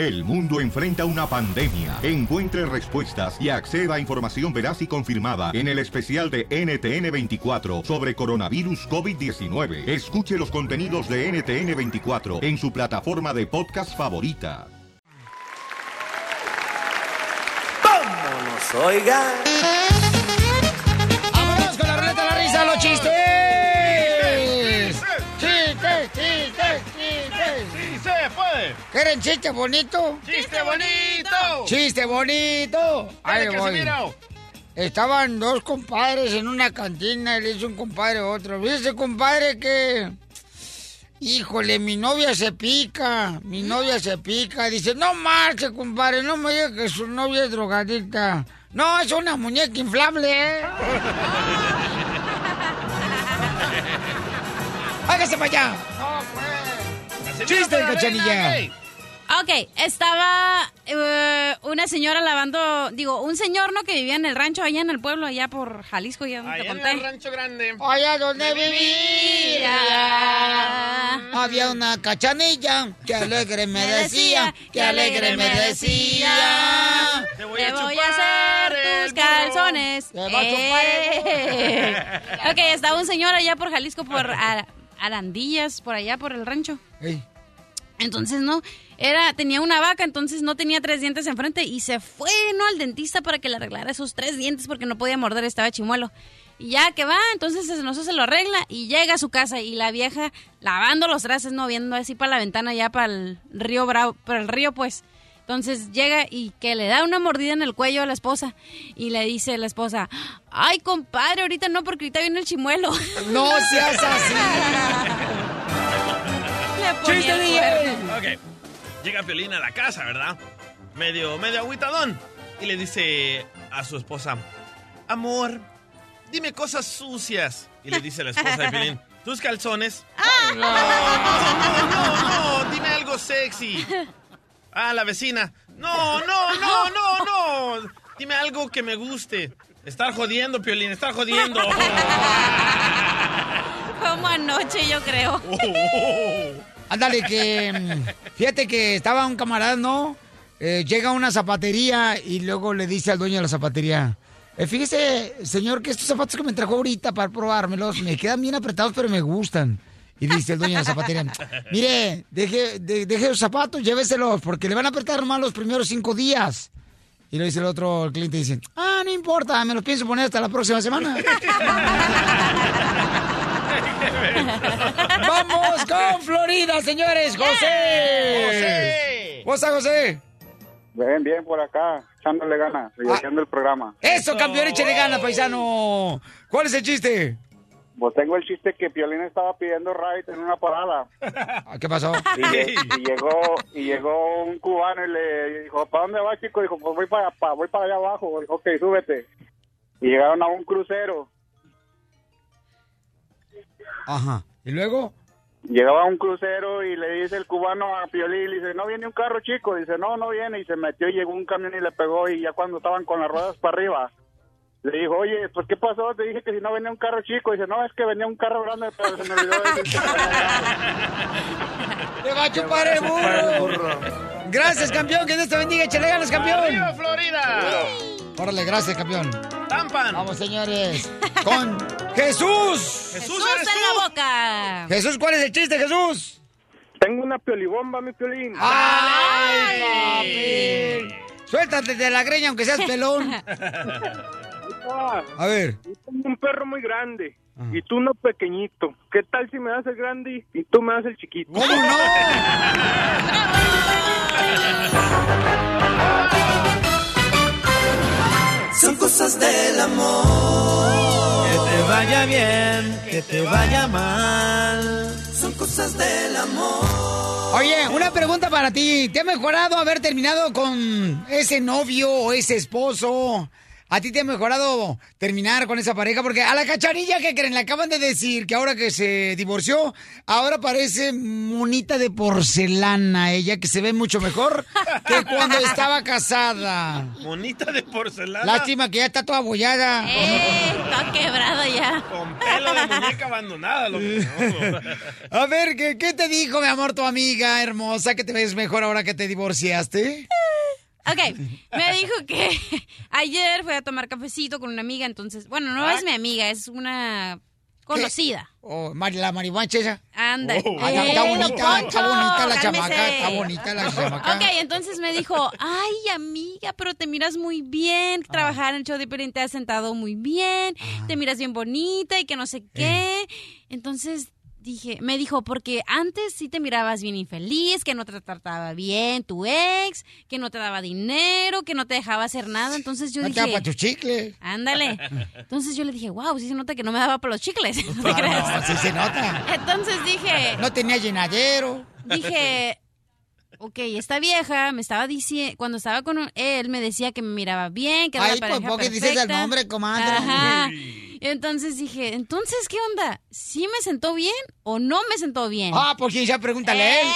El mundo enfrenta una pandemia. Encuentre respuestas y acceda a información veraz y confirmada en el especial de NTN24 sobre coronavirus COVID-19. Escuche los contenidos de NTN24 en su plataforma de podcast favorita. ¡Vámonos, oiga! ¡Vámonos con la ruleta de la risa, los chistes! ¿Quieren chiste bonito? ¡Chiste bonito! ¡Chiste bonito! Ahí voy. Estaban dos compadres en una cantina y le dice un compadre a otro. Dice compadre que... Híjole, mi novia se pica, mi novia se pica. Dice, no marche, compadre, no me diga que su novia es drogadicta. No, es una muñeca inflable, ¿eh? ¡Hágase para allá! ¡Chiste, cachanilla! Ok, estaba eh, una señora lavando, digo, un señor, ¿no? Que vivía en el rancho allá en el pueblo, allá por Jalisco, ya donde te Allá en conté. el rancho grande. Allá donde vivía había una cachanilla que alegre me decía, que alegre me decía. Te voy a voy a hacer tus calzones. Te va a chupar el Eh. ok, estaba un señor allá por Jalisco, por Ara- Arandillas, por allá, por el rancho. Ey, Entonces, no, era, tenía una vaca, entonces no tenía tres dientes enfrente y se fue, ¿no? Al dentista para que le arreglara esos tres dientes porque no podía morder, estaba chimuelo. Y ya que va, entonces no se lo arregla y llega a su casa y la vieja lavando los trastes, no viendo así para la ventana ya para el río Bravo, para el río pues. Entonces llega y que le da una mordida en el cuello a la esposa y le dice la esposa, ay compadre, ahorita no porque ahorita viene el chimuelo. No seas así. Le ponía ¡Chiste, el DJ! cuerno. Ok. Llega Piolín a la casa, ¿verdad? Medio, medio agüitadón. Y le dice a su esposa, amor, dime cosas sucias. Y le dice la esposa de Piolín, tus calzones. No, no, no, no, dime algo sexy. Ah, la vecina. No, no, no, no, no. Dime algo que me guste. Estar jodiendo, Piolín, estar jodiendo. Como anoche yo creo. Ándale, que mm, fíjate que estaba un camarada, ¿no? Eh, llega a una zapatería y luego le dice al dueño de la zapatería, eh, fíjese, señor, que estos zapatos que me trajo ahorita para probármelos me quedan bien apretados, pero me gustan. Y dice el dueño de la zapatería, mire, deje, de- deje los zapatos, lléveselos, porque le van a apretar más los primeros cinco días. Y le dice el otro el cliente, dice, ah, no importa, me los pienso poner hasta la próxima semana. ¡Vamos con Florida, señores! ¡José! José. ¿Cómo está, José? Bien, bien, por acá, echándole ganas, y haciendo el programa. ¡Eso, campeón! ¡Échale gana, paisano! ¿Cuál es el chiste? Pues tengo el chiste que Piolín estaba pidiendo ride en una parada. Ah, ¿Qué pasó? Y, y llegó y llegó un cubano y le dijo, ¿para dónde va, chico? Dijo, pues voy para, pa- voy para allá abajo. Dijo, ok, súbete. Y llegaron a un crucero. Ajá. ¿Y luego? Llegaba un crucero y le dice el cubano a Piolín, le dice, ¿no viene un carro chico? Dice, no, no viene. Y se metió y llegó un camión y le pegó y ya cuando estaban con las ruedas para arriba. Le dijo, oye, pues ¿qué pasó? Te dije que si no venía un carro chico. Dice, no, es que venía un carro grande, pero se me olvidó. ¡Le va a chupar el burro! Gracias, campeón. Que Dios te bendiga. ¡Échale ganas, ¡Arriba, campeón! Florida! Órale, gracias, campeón. ¡Tampan! Vamos, señores. Con Jesús. ¡Jesús, ¡Jesús eres en tú! la boca! Jesús, ¿cuál es el chiste, Jesús? Tengo una piolibomba, mi Piolín. ¡Ay, papi! Suéltate de la greña, aunque seas pelón. A ver. Tengo un perro muy grande y tú uno pequeñito. ¿Qué tal si me das el grande y tú me das el chiquito? ¿Cómo no? Son cosas del amor. Que te vaya bien, que te vaya mal. Son cosas del amor. Oye, una pregunta para ti. ¿Te ha mejorado haber terminado con ese novio o ese esposo? ¿A ti te ha mejorado terminar con esa pareja? Porque a la cacharilla que creen, le acaban de decir que ahora que se divorció, ahora parece monita de porcelana ella, que se ve mucho mejor que cuando estaba casada. Monita de porcelana. Lástima que ya está toda abollada. ¡Eh! Está quebrada ya. Con pelo de muñeca abandonada, loco. No. A ver, ¿qué, ¿qué te dijo, mi amor, tu amiga hermosa, que te ves mejor ahora que te divorciaste? Ok, me dijo que ayer fue a tomar cafecito con una amiga, entonces, bueno, no es mi amiga, es una conocida. Oh, la marihuana esa. Anda. Ah, está, está bonita, está la cálmese. chamaca, está bonita la chamaca. Ok, entonces me dijo, ay, amiga, pero te miras muy bien, Ah. trabajar en el show de Piolín te has sentado muy bien, te miras bien bonita y que no sé qué. Eh. Entonces dije, me dijo, porque antes sí te mirabas bien infeliz, que no te trataba bien tu ex, que no te daba dinero, que no te dejaba hacer nada. Entonces yo No te dije, para tus chicles. ándale. Entonces yo le dije, wow, sí se nota que no me daba para los chicles. ¿No no, sí se nota. Entonces dije, No tenía llenadero. dije, ok, esta vieja me estaba diciendo, cuando estaba con él, me decía que me miraba bien, que era Ay, la pues, pareja ¿por qué dices el perfecta. nombre, comadre? Ajá. Entonces dije, entonces, ¿qué onda? ¿Sí me sentó bien o no me sentó bien? Ah, por quién ya pregúntale a él.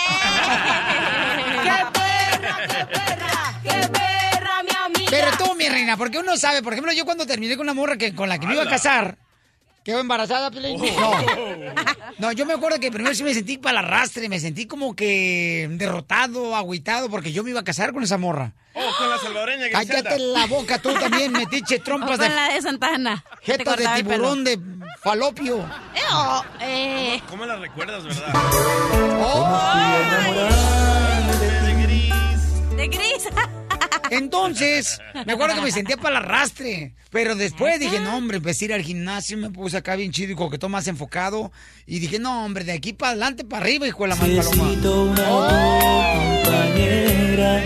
Pero tú, mi reina, porque uno sabe, por ejemplo, yo cuando terminé con una morra que, con la que me iba a casar, quedó embarazada, Piolín? No. No, yo me acuerdo que primero sí me sentí para el arrastre, me sentí como que derrotado, agüitado, porque yo me iba a casar con esa morra. Oh, con la salvadoreña Griselda. Cállate la boca tú también, metiche O trompas con de la de Santana. jeta de tiburón de falopio. Eh, oh, eh, ¿Cómo la recuerdas, verdad? Oh. De gris. de gris. Entonces, me acuerdo que me sentía para el arrastre. Pero después dije, no, hombre, empecé a ir al gimnasio, me puse acá bien chido y coquetón más enfocado. Y dije, no, hombre, de aquí para adelante, para arriba, hijo de la paloma. Necesito una compañera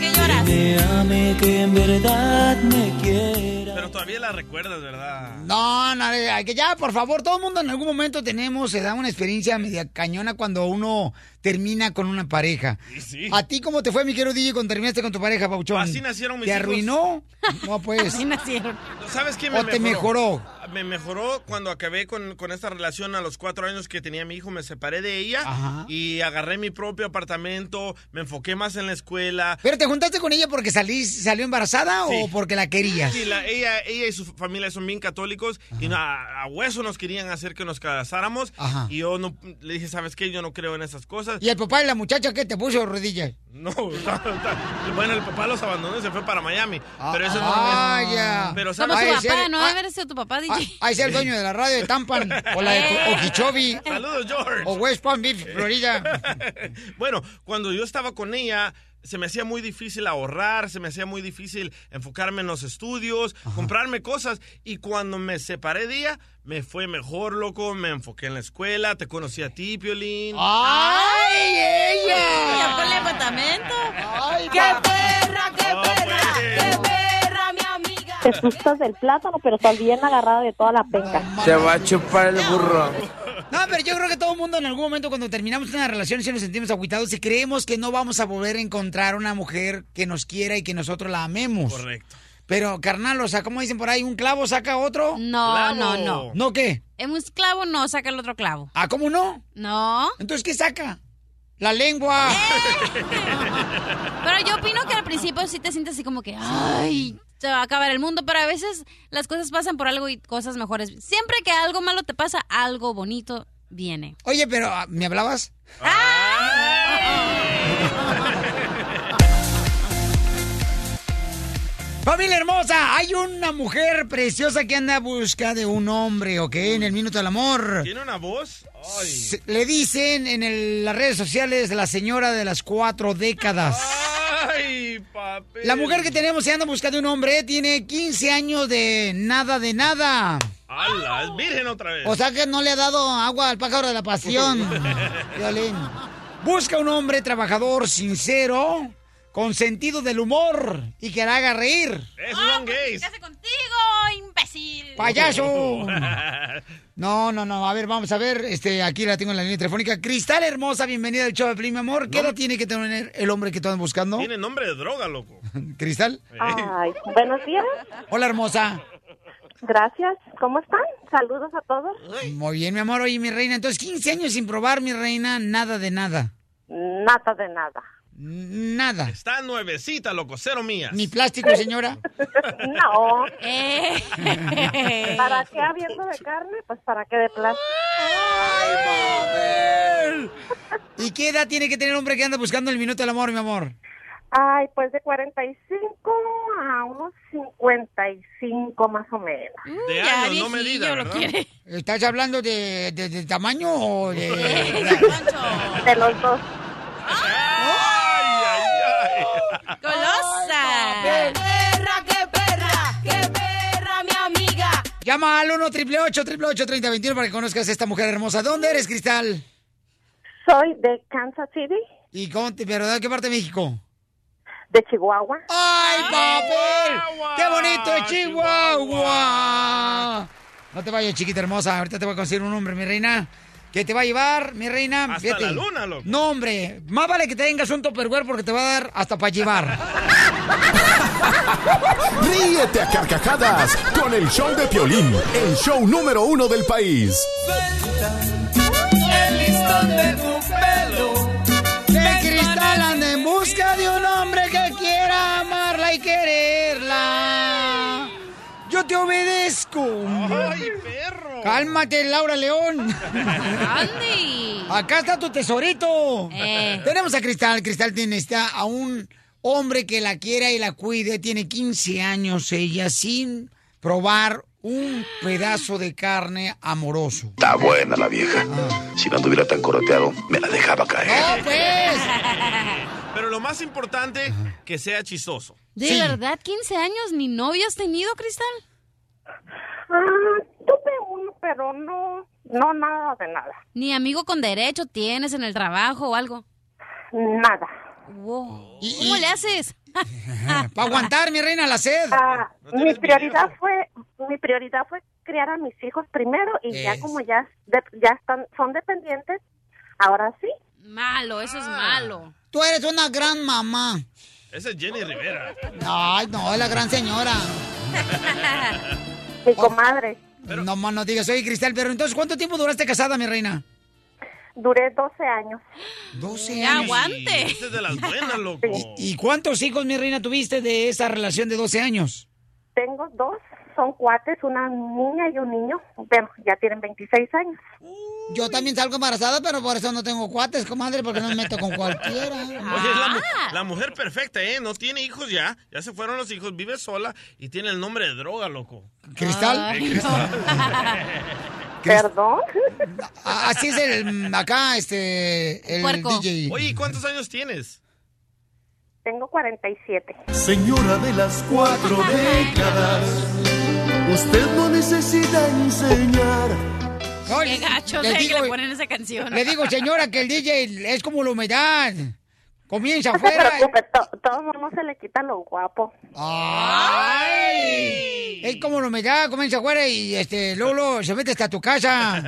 ¿Qué que lloras? me ame, que en verdad me. Pero todavía la recuerdas, ¿verdad? No, no, que ya, por favor, todo el mundo en algún momento tenemos, se da una experiencia media cañona cuando uno termina con una pareja. Sí, sí. ¿A ti cómo te fue, mi querido DJ, cuando terminaste con tu pareja, Pauchón? Así nacieron mis ¿Te hijos. arruinó? No, pues. Así nacieron. ¿Sabes qué me ¿O te mejoró? mejoró? Me mejoró cuando acabé con, con esta relación a los cuatro años que tenía mi hijo. Me separé de ella Ajá. y agarré mi propio apartamento. Me enfoqué más en la escuela. ¿Pero te juntaste con ella porque salí, salió embarazada Sí. o porque la querías? Sí, la- ella, ella y su familia son bien católicos y a, a hueso nos querían hacer que nos casáramos. Ajá. Y yo no, le dije, ¿sabes qué? Yo no creo en esas cosas. ¿Y el papá de la muchacha qué te puso rodillas? No, bueno, el papá los abandonó y se fue para Miami. Ah, pero eso no ah, es- ya. Pero Como ¿sabes? su Ay, papá, ser- ¿no? ah, Debe haber sido tu papá, Ah, DJ. ahí sea el dueño de la radio de Tampan o la de Okeechobee Saludos, George. o West Palm Beach, Florida. bueno, cuando yo estaba con ella, se me hacía muy difícil ahorrar, se me hacía muy difícil enfocarme en los estudios, comprarme cosas. Y cuando me separé de ella, me fue mejor, loco. Me enfoqué en la escuela, te conocí a ti, Piolín. ¡Ay, Ya ella! ponle apartamento. ¡Ay, pa- perra, qué No, pues. perra, mi amiga! Te asustas del plátano, pero estás bien agarrada de toda la penca. Se va a chupar el burro. No, pero yo creo que todo el mundo en algún momento cuando terminamos una relación sí nos sentimos agüitados y creemos que no vamos a volver a encontrar una mujer que nos quiera y que nosotros la amemos. Correcto. Pero, carnal, o sea, como dicen por ahí, un clavo saca otro. No, Clavo. no, no. ¿No qué? En un clavo no saca el otro clavo. ¿Ah, cómo no? No. Entonces, ¿qué saca? La lengua. Pero yo opino que al principio sí te sientes así como que, ay, se va a acabar el mundo, pero a veces las cosas pasan por algo y cosas mejores. Siempre que algo malo te pasa, algo bonito viene. Oye, pero, ah, ¿me hablabas? Familia hermosa, hay una mujer preciosa que anda a busca de un hombre, ¿ok? En el minuto del amor. ¿Tiene una voz? Ay. Le dicen en el- las redes sociales la señora de las cuatro décadas. Ay, papel. La mujer que tenemos se anda buscando un hombre, tiene 15 años de nada de nada. ¡Hala! Es virgen otra vez. O sea que no le ha dado agua al pájaro de la pasión. Violín. Busca un hombre trabajador, sincero, con sentido del humor y que la haga reír. Esos son gays. ¿Qué hace contigo, imbécil? ¡Payaso! No, no, no. A ver, vamos a ver. Este, aquí la tengo en la línea telefónica. Cristal hermosa, bienvenida al show de Play, mi amor. ¿Qué edad tiene que tener el hombre que están buscando? Tiene nombre de droga, loco. ¿Cristal? Ay, buenos días. Hola, hermosa. Gracias. ¿Cómo están? Saludos a todos. Muy bien, mi amor. Oye, mi reina, entonces 15 años sin probar, mi reina, nada de nada. Nada de nada. Nada. Está nuevecita, loco, cero mías. ¿Ni plástico, señora? No. Eh. ¿Para qué habiendo de carne? Pues para qué de plástico. ¿Y qué edad tiene que tener el hombre que anda buscando el minuto del amor, mi amor? Ay, pues de 45 a unos 55 más o menos. De ya años, no medida. ¿Estás hablando de, de- de tamaño o de...? De los dos. Ay, Llama al 1 888 888 3021 para que conozcas a esta mujer hermosa. ¿Dónde eres, Cristal? Soy de Kansas City, ¿Y cómo te, pero de qué parte de México? de Chihuahua. ¡Ay, papel! Chihuahua. ¡Qué bonito es Chihuahua! No te vayas, chiquita hermosa. Ahorita te voy a conseguir un hombre, mi reina. Que te va a llevar, mi reina. Hasta la luna, loco. No, hombre. Más vale que tengas un topperware porque te va a dar hasta para llevar. Ríete a carcajadas con el show de Piolín, el show número uno del país. El listón de tu pelo. Que Cristal anda en busca de un hombre que quiera amarla y quererla. Yo te obedezco. Ay, perro. Cálmate, Laura León. ¡Andy! Acá está tu tesorito. Eh. Tenemos a Cristal. Cristal tiene está a un hombre que la quiera y la cuide. Tiene 15 años ella sin probar un pedazo de carne amoroso. Está buena la vieja. Si no anduviera tan coroteado, me la dejaba caer. ¡No, pues! Pero lo más importante, que sea chistoso. ¿De Sí. verdad 15 años ni novio has tenido, Cristal? Ah, tuve uno, pero no, no nada de nada. ¿Ni amigo con derecho tienes en el trabajo o algo? Nada. Wow. Y- ¿Cómo y- le haces? Para aguantar, mi reina, la sed. Ah, ¿No mi prioridad fue mi prioridad fue criar a mis hijos primero y ya como ya de- ya están son dependientes, ahora sí. Malo, eso es Ah. malo. Tú eres una gran mamá. Esa es Jenny Rivera. Ay, no, es la gran señora. Mi comadre. No más no digas, oye, Cristal, pero entonces, ¿cuánto tiempo duraste casada, mi reina? Duré 12 años. 12 Ya años. aguante. Es de las buenas, loco. ¿Y cuántos hijos, mi reina, tuviste de esa relación de 12 años? Tengo dos, son cuates, una niña y un niño. Bueno, ya tienen 26 años. Yo también salgo embarazada, pero por eso no tengo cuates, comadre, porque no me meto con cualquiera. Oye, es la, Ah. la mujer perfecta, ¿eh? No tiene hijos ya. Ya se fueron los hijos, vive sola y tiene el nombre de droga, loco. ¿Cristal? Ay, no. Perdón. A- Así es el, acá, este, el Puerco. DJ. Oye, ¿y cuántos años tienes? Tengo 47. Señora de las cuatro décadas, usted no necesita enseñar. No, Qué gacho le que digo, le ponen esa canción. le digo, señora, que el DJ es como la humedad. Comienza No se afuera. preocupe, to- todo mundo se le quita lo guapo. ¡Ay! Es como la humedad, comienza afuera y este, luego, luego se mete hasta tu casa.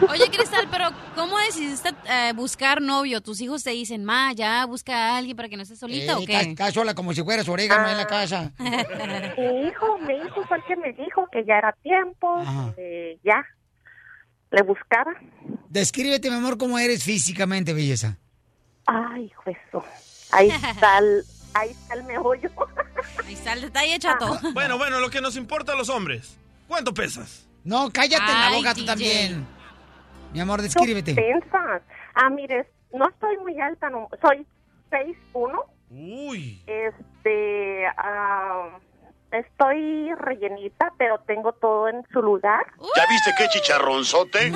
Oye, Cristal, pero ¿cómo decidiste eh, buscar novio? ¿Tus hijos te dicen, ma, ya busca a alguien para que no estés solita Eh, o estás- qué? estás sola como si fueras orégano en la casa. Mi hijo, mi hijo fue el que me dijo que ya era tiempo, ya le buscara. Descríbete, mi amor, cómo eres físicamente, belleza. Ay, hijo eso. Ahí está el, ahí está el meollo. Ahí está el detalle, chato. Bueno, bueno, lo que nos importa a los hombres. ¿Cuánto pesas? No, cállate en la Ay, boca tú también. Mi amor, ¿Qué descríbete. piensas? Ah, mire, no estoy muy alta, no, soy 6'1". Uy. Este, ah, estoy rellenita, pero tengo todo en su lugar. ¿Ya viste qué chicharronzote?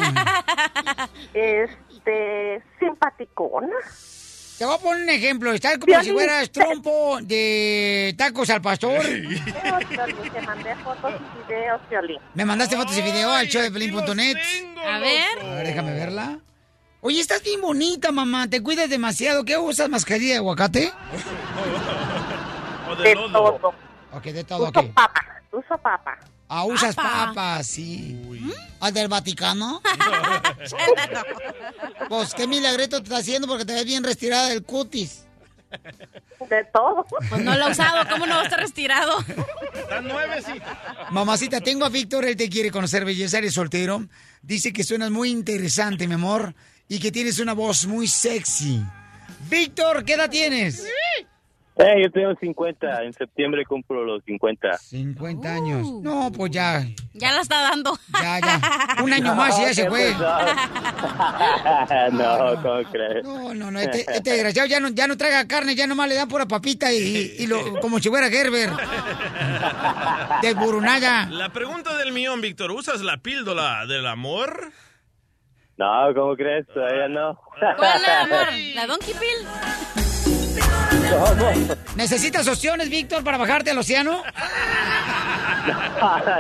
Este, simpaticona. Te voy a poner un ejemplo. Estás como Piolín, si fueras trompo de tacos al pastor. Te mandé fotos y videos, Piolín. Me mandaste fotos y video al show de Pelín.net. A ver. A ver, déjame verla. Oye, estás bien bonita, mamá. Te cuidas demasiado. ¿Qué usas? ¿Mascarilla de aguacate? O de todo. Ok, de todo, Uso papa, uso papa. Ah, usas Papa. papas, sí. ¿Al del Vaticano? Pues qué milagreto te está haciendo porque te ves bien retirada del cutis. De todo. Pues no lo ha usado, ¿cómo no va a estar estirado? Están nueve, sí. Mamacita, tengo a Víctor, él te quiere conocer, belleza, eres soltero. Dice que suenas muy interesante, mi amor, y que tienes una voz muy sexy. Víctor, ¿qué edad tienes? Eh, yo tengo 50. En septiembre cumplo los 50. 50 años. No, pues ya. Ya la está dando. Ya, ya. Un año más y ya se ¿qué fue. no, ¿cómo crees? No, no, no, este, este desgraciado ya no, ya no traga carne, ya nomás le dan pura papita y, y lo, como si fuera Gerber. De Burunaga. La pregunta del millón, Víctor, ¿usas la píldora del amor? No, ¿cómo crees? Todavía no. ¿Cuál la amor? ¿La Donkey Pill? ¿Necesitas opciones, Víctor, para bajarte al océano?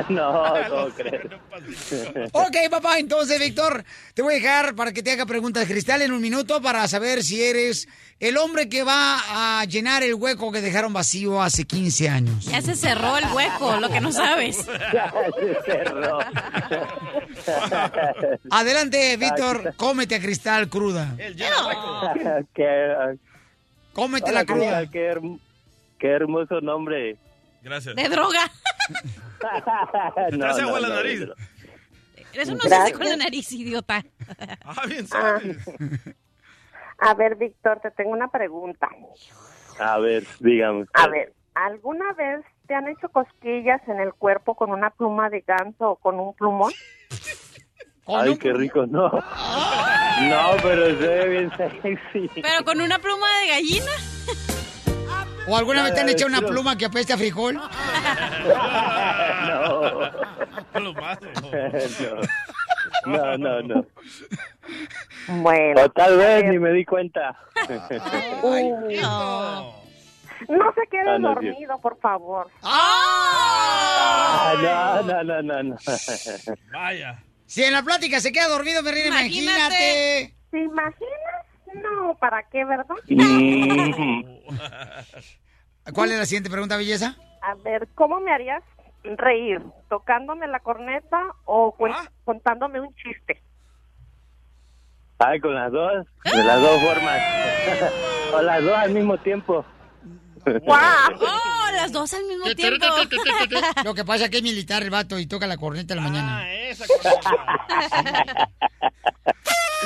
no, ¿cómo crees? Ok, papá, entonces, Víctor, te voy a dejar para que te haga preguntas cristal en un minuto para saber si eres el hombre que va a llenar el hueco que dejaron vacío hace 15 años. Ya se cerró el hueco, lo que no sabes. Ya se cerró. Adelante, Víctor, cómete a cristal cruda. qué, Cómete Hola, la cruda. Qué, herm- qué hermoso nombre. Gracias. De droga. no, Traes agua la no, nariz. no. Eres un hocico en la nariz, idiota. Ah, bien Ah. sabes. A ver, Víctor, te tengo una pregunta. A ver, dígame. A ver, ¿alguna vez te han hecho cosquillas en el cuerpo con una pluma de ganso o con un plumón? Ay, qué rico, no. No, pero se ve bien sexy. Pero con una pluma de gallina. ¿O alguna vez te han Ay, echado una pluma que apeste a frijol? No. No, no, no. Bueno. O tal vez ni me di cuenta. Uy. No. No se quede Ah, no, dormido, por favor. Ah, no, no, no, no, no. Vaya. Si en la plática se queda dormido, mi reina, imagínate. ¿Te imaginas? No, ¿para qué, verdad? ¿Cuál es la siguiente pregunta, belleza? A ver, ¿cómo me harías reír? ¿Tocándome la corneta o ¿Ah? contándome un chiste? Ay, con las dos, de las dos formas. o las dos al mismo tiempo. ¡Oh! Las dos al mismo tiempo. Lo que pasa es que es militar el vato y toca la corneta en la mañana. Ah,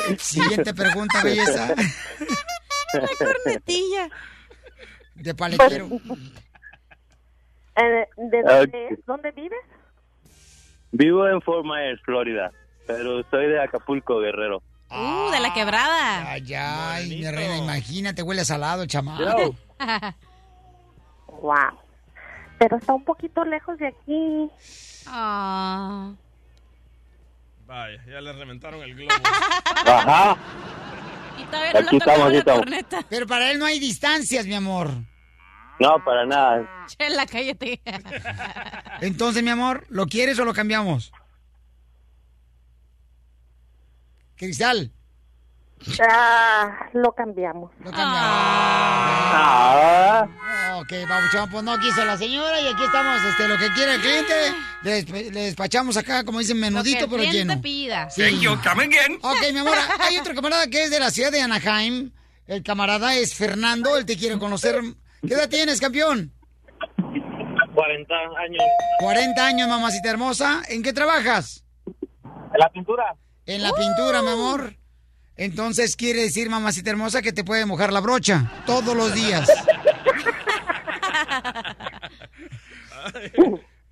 esa Siguiente pregunta, belleza. La cornetilla. De paletero. Eh, ¿De Ah, dónde ok. es? ¿Dónde vives? Vivo en Fort Myers, Florida, pero soy de Acapulco, Guerrero. Uh, de la quebrada. Ay, ay, mi reina, imagínate, huele salado, chamaco. Yo. Wow. Pero está un poquito lejos de aquí. Ah. Vaya, ya le reventaron el globo. Ajá. Y todavía no Aquí le tocaba estamos, aquí la estamos. corneta. Pero para él no hay distancias, mi amor. No, para nada. Chela, cállate. Entonces, mi amor, ¿lo quieres o lo cambiamos? Cristal. Ah, lo cambiamos. Lo cambiamos. Ah. Ok, babuchón, pues no quiso la señora y aquí estamos, este, lo que quiere el cliente, le, despachamos acá, como dicen, menudito, Lo que pero el cliente lleno. pida. Sí. Ok, mi amor, hay otro camarada que es de la ciudad de Anaheim. El camarada es Fernando, él te quiere conocer. ¿Qué edad tienes, campeón? 40 años. 40 años, mamacita hermosa. ¿En qué trabajas? ¿En la pintura? En la pintura, mi amor. Entonces quiere decir, mamacita hermosa, que te puede mojar la brocha todos los días.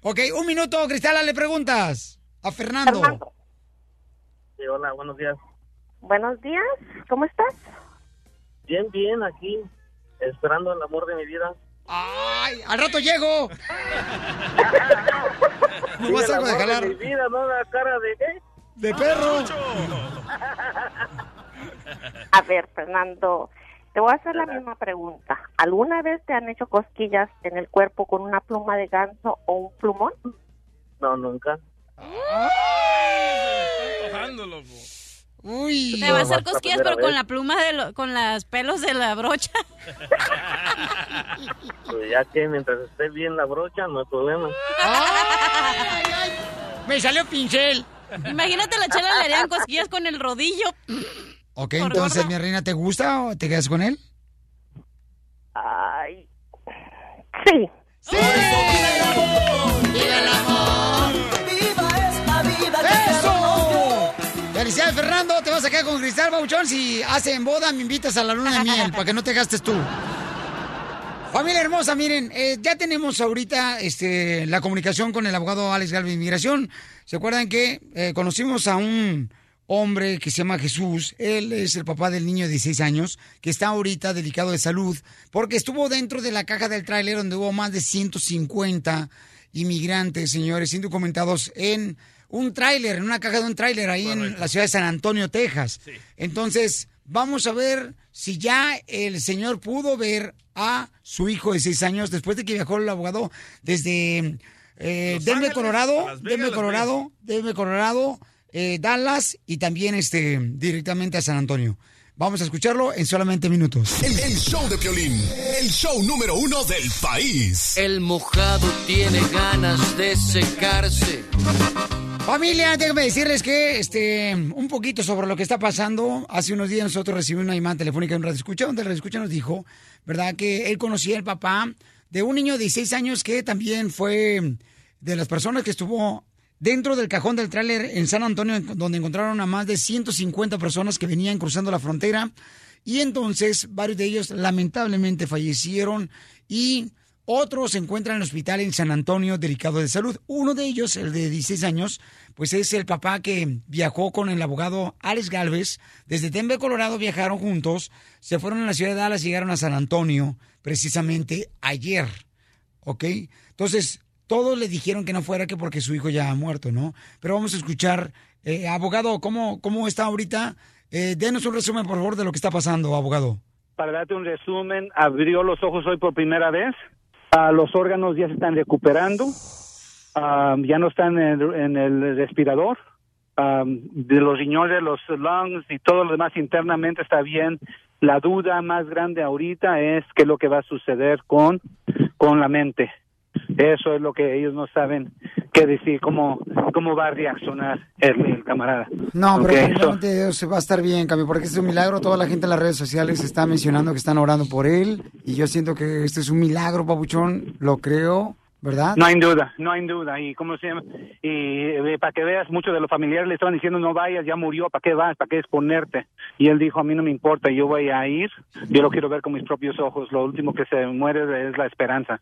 ok, un minuto, Cristala, le preguntas a Fernando. Fernando. Sí, hola, buenos días. Buenos días, ¿cómo estás? Bien, bien, aquí, esperando el amor de mi vida. ¡Ay! ¡Al rato llego! ¿No vas el algo de mi vida, no la cara de... ¿eh? ¡De perro! A ver, Fernando, te voy a hacer la misma pregunta. ¿Alguna vez te han hecho cosquillas en el cuerpo con una pluma de ganso o un plumón? No, nunca. Loco. Uy. Te va a hacer la cosquillas, pero con la pluma de lo- con los pelos de la brocha. Pues ya que mientras esté bien la brocha, no hay problema. ¡Ay, ay! Me salió pincel. Imagínate la chela le harían cosquillas con el rodillo. Ok, Por entonces, gorda. mi reina, ¿te gusta o te quedas con él? Ay. Sí. ¡Sí! ¡Viva el amor! ¡Viva esta vida ¡Eso! Felicidades, Fernando. Te vas a quedar con Cristal Bauchón. Si hacen boda, me invitas a la luna de miel para que no te gastes tú. Familia hermosa, miren, eh, ya tenemos ahorita este, la comunicación con el abogado Alex Galvez de Inmigración. ¿Se acuerdan que eh, conocimos a un hombre que se llama Jesús? Él es el papá del niño de 16 años que está ahorita delicado de salud porque estuvo dentro de la caja del tráiler donde hubo más de 150 inmigrantes, señores, indocumentados en un tráiler, en una caja de un tráiler ahí en la ciudad de San Antonio, Texas. Entonces, vamos a ver si ya el señor pudo ver a su hijo de seis años después de que viajó el abogado desde eh, Denver, Colorado, Las Vegas, Denver, Colorado, Denver, Colorado, eh, Dallas y también este directamente a San Antonio. Vamos a escucharlo en solamente minutos. El, el show de Piolín, el show número uno del país. El mojado tiene ganas de secarse. Familia, déjenme decirles que este un poquito sobre lo que está pasando. Hace unos días nosotros recibimos una llamada telefónica de un radio escucha, donde el radio escucha nos dijo, ¿verdad? Que él conocía al papá de un niño de 16 años que también fue de las personas que estuvo dentro del cajón del tráiler en San Antonio, donde encontraron a más de 150 personas que venían cruzando la frontera. Y entonces varios de ellos lamentablemente fallecieron y otros se encuentran en el hospital en San Antonio delicado de salud. Uno de ellos, el de 16 años, pues es el papá que viajó con el abogado Alex Galvez. Desde Denver, Colorado, viajaron juntos, se fueron a la ciudad de Dallas llegaron a San Antonio precisamente ayer. ¿Ok? Entonces, todos le dijeron que no fuera que porque su hijo ya ha muerto, ¿no? Pero vamos a escuchar, eh, abogado, ¿cómo, ¿cómo está ahorita? Eh, denos un resumen, por favor, de lo que está pasando, abogado. Para darte un resumen, abrió los ojos hoy por primera vez. Ah, los órganos ya se están recuperando. Ah, ya no están en, el- en el respirador. Ah, de los riñones, los lungs y todo lo demás internamente está bien. La duda más grande ahorita es qué es lo que va a suceder con, con la mente. Eso es lo que ellos no saben qué decir, cómo, cómo va a reaccionar el, el camarada. No, pero Ok, so- Dios va a estar bien, Cami, porque este es un milagro. Toda la gente en las redes sociales está mencionando que están orando por él. Y yo siento que este es un milagro, papuchón. Lo creo, ¿verdad? No hay duda, no hay duda. Y cómo se llama, y eh, para que veas, muchos de los familiares le estaban diciendo no vayas, ya murió, ¿para qué vas? ¿Para qué exponerte? Y él dijo a mí no me importa, yo voy a ir, yo lo quiero ver con mis propios ojos. Lo último que se muere es la esperanza.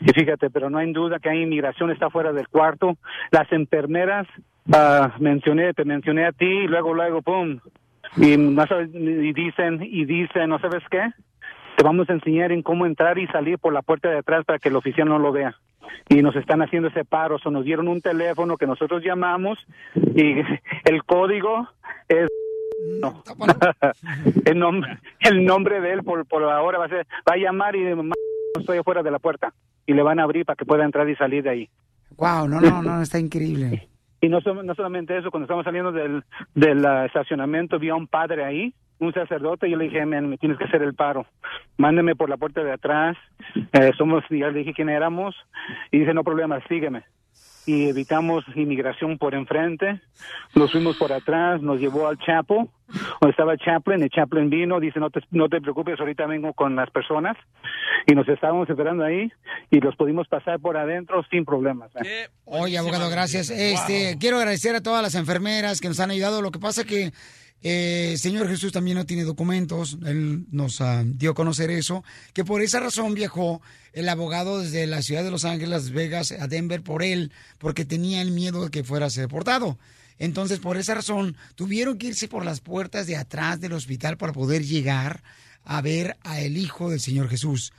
Y fíjate, pero no hay duda que hay inmigración está fuera del cuarto. Las enfermeras, ah, mencioné, te mencioné a ti y luego, luego, pum. Y, y dicen, y dicen, ¿no sabes qué? Te vamos a enseñar en cómo entrar y salir por la puerta de atrás para que el oficial no lo vea. Y nos están haciendo ese paro, o nos dieron un teléfono que nosotros llamamos y el código es no. el nombre el nombre de él por por ahora va a ser va a llamar y "Ma, estoy afuera de la puerta y le van a abrir para que pueda entrar y salir de ahí. Wow, no, no, no, está increíble. Y no, no solamente eso, cuando estamos saliendo del, del estacionamiento, vi a un padre ahí, un sacerdote, yo le dije, men, me tienes que hacer el paro. Mándeme por la puerta de atrás. Eh, somos, ya le dije quién éramos. Y dice, no problema, sígueme. Y evitamos inmigración por enfrente. Nos fuimos por atrás, nos llevó al Chapo, donde estaba el Chaplain. El Chaplain vino, dice, no te, no te preocupes, ahorita vengo con las personas. Y nos estábamos esperando ahí y los pudimos pasar por adentro sin problemas. ¿eh? Oye, abogado, gracias. Este, quiero agradecer a todas las enfermeras que nos han ayudado. Lo que pasa que eh, Señor Jesús también no tiene documentos. Él nos ah, dio a conocer eso. Que por esa razón viajó el abogado desde la ciudad de Los Ángeles, Las Vegas, a Denver por él, porque tenía el miedo de que fuera a ser deportado. Entonces, por esa razón, tuvieron que irse por las puertas de atrás del hospital para poder llegar a ver a el Hijo del Señor Jesús.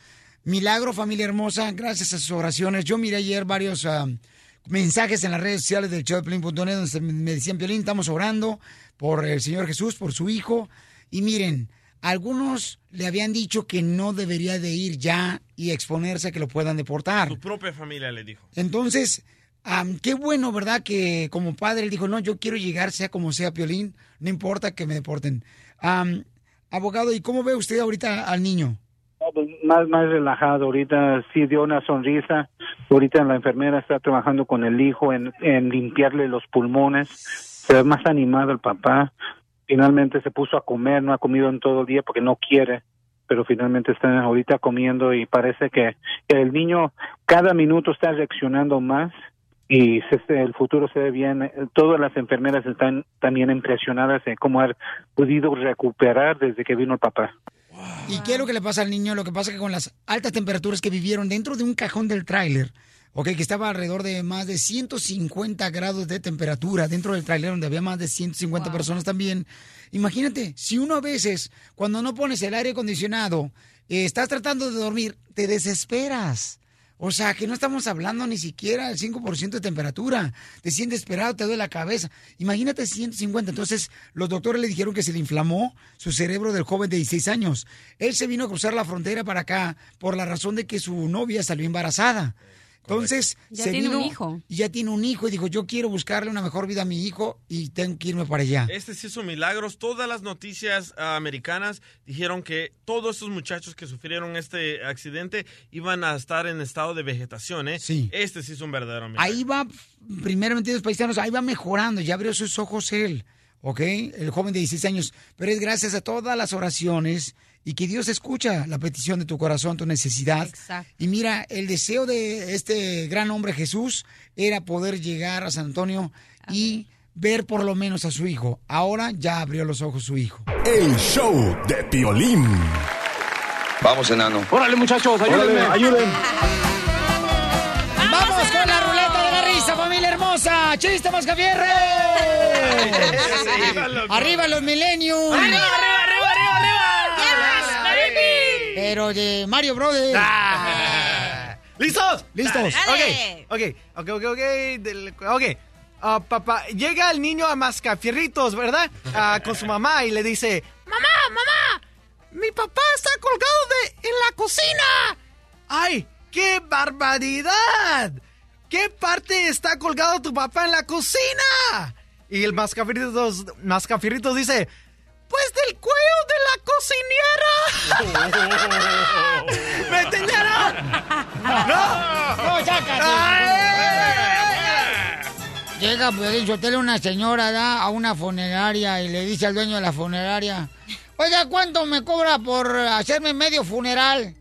Milagro, familia hermosa, gracias a sus oraciones. Yo miré ayer varios ah, mensajes en las redes sociales del show de Piolín.net donde me decían, Piolín, estamos orando por el Señor Jesús, por su Hijo. Y miren, algunos le habían dicho que no debería de ir ya y exponerse a que lo puedan deportar. Su propia familia le dijo. Entonces, am, qué bueno, ¿verdad? Que como padre él dijo, no, yo quiero llegar, sea como sea, Piolín, no importa que me deporten. Abogado, ¿y cómo ve usted ahorita al niño? Pues, más más relajado ahorita sí dio una sonrisa ahorita la enfermera está trabajando con el hijo en, en limpiarle los pulmones se ve más animado el papá finalmente se puso a comer no ha comido en todo el día porque no quiere pero finalmente están ahorita comiendo y parece que, el niño cada minuto está reaccionando más y se- el futuro se ve bien. Todas las enfermeras están también impresionadas en cómo ha podido recuperar desde que vino el papá. ¿Y qué es lo que le pasa al niño? Lo que pasa es que con las altas temperaturas que vivieron dentro de un cajón del tráiler, ok, que estaba alrededor de más de 150 grados de temperatura dentro del tráiler donde había más de 150 personas también. Imagínate, si uno a veces, cuando no pones el aire acondicionado, eh, estás tratando de dormir, te desesperas. O sea, que no estamos hablando ni siquiera del 5% de temperatura. Te sientes esperado, te duele la cabeza. Imagínate 150. Entonces, los doctores le dijeron que se le inflamó su cerebro del joven de 16 años. Él se vino a cruzar la frontera para acá por la razón de que su novia salió embarazada. Entonces, Ya se tiene un hijo. y ya tiene un hijo y dijo, yo quiero buscarle una mejor vida a mi hijo y tengo que irme para allá. Este sí son milagros. Todas las noticias ah, americanas dijeron que todos estos muchachos que sufrieron este accidente iban a estar en estado de vegetación, ¿eh? Sí. Este sí es un verdadero milagro. Ahí va, primeramente los paisanos, ahí va mejorando, ya abrió sus ojos él, ¿ok? El joven de 16 años. Pero es gracias a todas las oraciones y que Dios escucha la petición de tu corazón, tu necesidad. Y mira, el deseo de este gran hombre Jesús era poder llegar a San Antonio y ver por lo menos a su hijo. Ahora ya abrió los ojos su hijo. El show de Piolín. Vamos, enano. Órale, muchachos, ayúdenme, ayuden. ¡Vamos con la ruleta de la risa, familia hermosa! ¡Chiste, los millennials! ¡Arriba, arriba, arriba, arriba, arriba! Pero de Mario Brothers. Ah. ¿Listos? Listos. Ok, ok, ok, ok, ok. del- ok. Ah, papá, llega el niño a Mascafierritos, ¿verdad? Ah, con su mamá y le dice, ¡Mamá, mamá! ¡Mi papá está colgado de, en la cocina! ¡Ay, qué barbaridad! ¿Qué parte está colgado tu papá en la cocina? Y el Mascafierritos, Mascafierritos dice, pues del cuello de la cocinera. ¿Me entendieron? ¡No! ¡No, sácate! Llega Piolín Sotelo una señora da a una funeraria y le dice al dueño de la funeraria, oiga, ¿cuánto me cobra por hacerme medio funeral?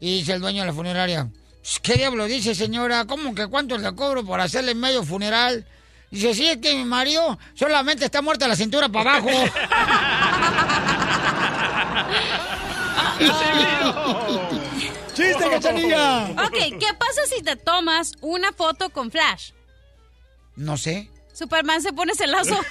Y dice el dueño de la funeraria, "Pues, ¿qué diablo dice señora? ¿Cómo que cuánto le cobro por hacerle medio funeral? Dice, sí, es que mi marido solamente está muerto de la cintura para abajo. ¡Chiste, cachanilla! Ok, ¿qué pasa si te tomas una foto con flash? No sé. Superman se pone celoso.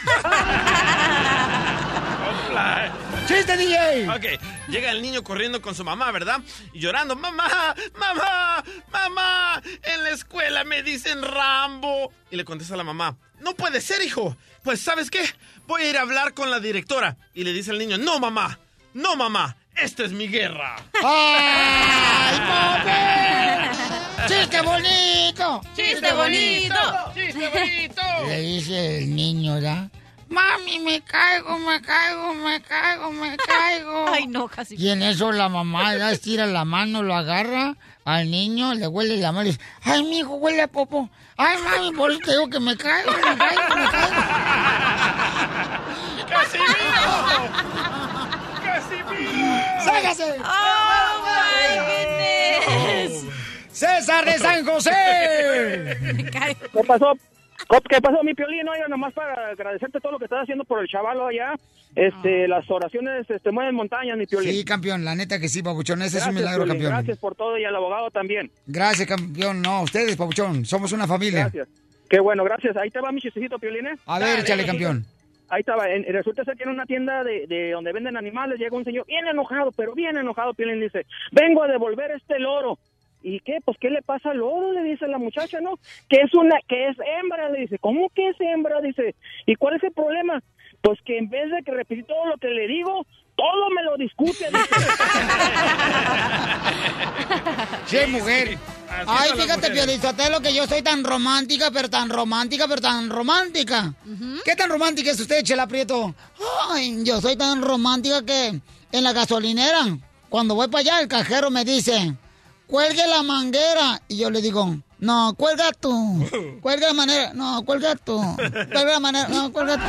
¡Chiste, DJ! Ok, llega el niño corriendo con su mamá, ¿verdad? Y llorando, mamá, mamá, mamá, en la escuela me dicen Rambo. Y le contesta a la mamá, no puede ser, hijo. Pues, ¿sabes qué? Voy a ir a hablar con la directora. Y le dice al niño, no, mamá, no, mamá, esta es mi guerra. ¡Ay, papi! ¡Chiste bonito! ¡Chiste bonito! ¡Chiste bonito! Le dice el niño, ¿verdad? Mami, me caigo, me caigo, me caigo, me caigo. Ay, no, casi. Y en eso la mamá ya estira la mano, lo agarra al niño, le huele la mano y dice, ay, mi hijo huele a popo. Ay, mami, por eso te digo que me caigo, me caigo, me caigo. ¡Sácase! ¡Oh, my goodness! ¡César de San José! ¿Qué pasó? ¿Qué pasó, mi piolín? Oiga, nomás para agradecerte todo lo que estás haciendo por el chavalo allá. Este, las oraciones este, mueven montañas, mi piolín. Sí, campeón, la neta que sí, papuchón, ese es un milagro, Piolín, campeón. Gracias por todo y al abogado también. Gracias, campeón. No, ustedes, papuchón, somos una familia. Gracias. Qué bueno, gracias. Ahí te va mi chistecito, Piolín. ¿eh? A ver, échale, campeón. Ahí estaba. En- resulta ser que en una tienda de, de donde venden animales llega un señor bien enojado, pero bien enojado. Piolín dice, vengo a devolver este loro. ¿Y qué? Pues, ¿qué le pasa al loro? Le dice la muchacha, ¿no? Que es una, que es hembra. Le dice, ¿cómo que es hembra? Dice, ¿y cuál es el problema? Pues que en vez de que repetir todo lo que le digo, todo me lo discute. dice. Sí, mujer. Ay, fíjate, Piolizotelo, que yo soy tan romántica, pero tan romántica, pero tan romántica. ¿Qué tan romántica es usted, Chela Prieto? Ay, yo soy tan romántica que en la gasolinera, cuando voy para allá, el cajero me dice, cuelgue la manguera. Y yo le digo, no, cuelga tú. Cuelga la manera. No, cuelga tú. Cuelga la manera. No, cuelga tú.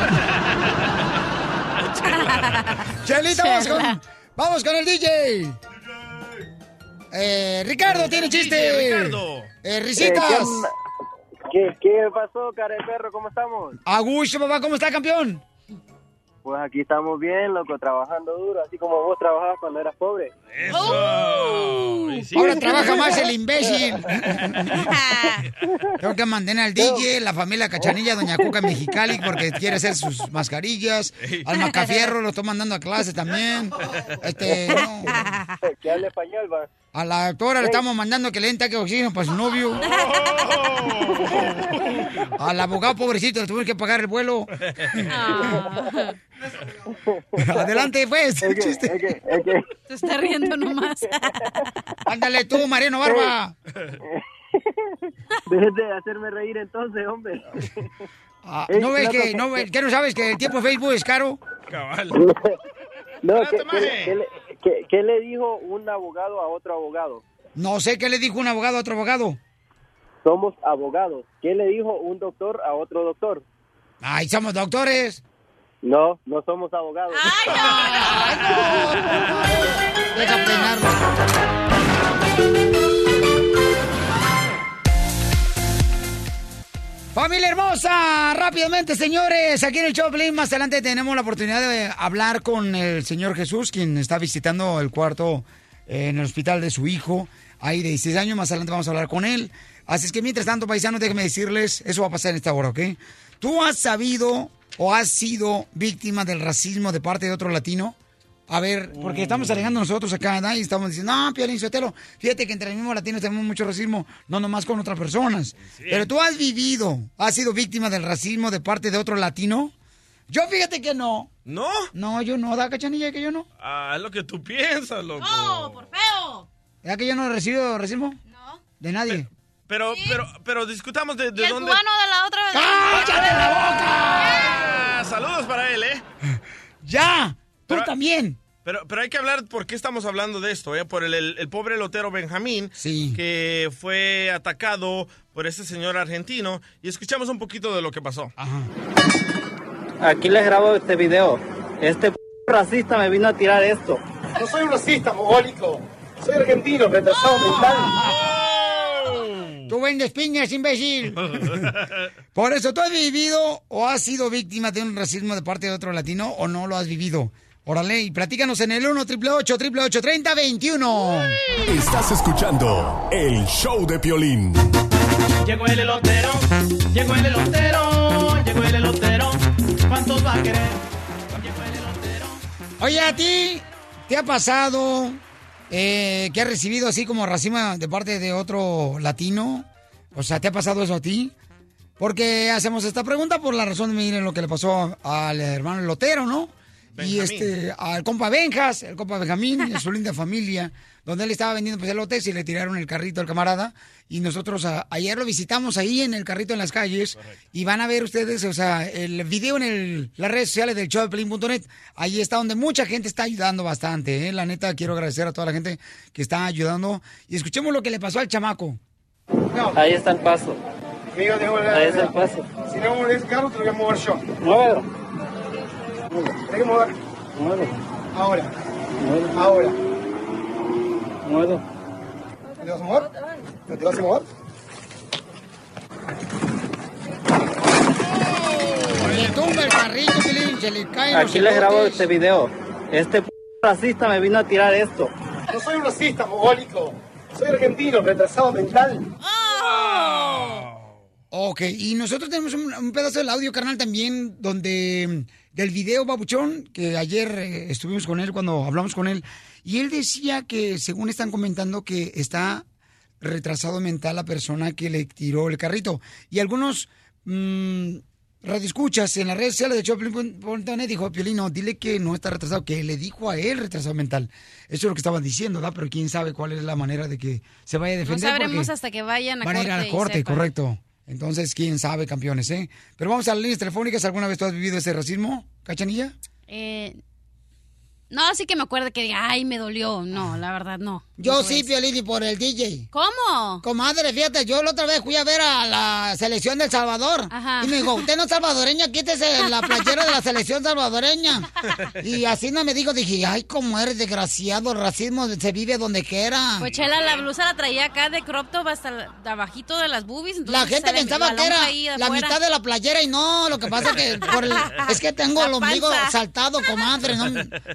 Chelita, vamos con, vamos con el DJ. Eh, Ricardo tiene chiste. Ricardo. Eh, risitas. ¿Qué, ¿Qué pasó, cara de perro? ¿Cómo estamos? Augusto, papá, ¿cómo está, campeón? Pues aquí estamos bien, loco, trabajando duro, así como vos trabajabas cuando eras pobre. Eso. Sí. Ahora trabaja más el imbécil. Tengo que mantener al DJ, la familia Cachanilla, Doña Cuca Mexicali, porque quiere hacer sus mascarillas. Al Macafierro lo estoy mandando a clase también. Este, no. Que hable español, va. A la doctora le estamos mandando que le den taque de oxígeno para su novio. Al abogado pobrecito le tuvimos que pagar el vuelo. Adelante, pues. Es que- chiste. es que- es que- Se está riendo nomás. Ándale tú, Mariano Barba. Dejen de hacerme reír entonces, hombre. Ah, ¿No ves que, no, ves- que no sabes que el tiempo de Facebook es caro? Cabal. No, Espérate, ¿qué, qué, maje. qué le, qué- qué le dijo un abogado a otro abogado? No sé qué le dijo un abogado a otro abogado. Somos abogados. ¿Qué le dijo un doctor a otro doctor? Ay, somos doctores. No, no somos abogados. Deja peinarlo. Familia hermosa, rápidamente señores, aquí en el Choplin más adelante tenemos la oportunidad de hablar con el señor Jesús, quien está visitando el cuarto eh, en el hospital de su hijo, ahí de 16 años, más adelante vamos a hablar con él. Así es que mientras tanto, paisanos, déjenme decirles, eso va a pasar en esta hora, ¿ok? ¿Tú has sabido o has sido víctima del racismo de parte de otro latino? A ver, porque estamos alegando nosotros acá, ¿verdad? Y estamos diciendo, no, Piolín Sotelo, fíjate que entre los mismos latinos tenemos mucho racismo, no nomás con otras personas. Pero tú has vivido, has sido víctima del racismo de parte de otro latino. Yo fíjate que no. ¿No? No, yo no, da cachanilla que yo no. Ah, es lo que tú piensas, loco. ¡Oh, por feo! ¿Ya que yo no he recibido racismo? No. De nadie. Pero, pero, pero discutamos de, de ¿Y el dónde. cubano de la otra vez? ¡Cállate la Ah, saludos para él, ¿eh? ¡Ya! ¡Tú Pero- también! Pero, pero hay que hablar por qué estamos hablando de esto, ¿eh? Por el, el- el pobre lotero Benjamín, que fue atacado por ese señor argentino. Y escuchamos un poquito de lo que pasó. Aquí les grabo este video. Este p racista me vino a tirar esto. No soy un racista, mogólico. Soy argentino, retrasado mental. Tú vendes piñas, imbécil. Por eso, ¿tú has vivido o has sido víctima de un racismo de parte de otro latino o no lo has vivido? Órale, y platícanos en el 1 888 30 21 Estás escuchando el show de Piolín. Llegó el elotero, llegó el elotero, llegó el elotero. ¿Cuántos va a querer? Oye, ¿a ti te ha pasado eh, que has recibido así como racismo de parte de otro latino? O sea, ¿te ha pasado eso a ti? Porque hacemos esta pregunta por la razón, miren lo que le pasó al hermano Lotero, ¿no? Y este, al compa Benjas, el compa Benjamín, y su linda familia, donde él estaba vendiendo pues, elotes y le tiraron el carrito al camarada. Y nosotros a- ayer lo visitamos ahí en el carrito en las calles. Y van a ver ustedes, o sea, el video en el- las redes sociales del show de Pelín.net. Ahí está donde mucha gente está ayudando bastante. ¿eh? La neta, quiero agradecer a toda la gente que está ayudando. Y escuchemos lo que le pasó al chamaco. Ahí está el paso. Amigo, la- Ahí está el paso. Si no mueves carro, te voy a mover yo. Muévelo. Tienes que mover. Muévelo. Ahora. Ahora. Muévelo. ¿Te vas a mover? ¿No te vas a mover? Le tumba el carrito, Pelín, se le caen los Aquí les grabo este video. Este p racista me vino a tirar esto. No soy un racista, mogólico. Soy argentino, retrasado mental. Ok, y nosotros tenemos un, un pedazo del audio, carnal, también, donde del video Babuchón, que ayer eh, estuvimos con él cuando hablamos con él, y él decía que, según están comentando, que está retrasado mental la persona que le tiró el carrito. Y algunos mm, radioescuchas en las redes sociales de Choplin.net dijo, Piolino, dile que no está retrasado, que le dijo a él retrasado mental. Eso es lo que estaban diciendo, ¿verdad? Pero quién sabe cuál es la manera de que se vaya a No defender. sabremos porque- hasta que vayan a Van a corte. a la corte, correcto. Entonces, quién sabe, campeones, ¿eh? Pero vamos a las líneas telefónicas. ¿Alguna vez tú has vivido ese racismo, cachanilla? Eh, No, sí que me acuerdo que diga, ay, me dolió. No, la verdad, no. Yo No sí. Piolín, y por el DJ. ¿Cómo? Comadre, fíjate, yo la otra vez fui a ver a la selección del Salvador. Ajá. Y me dijo, usted no es salvadoreña, quítese la playera de la selección salvadoreña. Y así no me dijo, dije, ay, cómo eres desgraciado, el racismo se vive donde quiera. Pues Chela, la blusa la traía acá de crop top hasta la- de abajito de las boobies. La gente pensaba que era la mitad de la playera y no, lo que pasa que por el- es que tengo el ombligo panza. saltado, comadre. ¿no?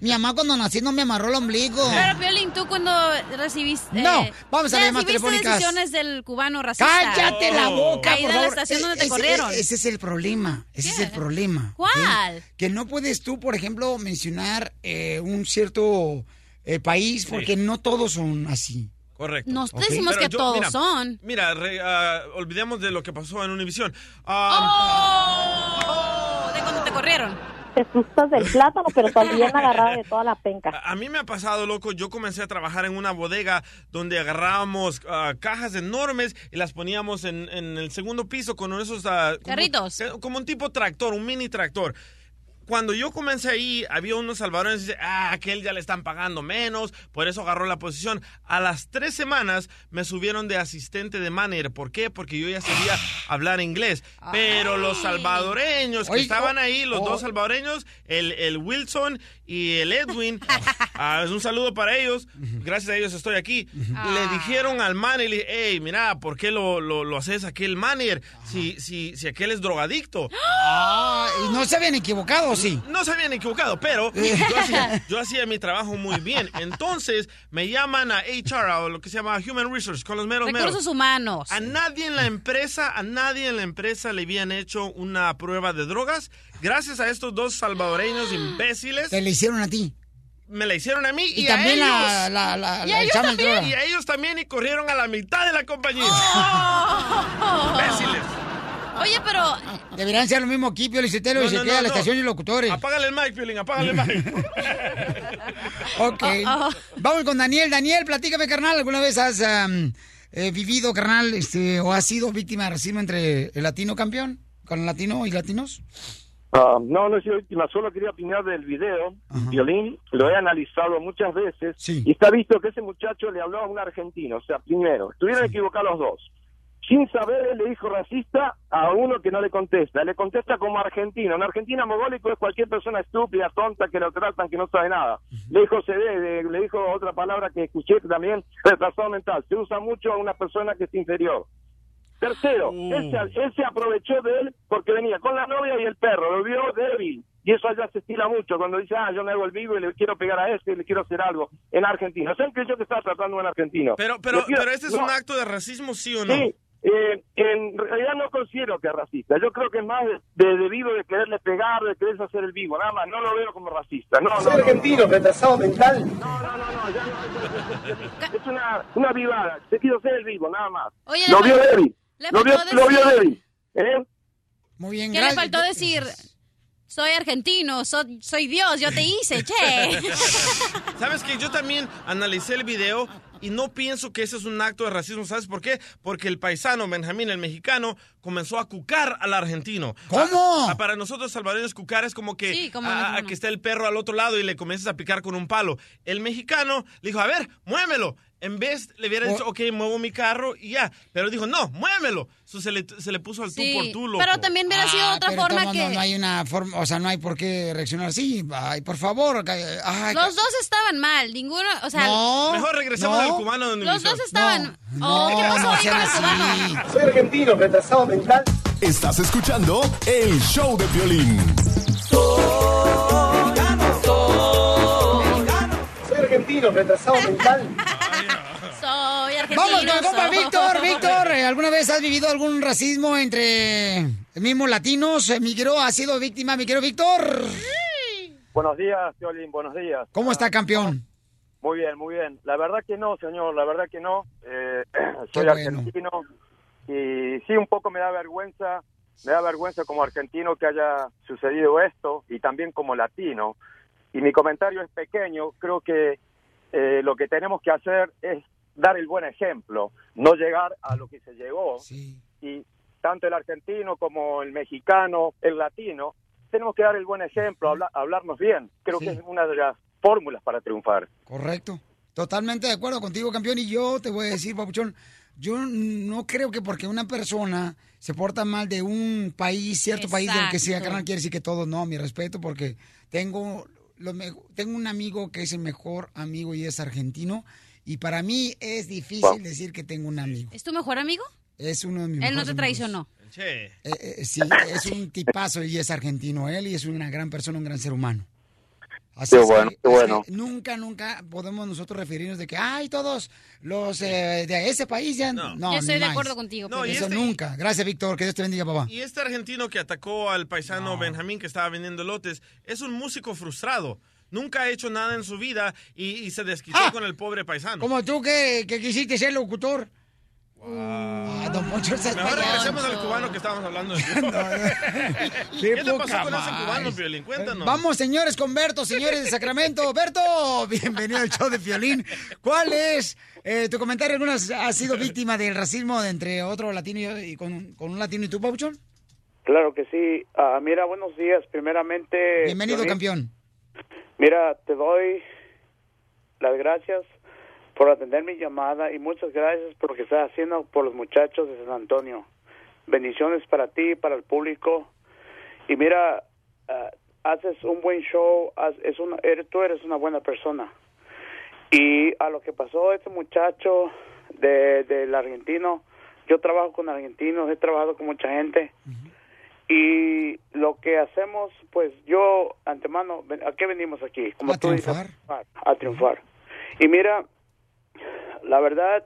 Mi mamá cuando nací no me amarró el ombligo. Pero, Piolín, tú cuando recibiste... No, vamos a ya llamadas recibiste telefónicas. decisiones del cubano racista. ¡Cállate la boca, Ahí por de la favor! estación donde te Ese- corrieron. Ese, ese es el problema, ese es el problema. ¿Cuál? Que no puedes tú, por ejemplo, mencionar eh, un cierto eh, país porque no todos son así. Correcto. No Ok. decimos Pero que yo- todos mira, son. Mira, re- ah, olvidemos de lo que pasó en Univision. Ah, Oh, de cuando te corrieron. Te asustas del plátano, pero también agarrada de toda la penca. A mí me ha pasado, loco, yo comencé a trabajar en una bodega donde agarrábamos ah, cajas enormes y las poníamos en, en el segundo piso con esos... como- Carritos. eh, Como, un tipo tractor, un mini tractor. Cuando yo comencé ahí, había unos salvadoreños que dicen, ah, aquel ya le están pagando menos, por eso agarró la posición. A las tres semanas me subieron de asistente de manager. ¿Por qué? Porque yo ya sabía hablar inglés. Pero los salvadoreños que estaban oh, ahí, los oh. dos salvadoreños, el, el Wilson y el Edwin, ah, es un saludo para ellos, gracias a ellos estoy aquí, le dijeron al manager, hey, mira, ¿por qué lo, lo, lo haces aquel manager si, si, si aquel es drogadicto? Ah, y no se habían equivocado, sí. No se habían equivocado, pero yo hacía, yo hacía mi trabajo muy bien. Entonces me llaman a HR, o lo que se llama Human Resources, con los meros meros. Recursos humanos. A nadie en la empresa, a nadie en la empresa le habían hecho una prueba de drogas. Gracias a estos dos salvadoreños imbéciles. Te le hicieron a ti. Me la hicieron a mí y, Y a también ellos. la- la- la- y la a ellos también. Y a ellos también y corrieron a la mitad de la compañía. Oh. Imbéciles. Oye, pero Deberían ser lo mismo aquí, Pio Licetero, y se no, queda no, la estación y locutores. Apágale el mic, Piolín, apágale el mic. Ok. Oh, Vamos con Daniel. Daniel, platícame, carnal. ¿Alguna vez has eh, vivido, carnal, este, o has sido víctima de racismo entre el latino campeón? ¿Con latino y latinos? Ah, no, no he sido víctima, solo quería opinar del video. Violín, lo he analizado muchas veces y está visto que ese muchacho le habló a un argentino. O sea, primero, estuvieron equivocados los dos. Sin saber, él le dijo racista a uno que no le contesta. Le contesta como argentino. En Argentina, mogólico es cualquier persona estúpida, tonta, que lo tratan, que no sabe nada. Le dijo CD, de- le dijo otra palabra que escuché también, retrasado mental. Se usa mucho a una persona que es inferior. Tercero, él, se, él se aprovechó de él porque venía con la novia y el perro, lo vio débil. Y eso allá se estila mucho cuando dice, ah, yo me hago el vivo y le quiero pegar a este y le quiero hacer algo en Argentina. O sea, él creyó que estaba tratando un argentino. Pero, pero, quiero- pero este es no, un acto de racismo, ¿sí o no? Sí, eh, en realidad no considero que es racista. Yo creo que es más de, de- debido de quererle pegar, de quererse hacer el vivo. Nada más, no lo veo como racista. No, no, Soy no, argentino, no. retrasado mental. No, no, no, no, ya no. Es una, una vivada. Se quiso hacer el vivo, nada más. Oye, lo vio débil. Lo vio, lo vio débil. ¿Eh? Muy bien, ¿qué le faltó decir? Soy argentino, soy, soy Dios, yo te hice, che. ¿Sabes que Yo también analicé el video y no pienso que ese es un acto de racismo. ¿Sabes por qué? Porque el paisano, Benjamín, el mexicano, comenzó a cucar al argentino. ¿Cómo? Ah, ah, para nosotros salvadoreños, cucar es como que, Sí, como ah, que está el perro al otro lado y le comienzas a picar con un palo. El mexicano le dijo, a ver, muévelo. En vez le hubiera dicho, ok, muevo mi carro y ya. Pero dijo, no, muévelo. So, se, le, se le puso al tú Sí, por tú, loco. pero también hubiera sido Ah, otra pero forma que... No, no hay una forma, o sea, no hay por qué reaccionar así. Ay, por favor. Ay, Los dos estaban mal, ninguno, o sea... No, Mejor regresemos no. al cubano de Los dos estaban... No, Oh, ¿Qué pasó no ahí con el cubano? Soy argentino, retrasado mental. Estás escuchando el show de violín. Soy argentino, retrasado mental. Vamos con compa Víctor. Víctor, ¿eh, ¿alguna vez has vivido algún racismo entre mismos latinos? Eh, Mi querido, ¿has sido víctima, mi querido Víctor? Buenos días, Piolín, buenos días. ¿Cómo está, campeón? Muy bien, muy bien. La verdad que no, señor, la verdad que no. Eh, soy bueno. argentino y sí, un poco me da vergüenza, me da vergüenza como argentino que haya sucedido esto y también como latino. Y mi comentario es pequeño, creo que eh, lo que tenemos que hacer es dar el buen ejemplo, no llegar a lo que se llegó. Y tanto el argentino como el mexicano, el latino, tenemos que dar el buen ejemplo, habla- hablarnos bien. Creo que es una de las fórmulas para triunfar. Correcto. Totalmente de acuerdo contigo, campeón. Y yo te voy a decir, Papuchón, yo no creo que porque una persona se porta mal de un país, cierto país del que sea, carnal, quiere decir que todos no, mi respeto, porque tengo, lo me- tengo un amigo que es el mejor amigo y es argentino. Y para mí es difícil decir que tengo un amigo. ¿Es tu mejor amigo? Es uno de mis Él no te traicionó. Che. Eh, eh, sí, es un tipazo y es argentino él y es una gran persona, un gran ser humano. Así Qué es que- bueno, qué que bueno. nunca, nunca podemos nosotros referirnos de que, ay, todos los eh, de ese país ya... No, Yo estoy de acuerdo contigo. No, Eso este- nunca. Gracias, Víctor. Que Dios te bendiga, papá. Y este argentino que atacó al paisano Benjamín que estaba vendiendo lotes es un músico frustrado. Nunca ha hecho nada en su vida y, y se desquitó con el pobre paisano. Como tú que, que quisiste ser locutor. Ah, don Poncho, Mejor regresemos al cubano que estábamos hablando. Qué ¿Qué te pasó con ese cubano, Piolín? Cuéntanos. Vamos, señores, con Berto, señores de Sacramento. Berto, bienvenido al show de Violín. ¿Cuál es eh, tu comentario? ¿Alguna has sido víctima del racismo de entre otro latino y, y con, con un latino y tú, Pauchón? Claro que sí. Ah, mira, buenos días. Primeramente. Bienvenido, Piolín, campeón. Mira, te doy las gracias por atender mi llamada y muchas gracias por lo que estás haciendo por los muchachos de San Antonio. Bendiciones para ti, para el público. Y mira, ah, haces un buen show, es una, eres, tú eres una buena persona. Y a lo que pasó este muchacho de, del argentino, yo trabajo con argentinos, he trabajado con mucha gente. Y lo que hacemos, pues yo, antemano, ¿a qué venimos aquí? Como A tú dices, triunfar. a, a triunfar. Y mira, la verdad,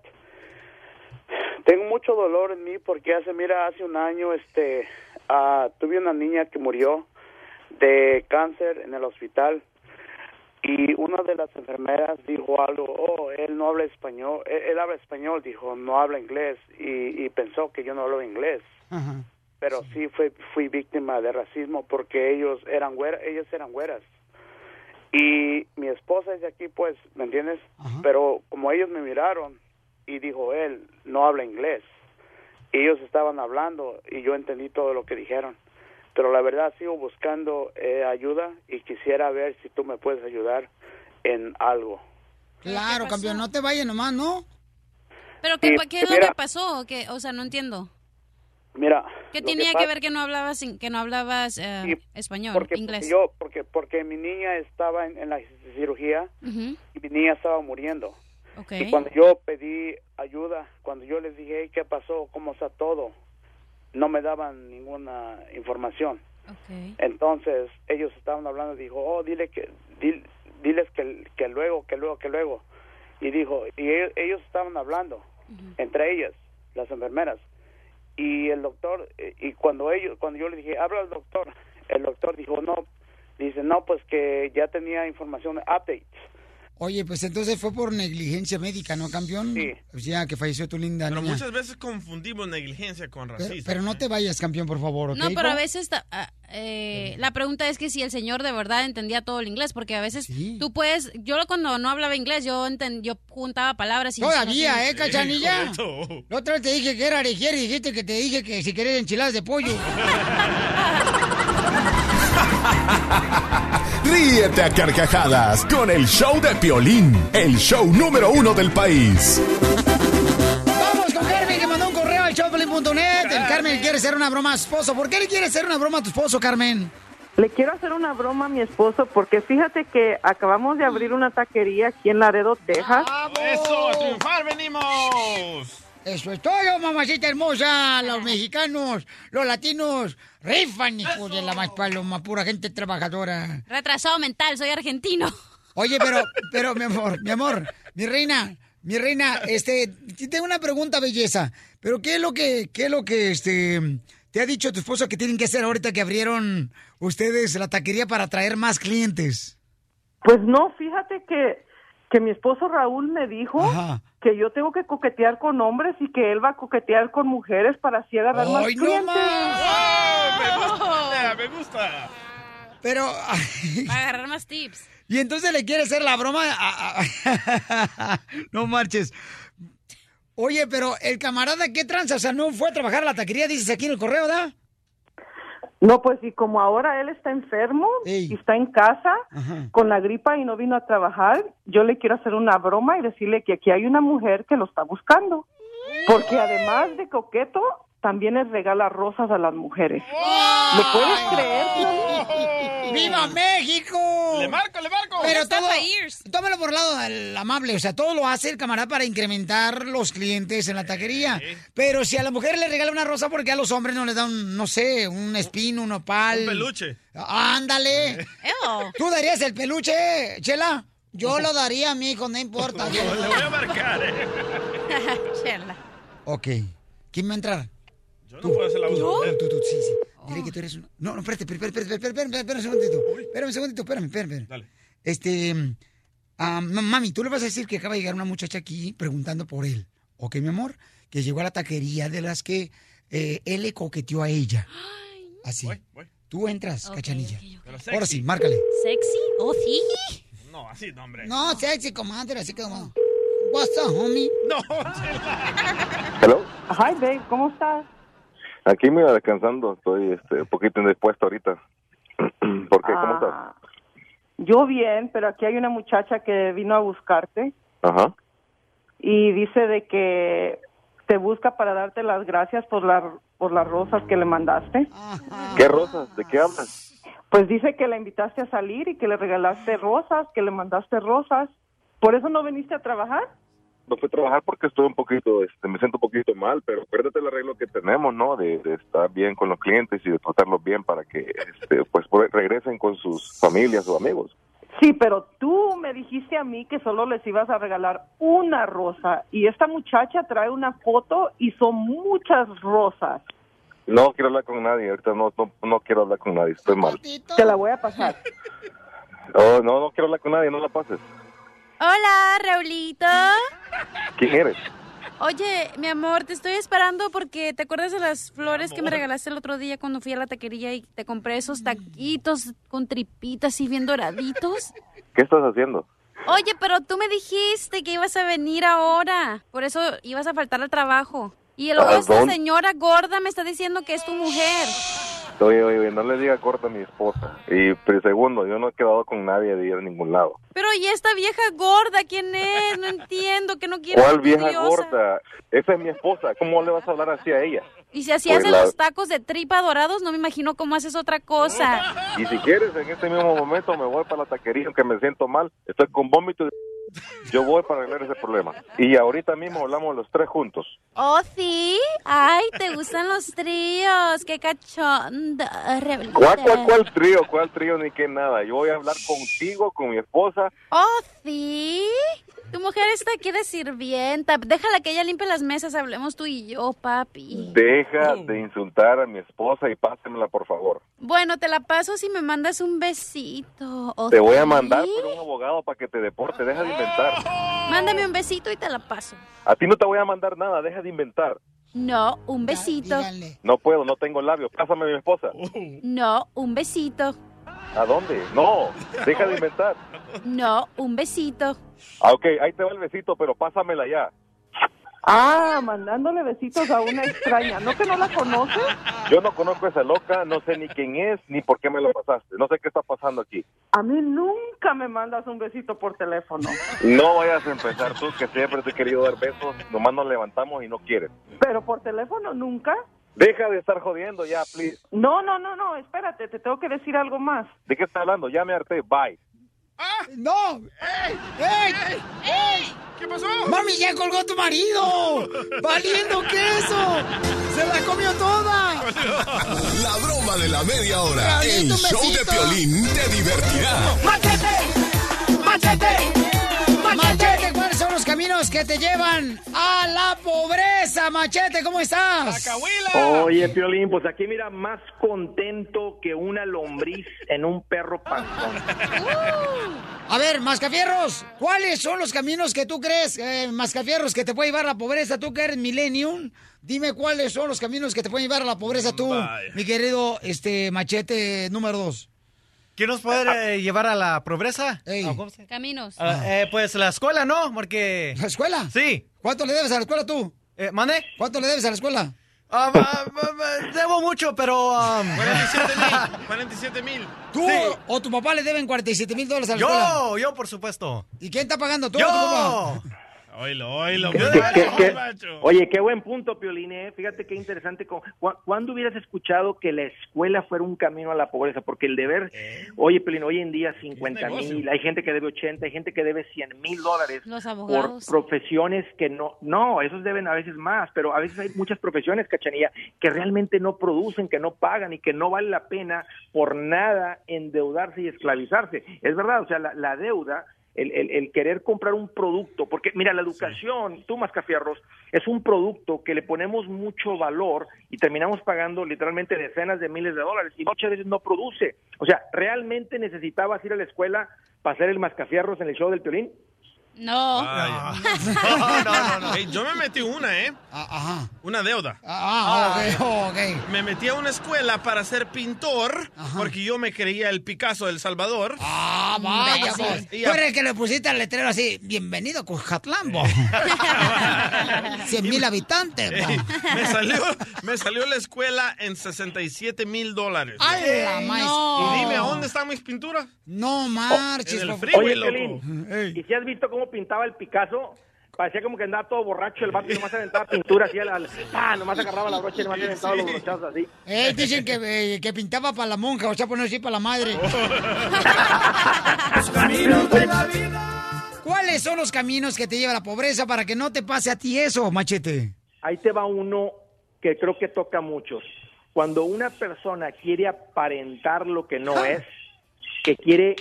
tengo mucho dolor en mí porque hace, mira, hace un año, este, ah, tuve una niña que murió de cáncer en el hospital y una de las enfermeras dijo algo, oh, él no habla español, él, él habla español, dijo, no habla inglés y, y pensó que yo no hablo inglés pero sí fui, fui víctima de racismo porque ellos eran güeras, ellas eran güeras. Y mi esposa es de aquí, pues, ¿me entiendes? Pero como ellos me miraron y dijo él, no habla inglés. Y ellos estaban hablando y yo entendí todo lo que dijeron. Pero la verdad sigo buscando eh, ayuda y quisiera ver si tú me puedes ayudar en algo. Claro, campeón, no te vayas nomás, ¿no? ¿Pero qué, Sí, qué es lo mira. que pasó? ¿Qué, o sea, no entiendo. Mira, ¿Qué tenía que, pasa- ver que no hablabas, que no hablabas eh, español, porque inglés? yo porque porque mi niña estaba en, en la cirugía y mi niña estaba muriendo. Ok. y cuando yo pedí ayuda cuando yo les dije "Hey, qué pasó cómo está todo no me daban ninguna información. Entonces ellos estaban hablando dijo oh dile que dil- diles que, que luego que luego que luego. Y dijo y ellos, ellos estaban hablando entre ellas las enfermeras y el doctor eh, y cuando ellos cuando yo le dije habla al doctor el doctor dijo no dice no pues que ya tenía información updates Oye, pues entonces fue por negligencia médica, ¿no, campeón? Sí. Pues ya que falleció tu linda Pero niña. muchas veces confundimos negligencia con racismo. pero no te vayas, campeón, por favor, ¿ok? No, pero a veces ta- ah, eh, la pregunta es que si el señor de verdad entendía todo el inglés, porque a veces tú puedes, yo cuando no hablaba inglés, yo enten- yo juntaba palabras y Todavía, ¿eh, cachanilla? correcto. La otra vez te dije que era arejier y dijiste que te dije que si querés enchiladas de pollo. Ríete a carcajadas con el show de Piolín, el show número uno del país. Vamos con Carmen que mandó un correo al showplay.net. El Carmen quiere hacer una broma a su esposo. ¿Por qué le quiere hacer una broma a tu esposo, Carmen? Le quiero hacer una broma a mi esposo porque fíjate que acabamos de abrir una taquería aquí en Laredo, Texas. ¡Eso! ¡A triunfar venimos! Eso es todo, mamacita hermosa. Los mexicanos, los latinos, rifan, hijos de la más paloma, pura gente trabajadora. Retrasado mental, soy argentino. Oye, pero, pero, mi amor, mi amor, mi reina, mi reina, este, tengo una pregunta, belleza. Pero ¿qué es lo que, qué es lo que, este, te ha dicho tu esposo que tienen que hacer ahorita que abrieron ustedes la taquería para atraer más clientes? Pues no, fíjate que, que mi esposo Raúl me dijo que yo tengo que coquetear con hombres y que él va a coquetear con mujeres para así agarrar más ¡Ay, no clientes. ¡Me gusta! ¡Me gusta! Pero... Para agarrar más tips. Y entonces le quiere hacer la broma. a- no marches. Oye, pero el camarada, ¿qué tranza? O sea, no fue a trabajar a la taquería, dices aquí en el correo, ¿da? No, pues y como ahora él está enfermo y está en casa con la gripa y no vino a trabajar, yo le quiero hacer una broma y decirle que aquí hay una mujer que lo está buscando. Porque además de coqueto, también les regala rosas a las mujeres. ¿Lo puedes creer? ¡Viva México! ¡Le marco, le marco! Pero todo, tómalo por el lado del amable, o sea, todo lo hace el camarada para incrementar los clientes en la taquería. Pero si a la mujer le regala una rosa, porque a los hombres no les dan, no sé, un espino, un opal? Un peluche. Ándale. ¿Tú darías el peluche, Chela? Yo lo daría a mi hijo, no importa. Le voy a marcar, ¿eh? Chela. Ok. ¿Quién va a entrar? Yo no puedo hacer la voz. Tú, tú, tú, sí, sí. Dile que tú eres una... No, no, espérate, espérate, espérate, espérate, espérate, espérate un segundito. Espérame un segundito, espérame, espérame. espérame. Este, ah, ma- mami, tú le vas a decir que acaba de llegar una muchacha aquí preguntando por él. ¿Ok, mi amor? Que llegó a la taquería de las que eh, él le coqueteó a ella. Así. Tú entras, cachanilla. Pero Ahora sí, márcale. ¿Sexy? ¿Oh, sí? No, así no, hombre. No, sexy, comadre, así como... What's up, homie? No, Hello. Hi, babe, ¿cómo estás? Aquí me iba descansando, estoy este, un poquito indispuesto ahorita. ¿Por qué? ¿Cómo estás? Ah, Yo bien, pero aquí hay una muchacha que vino a buscarte Ajá. y dice de que te busca para darte las gracias por, la, por las rosas que le mandaste. ¿Qué rosas? ¿De qué hablas? Pues dice que la invitaste a salir y que le regalaste rosas, que le mandaste rosas. ¿Por eso no viniste a trabajar? No fui a trabajar porque estoy un poquito, este, me siento un poquito mal, pero acuérdate el arreglo que tenemos, ¿no? De, de estar bien con los clientes y de tratarlos bien para que, este, pues, regresen con sus familias o amigos. Sí, pero tú me dijiste a mí que solo les ibas a regalar una rosa y esta muchacha trae una foto y son muchas rosas. No quiero hablar con nadie, ahorita no, no, no quiero hablar con nadie, estoy mal. Te la voy a pasar. Oh, no, no quiero hablar con nadie, no la pases. Hola, Raulito. ¿Quién eres? Oye, mi amor, te estoy esperando porque te acuerdas de las flores que me regalaste el otro día cuando fui a la taquería y te compré esos taquitos con tripitas y bien doraditos. ¿Qué estás haciendo? Oye, pero tú me dijiste que ibas a venir ahora, por eso ibas a faltar al trabajo. Y luego ¿A esta señora gorda me está diciendo que es tu mujer. Oye, oye, oye, no le diga corta a mi esposa. Y pero segundo, yo no he quedado con nadie de ir a ningún lado. Pero ¿y esta vieja gorda quién es? No entiendo, que no quiere ¿Cuál vieja curiosa. gorda? Esa es mi esposa. ¿Cómo le vas a hablar así a ella? Y si así Pues haces la- los tacos de tripa dorados, no me imagino cómo haces otra cosa. Y si quieres, en este mismo momento me voy para la taquería, aunque me siento mal. Estoy con vómito. de- Yo voy para arreglar ese problema. Y ahorita mismo hablamos los tres juntos. ¿Oh, sí? Ay, te gustan los tríos. Qué cachonda, Raulito. ¿Cuál, cuál, cuál trío? ¿Cuál trío? Ni qué nada. Yo voy a hablar contigo, con mi esposa. ¿Oh, sí? Tu mujer está aquí de sirvienta. Déjala que ella limpie las mesas. Hablemos tú y yo, papi. Deja de insultar a mi esposa y pásemela, por favor. Bueno, te la paso si me mandas un besito. ¿Oh, Te voy a mandar por un abogado para que te deporte. Deja de inventar. Mándame un besito y te la paso. A ti no te voy a mandar nada. Deja de inventar. No, un besito. No puedo, no tengo labios. Pásame a mi esposa. No, un besito. ¿A dónde? No, deja de inventar. No, un besito. Ah, ok, ahí te va el besito, pero pásamela ya. Ah, mandándole besitos a una extraña. ¿No que no la conoces? Yo no conozco a esa loca, no sé ni quién es, ni por qué me lo pasaste. No sé qué está pasando aquí. A mí nunca me mandas un besito por teléfono. No vayas a empezar tú, que siempre te he querido dar besos, nomás nos levantamos y no quieres. Pero por teléfono nunca. Deja de estar jodiendo ya, please. No, no, no, no, espérate, te tengo que decir algo más. ¿De qué estás hablando? Ya me harté, bye. ¡No! ¡Ey! ¡Ey! ¡Ey! ¿Qué pasó? ¡Mami, ya colgó tu marido! ¡Valiendo queso! ¡Se la comió toda! La broma de la media hora. El show de. Piolín te divertirá. ¡Machete! ¡Machete! ¡Machete! ¿Cuáles son los caminos que te llevan a la pobreza? Machete, ¿cómo estás? Oye, Piolín, pues aquí mira, más contento que una lombriz en un perro panzón. A ver, Mascafierros, ¿cuáles son los caminos que tú crees, eh, Mascafierros, que te puede llevar a la pobreza? Tú que eres millennium, dime cuáles son los caminos que te pueden llevar a la pobreza tú, mi querido este machete número dos. ¿Qué nos puede eh, llevar a la pobreza? Ah, ¿cómo se- Caminos. Ah, eh, pues la escuela, ¿no? Porque... ¿La escuela? Sí. ¿Cuánto le debes a la escuela tú? Eh, ¿Mande? ¿Cuánto le debes a la escuela? Ah, debo mucho, pero... um, 47 mil. 47 mil. ¿Tú o tu papá le deben 47 mil dólares a la escuela? Yo, yo, por supuesto. ¿Y quién está pagando? ¿Tú Yo. o tu papá? Oílo, oílo. ¿Qué- muchacho, qué- qué- muchacho. Oye, qué buen punto, Piolín. ¿eh? Fíjate qué interesante. ¿Cuándo hubieras escuchado que la escuela fuera un camino a la pobreza? Porque el deber, oye, Piolín, hoy en día 50 mil, hay gente que debe 80, hay gente que debe 100 mil dólares Los por abogados. profesiones que no, no, esos deben a veces más, pero a veces hay muchas profesiones, Cachanilla, que realmente no producen, que no pagan y que no vale la pena por nada endeudarse y esclavizarse. Es verdad, o sea, la, la deuda el, el- el querer comprar un producto, porque mira, la educación, tú Mascafierros, es un producto que le ponemos mucho valor y terminamos pagando literalmente decenas de miles de dólares y muchas veces no produce. O sea, ¿realmente necesitabas ir a la escuela para hacer el Mascafierros en el show del Piolín? No. No, no, no. Yo me metí una, ¿eh? Ajá. Una deuda. Ah, ok, ok. Me metí a una escuela para ser pintor porque yo me creía el Picasso del Salvador. Ah, vaya, pues. Y Tú eres el que le pusiste al letrero así, bienvenido a Cuscatlán. 100 mil habitantes, bo. Ey, me salió, me salió la escuela en 67 mil dólares. ¡A la maíz! Y dime, ¿a dónde están mis pinturas? No marches, En el freeway, Oye, loco. ¿y si has visto cómo pintaba el Picasso? Parecía como que andaba todo borracho el vato y nomás aventaba pintura así, al, al- ¡ah! nomás agarraba la brocha y nomás aventaba los brochazos así. Eh, dicen que, eh, que pintaba para la monja, o sea, poner así para la madre. ¿Cuáles son los caminos que te lleva a la pobreza para que no te pase a ti eso, machete? Ahí te va uno que creo que toca a muchos. Cuando una persona quiere aparentar lo que no es, que quiere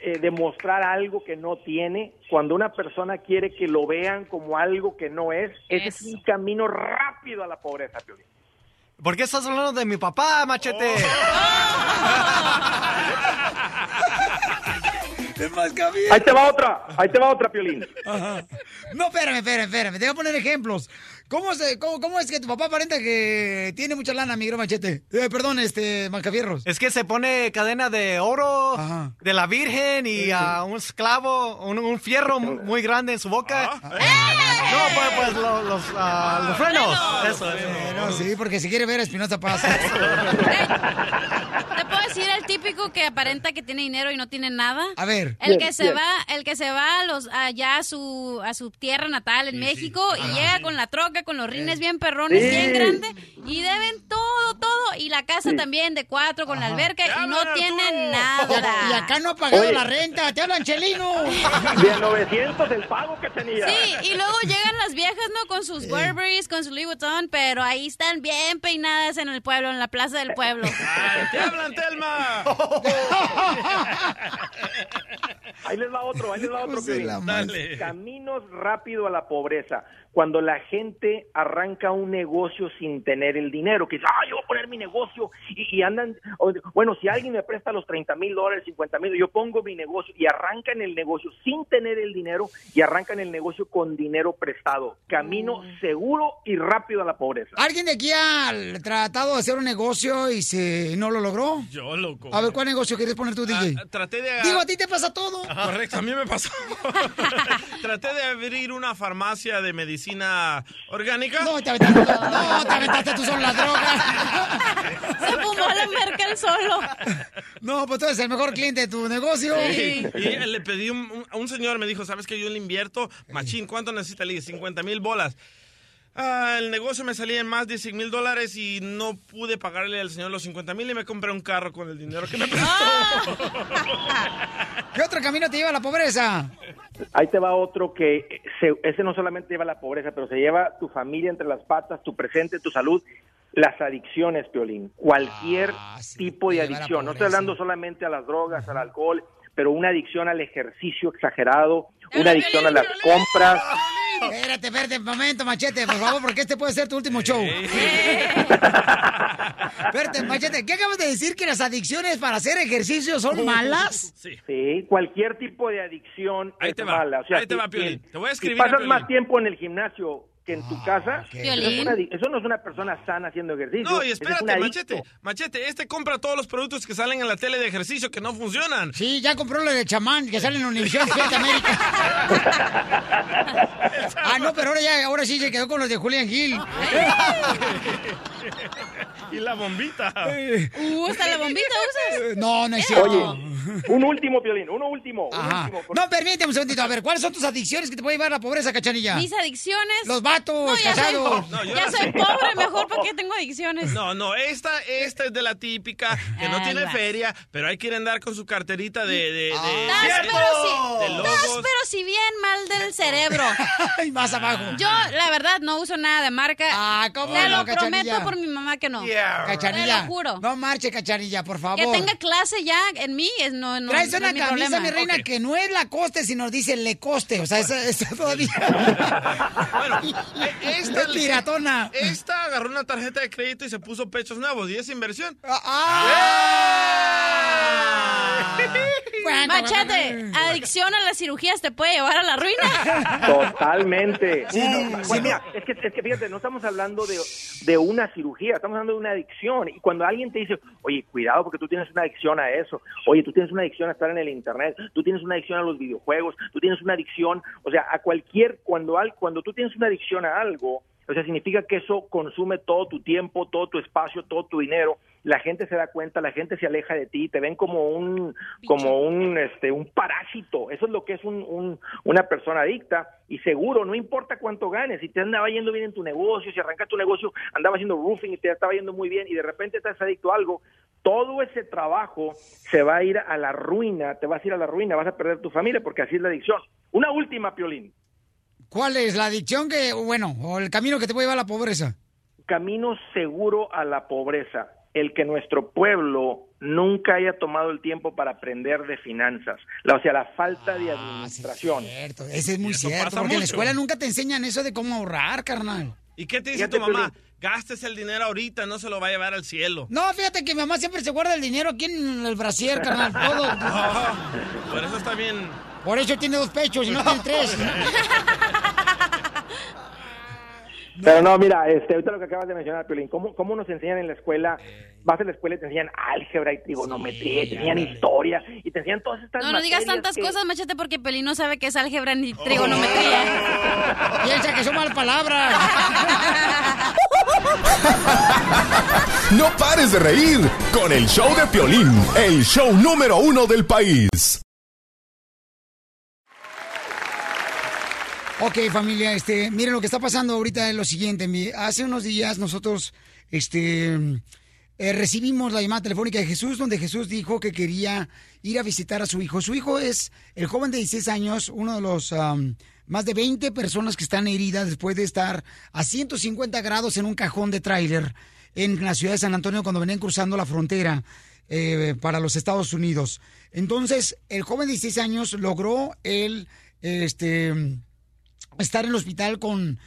eh, demostrar algo que no tiene, cuando una persona quiere que lo vean como algo que no es, ese es un camino rápido a la pobreza, Piolín. ¿Por qué estás hablando de mi papá, machete? Es más camino. Ahí te va otra, ahí te va otra, Piolín. Ajá. No, espérame, espérame, espérame. Te voy a poner ejemplos. ¿Cómo, se, cómo, cómo es que tu papá aparenta que tiene mucha lana, mi gran machete? Eh, perdón, este, Mancafierros. Es que se pone cadena de oro de la Virgen y Sí. a un esclavo, un, un fierro muy grande en su boca. Ah. No, pues, pues lo- los, ah, los frenos. Eso, eso. Sí, porque si quiere ver a Espinosa Paz. ¿Te puedo decir el típico que aparenta que tiene dinero y no tiene nada? A ver. El que se bien. va, el que se va a los allá a su a su tierra natal en México y llega con la troca, con los rines bien perrones, Sí. bien grande y deben todo, todo y la casa Sí. también de cuatro con la alberca y no tienen nada. y acá no ha pagado Oye. la renta. Te hablan, Chelino. De 900 el pago que tenía. Sí, y luego llegan las viejas, ¿no? Con sus Burberrys, con su Louis Vuitton, pero ahí están bien peinadas en el pueblo, en la plaza del pueblo. ¡Te hablan, Telma! Ahí les va otro, ahí les va otro. Dale. Caminos rápido a la pobreza. Cuando la gente arranca un negocio sin tener el dinero, que dice, ah, yo voy a poner mi negocio y, y andan, o- bueno, si alguien me presta los 30 mil dólares, 50 mil, yo pongo mi negocio y arrancan el negocio sin tener el dinero y arrancan el negocio con dinero prestado. Camino seguro y rápido a la pobreza. ¿Alguien de aquí ha tratado de hacer un negocio y se no lo logró? Yo, loco. A ver, ¿cuál negocio quieres poner tú, DJ? Traté de... Digo, a ti te pasa todo. Correcto, a mí me pasó. Traté de abrir una farmacia de medicina orgánica. No, te aventaste, no, te aventaste tú solo la droga. Se fumó la merca el solo. No, pues tú eres el mejor cliente de tu negocio. Sí. Y le pedí un- un- a un señor, me dijo, ¿sabes que yo le invierto? Machín, ¿cuánto necesita? Le dije, 50 mil bolas. Ah, el negocio me salía en más de 100 mil dólares y no pude pagarle al señor los 50 mil y me compré un carro con el dinero que me prestó. ¿Qué otro camino te lleva a la pobreza? Ahí te va otro que se- ese no solamente lleva la pobreza, pero se lleva tu familia entre las patas, tu presente, tu salud, las adicciones, Piolín. Cualquier tipo de adicción. No estoy hablando solamente a las drogas, al alcohol, pero una adicción al ejercicio exagerado, una adicción a las compras. Espérate, espérate, un momento, machete, por favor, porque este puede ser tu último show. espérate, machete, ¿qué acabas de decir? ¿Que las adicciones para hacer ejercicio son malas? Sí. cualquier tipo de adicción Ahí es te va, mala. O sea, ahí te si- va, Piolín. si- Te voy a si escribir a pasas más tiempo en el gimnasio que en tu casa, eso, es una adic- eso no es una persona sana haciendo ejercicio. No, y es espérate. Machete. Machete, este compra todos los productos que salen en la tele de ejercicio que no funcionan. Sí, ya compró lo de chamán que sale en Univisión Despierta América. ah, no, pero ahora ya, ahora sí se quedó con los de Julian Hill. y la bombita. Uh, hasta la bombita usas. No, no es cierto. Oye, un último, Piolín, uno último. un último, No, permíteme un segundito. A ver, ¿cuáles son tus adicciones que te pueden llevar a la pobreza, cachanilla? Mis adicciones. Los vatos, No, ya soy. No, ya pobre, mejor porque tengo adicciones. No, no, esta, esta es de la típica, que no Ah, tiene feria, pero hay que ir a andar con su carterita de... de, de- Das, ¡Cierto! pero si, de das, pero si bien mal del cerebro. y más abajo. Yo, la verdad, no uso nada de marca. Ah, ¿cómo Te no, lo prometo por mi mamá que no. Cachanilla. Te lo juro. No marche, cachanilla, por favor. Que tenga clase ya en mí es no, no, Traes no una es mi camisa, problema. mi reina, que no es la coste, sino dice le coste. O sea, esa, esa todavía. Eh, Esta, Es piratona. Esta agarró una tarjeta de crédito y se puso pechos nuevos. ¿Y es inversión? Machete, adicción a las cirugías te puede llevar a la ruina. Totalmente. Sí, no, Bueno, sí, no. mira, es que, es que fíjate, no estamos hablando de, de una cirugía, estamos hablando de una adicción. Y cuando alguien te dice, oye, cuidado porque tú tienes una adicción a eso, oye, tú tienes una adicción a estar en el internet, tú tienes una adicción a los videojuegos, tú tienes una adicción, o sea, a cualquier, cuando, al, cuando tú tienes una adicción a algo, o sea, significa que eso consume todo tu tiempo, todo tu espacio, todo tu dinero. La gente se da cuenta, la gente se aleja de ti, te ven como un, como un, este, un parásito. Eso es lo que es un, un- una persona adicta. Y seguro, no importa cuánto ganes, si te andaba yendo bien en tu negocio, si arrancas tu negocio, andaba haciendo roofing y te estaba yendo muy bien y de repente estás adicto a algo, todo ese trabajo se va a ir a la ruina, te vas a ir a la ruina, vas a perder tu familia porque así es la adicción. Una última, Piolín. ¿Cuál es la adicción que, bueno, o el camino que te puede llevar a la pobreza? camino seguro a la pobreza, el que nuestro pueblo nunca haya tomado el tiempo para aprender de finanzas, la, o sea, la falta de administración. Ese es muy cierto, porque en la mucho. escuela nunca te enseñan eso de cómo ahorrar, carnal. ¿Y qué te dice Fíjate, tu mamá? Gastes el dinero ahorita, no se lo va a llevar al cielo. No, fíjate que mi mamá siempre se guarda el dinero aquí en el brasier, carnal, todo. Por eso está bien. Por eso tiene dos pechos y no tiene tres. Pero no, mira, este, ahorita lo que acabas de mencionar, Piolín, ¿cómo, ¿cómo nos enseñan en la escuela? Vas a la escuela y te enseñan álgebra y trigonometría, y te enseñan historia, y te enseñan todas estas No, no digas tantas que- cosas, Machete, porque Pelín no sabe qué es álgebra ni trigonometría. Piensa que son mal palabras. No pares de reír con el show de Piolín, el show número uno del país. Ok, familia, este, miren lo que está pasando ahorita es lo siguiente. Hace unos días nosotros, este, eh, recibimos la llamada telefónica de Jesús, donde Jesús dijo que quería ir a visitar a su hijo. Su hijo es el joven de 16 años, uno de los más de 20 personas que están heridas después de estar a 150 grados en un cajón de tráiler en la ciudad de San Antonio cuando venían cruzando la frontera eh, para los Estados Unidos. Entonces, el joven de 16 años logró el, este, estar en el hospital con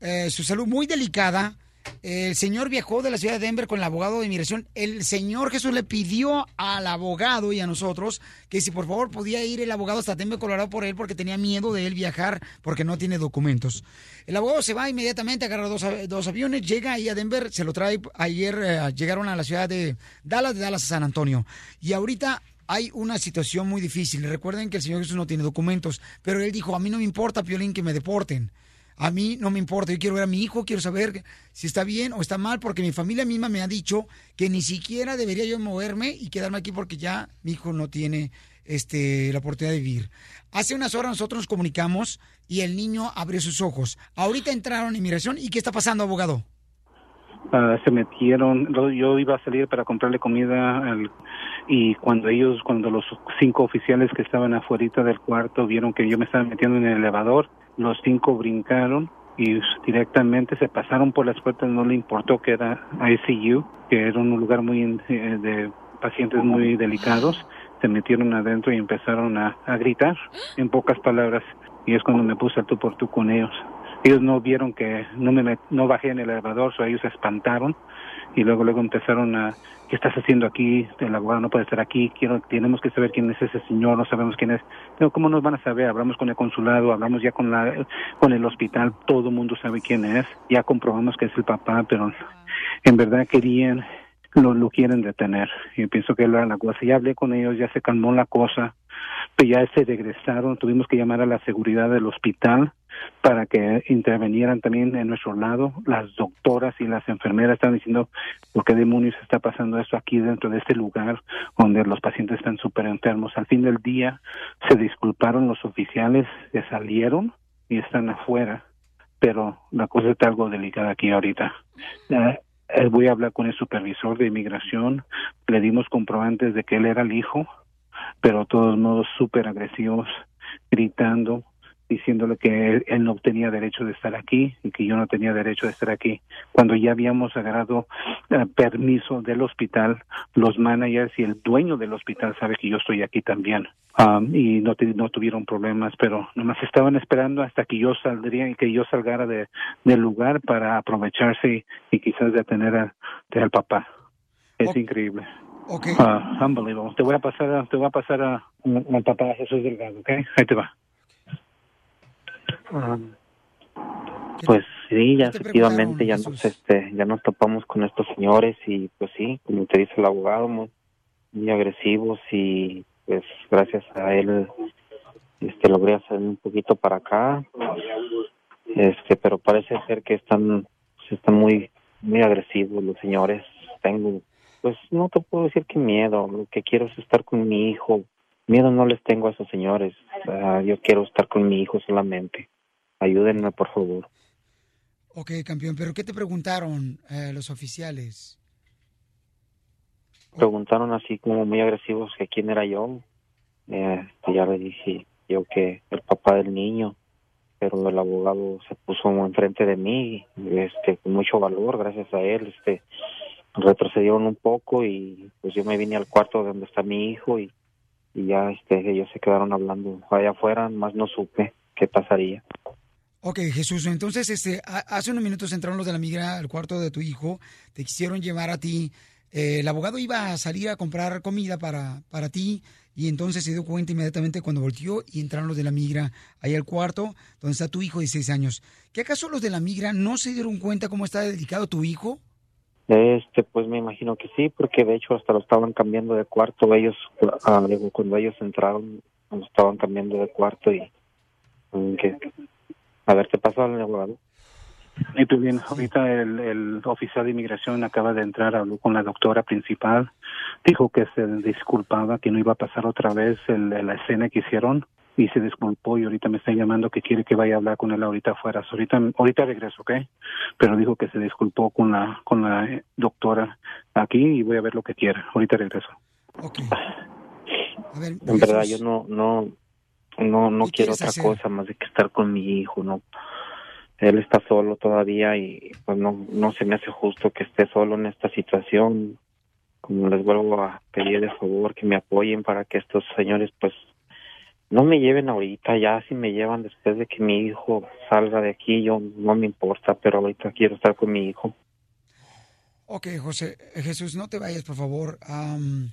eh, su salud muy delicada. El señor viajó de la ciudad de Denver con el abogado de inmigración. El señor Jesús le pidió al abogado y a nosotros que si por favor podía ir el abogado hasta Denver, Colorado por él porque tenía miedo de él viajar porque no tiene documentos. El abogado se va inmediatamente, agarra dos, dos aviones, llega ahí a Denver, se lo trae. Ayer eh, llegaron a la ciudad de Dallas, de Dallas a San Antonio. Y ahorita hay una situación muy difícil. Recuerden que el Señor Jesús no tiene documentos, pero él dijo, a mí no me importa, Piolín, que me deporten. A mí no me importa, yo quiero ver a mi hijo, quiero saber si está bien o está mal, porque mi familia misma me ha dicho que ni siquiera debería yo moverme y quedarme aquí porque ya mi hijo no tiene este, la oportunidad de vivir. Hace unas horas nosotros nos comunicamos y el niño abrió sus ojos. Ahorita entraron a inmigración y ¿qué está pasando, abogado? Ah, se metieron, yo iba a salir para comprarle comida al- y cuando ellos, cuando los cinco oficiales que estaban afuera del cuarto vieron que yo me estaba metiendo en el elevador, los cinco brincaron y directamente se pasaron por las puertas, no le importó que era ICU, que era un lugar muy eh, de pacientes muy delicados, se metieron adentro y empezaron a, a gritar en pocas palabras y es cuando me puse a tú por tú con ellos. Ellos no vieron que no me met- no bajé en el elevador, so ellos se espantaron y luego luego empezaron a ¿qué estás haciendo aquí? El abogado no puede estar aquí, quiero tenemos que saber quién es ese señor, no sabemos quién es. Pero ¿cómo nos van a saber? Hablamos con el consulado, hablamos ya con la con el hospital, todo el mundo sabe quién es. Ya comprobamos que es el papá, pero en verdad querían lo, lo quieren detener. Yo pienso que la, la cosa, ya hablé con ellos, ya se calmó la cosa, pero ya se regresaron, tuvimos que llamar a la seguridad del hospital para que intervinieran también en nuestro lado. Las doctoras y las enfermeras están diciendo, ¿por qué demonios está pasando esto aquí dentro de este lugar donde los pacientes están súper enfermos? Al fin del día se disculparon los oficiales, se salieron y están afuera, pero la cosa está algo delicada aquí ahorita. Eh, voy a hablar con el supervisor de inmigración, le dimos comprobantes de que él era el hijo, pero de todos modos súper agresivos, gritando, diciéndole que él, él no tenía derecho de estar aquí y que yo no tenía derecho de estar aquí. Cuando ya habíamos agarrado eh, permiso del hospital, los managers y el dueño del hospital sabe que yo estoy aquí también. Um, y no, te- no tuvieron problemas, pero nomás estaban esperando hasta que yo saldría y que yo salgara de, del lugar para aprovecharse y, y quizás detener a- de al papá. Es increíble. Ok. Ah, unbelievable. Te voy a pasar a, te voy a pasar a, a- al papá Jesús Delgado, ¿ok? Ahí te va. Pues sí, ya efectivamente ya nos este ya nos topamos con estos señores y pues sí, como te dice el abogado, muy, muy agresivos y pues gracias a él este logré hacer un poquito para acá. Este, pero parece ser que están sí están muy muy agresivos los señores. Tengo pues no te puedo decir que miedo, lo que quiero es estar con mi hijo. Miedo no les tengo a esos señores. Yo quiero estar con mi hijo solamente. Ayúdenme, por favor. Ok, campeón, pero ¿qué te preguntaron eh, los oficiales? preguntaron así como muy agresivos que quién era yo. Eh, ya le dije yo que el papá del niño, pero el abogado se puso enfrente de mí, este, con mucho valor, gracias a él, este, retrocedieron un poco y pues yo me vine al cuarto donde está mi hijo y, y ya este, ellos se quedaron hablando allá afuera, más no supe qué pasaría. Ok, Jesús, entonces este, ha- hace unos minutos entraron los de la migra al cuarto de tu hijo, te quisieron llevar a ti. eh, el abogado iba a salir a comprar comida para, para ti y entonces se dio cuenta inmediatamente cuando volteó y entraron los de la migra ahí al cuarto donde está tu hijo de seis años. ¿Qué acaso los de la migra no se dieron cuenta cómo está dedicado tu hijo? Este, pues me imagino que sí, porque de hecho hasta lo estaban cambiando de cuarto. Ellos, ah, cuando ellos entraron, lo estaban cambiando de cuarto y. mm, a ver, ¿qué pasó al abogado? Y tú bien, ahorita el, el oficial de inmigración acaba de entrar, habló con la doctora principal, dijo que se disculpaba, que no iba a pasar otra vez el- la escena que hicieron y se disculpó y ahorita me está llamando que quiere que vaya a hablar con él ahorita afuera. So, ahorita, ahorita regreso, ¿ok? Pero dijo que se disculpó con la, con la eh, doctora aquí y voy a ver lo que quiera. Ahorita regreso. En verdad, yo no, no, no, no ¿Qué quiero otra hacer? cosa más de que estar con mi hijo, no. Él está solo todavía y pues no, no se me hace justo que esté solo en esta situación. Como les vuelvo a pedir de favor que me apoyen para que estos señores pues no me lleven ahorita, ya si me llevan después de que mi hijo salga de aquí, yo no me importa, pero ahorita quiero estar con mi hijo. Ok, José, eh, Jesús, no te vayas, por favor. Am,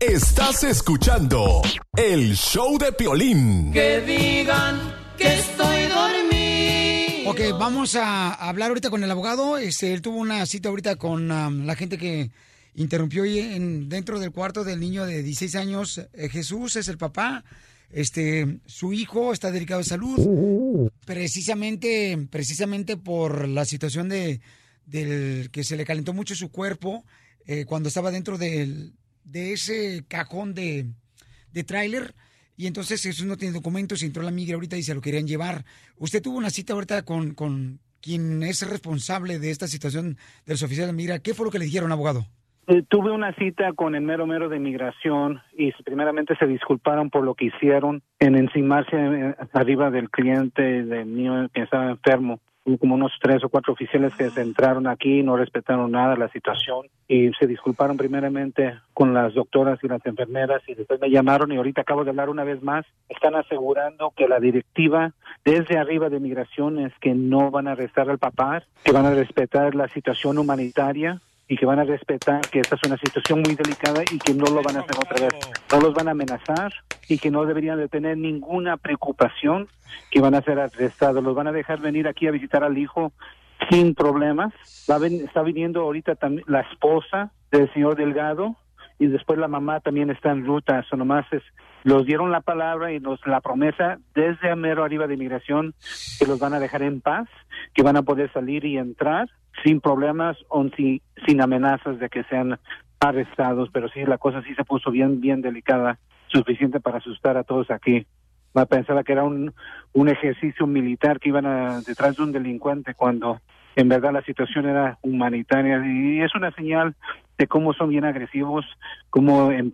Estás escuchando el show de Piolín. Que digan que estoy dormido. Ok, vamos a hablar ahorita con el abogado. Este, él tuvo una cita ahorita con am, la gente que interrumpió ahí en, dentro del cuarto del niño de 16 años. Eh, Jesús es el papá. Este, su hijo está delicado de salud. Precisamente, precisamente por la situación de del que se le calentó mucho su cuerpo eh, cuando estaba dentro del, de ese cajón de, de tráiler. Y entonces Jesús no tiene documentos y entró la migra ahorita y se lo querían llevar. Usted tuvo una cita ahorita con, con quien es responsable de esta situación de los oficiales de migra. ¿Qué fue lo que le dijeron, abogado? Eh, tuve una cita con el mero mero de inmigración y primeramente se disculparon por lo que hicieron en encimarse eh, arriba del cliente del niño que estaba enfermo como unos tres o cuatro oficiales que se entraron aquí, no respetaron nada la situación y se disculparon primeramente con las doctoras y las enfermeras y después me llamaron y ahorita acabo de hablar una vez más. Están asegurando que la directiva desde arriba de migración es que no van a arrestar al papá, que van a respetar la situación humanitaria y que van a respetar que esta es una situación muy delicada y que no lo van a hacer otra vez. No los van a amenazar y que no deberían de tener ninguna preocupación que van a ser arrestados. Los van a dejar venir aquí a visitar al hijo sin problemas. Va ven- está viniendo ahorita también la esposa del señor Delgado y después la mamá también está en ruta. Eso nomás es, los dieron la palabra y nos la promesa desde a mero arriba de inmigración que los van a dejar en paz, que van a poder salir y entrar sin problemas o sin, sin amenazas de que sean arrestados. Pero sí, la cosa sí se puso bien, bien delicada, suficiente para asustar a todos aquí. Pensaba que era un, un ejercicio militar que iban a, detrás de un delincuente cuando en verdad la situación era humanitaria y es una señal de cómo son bien agresivos, cómo em-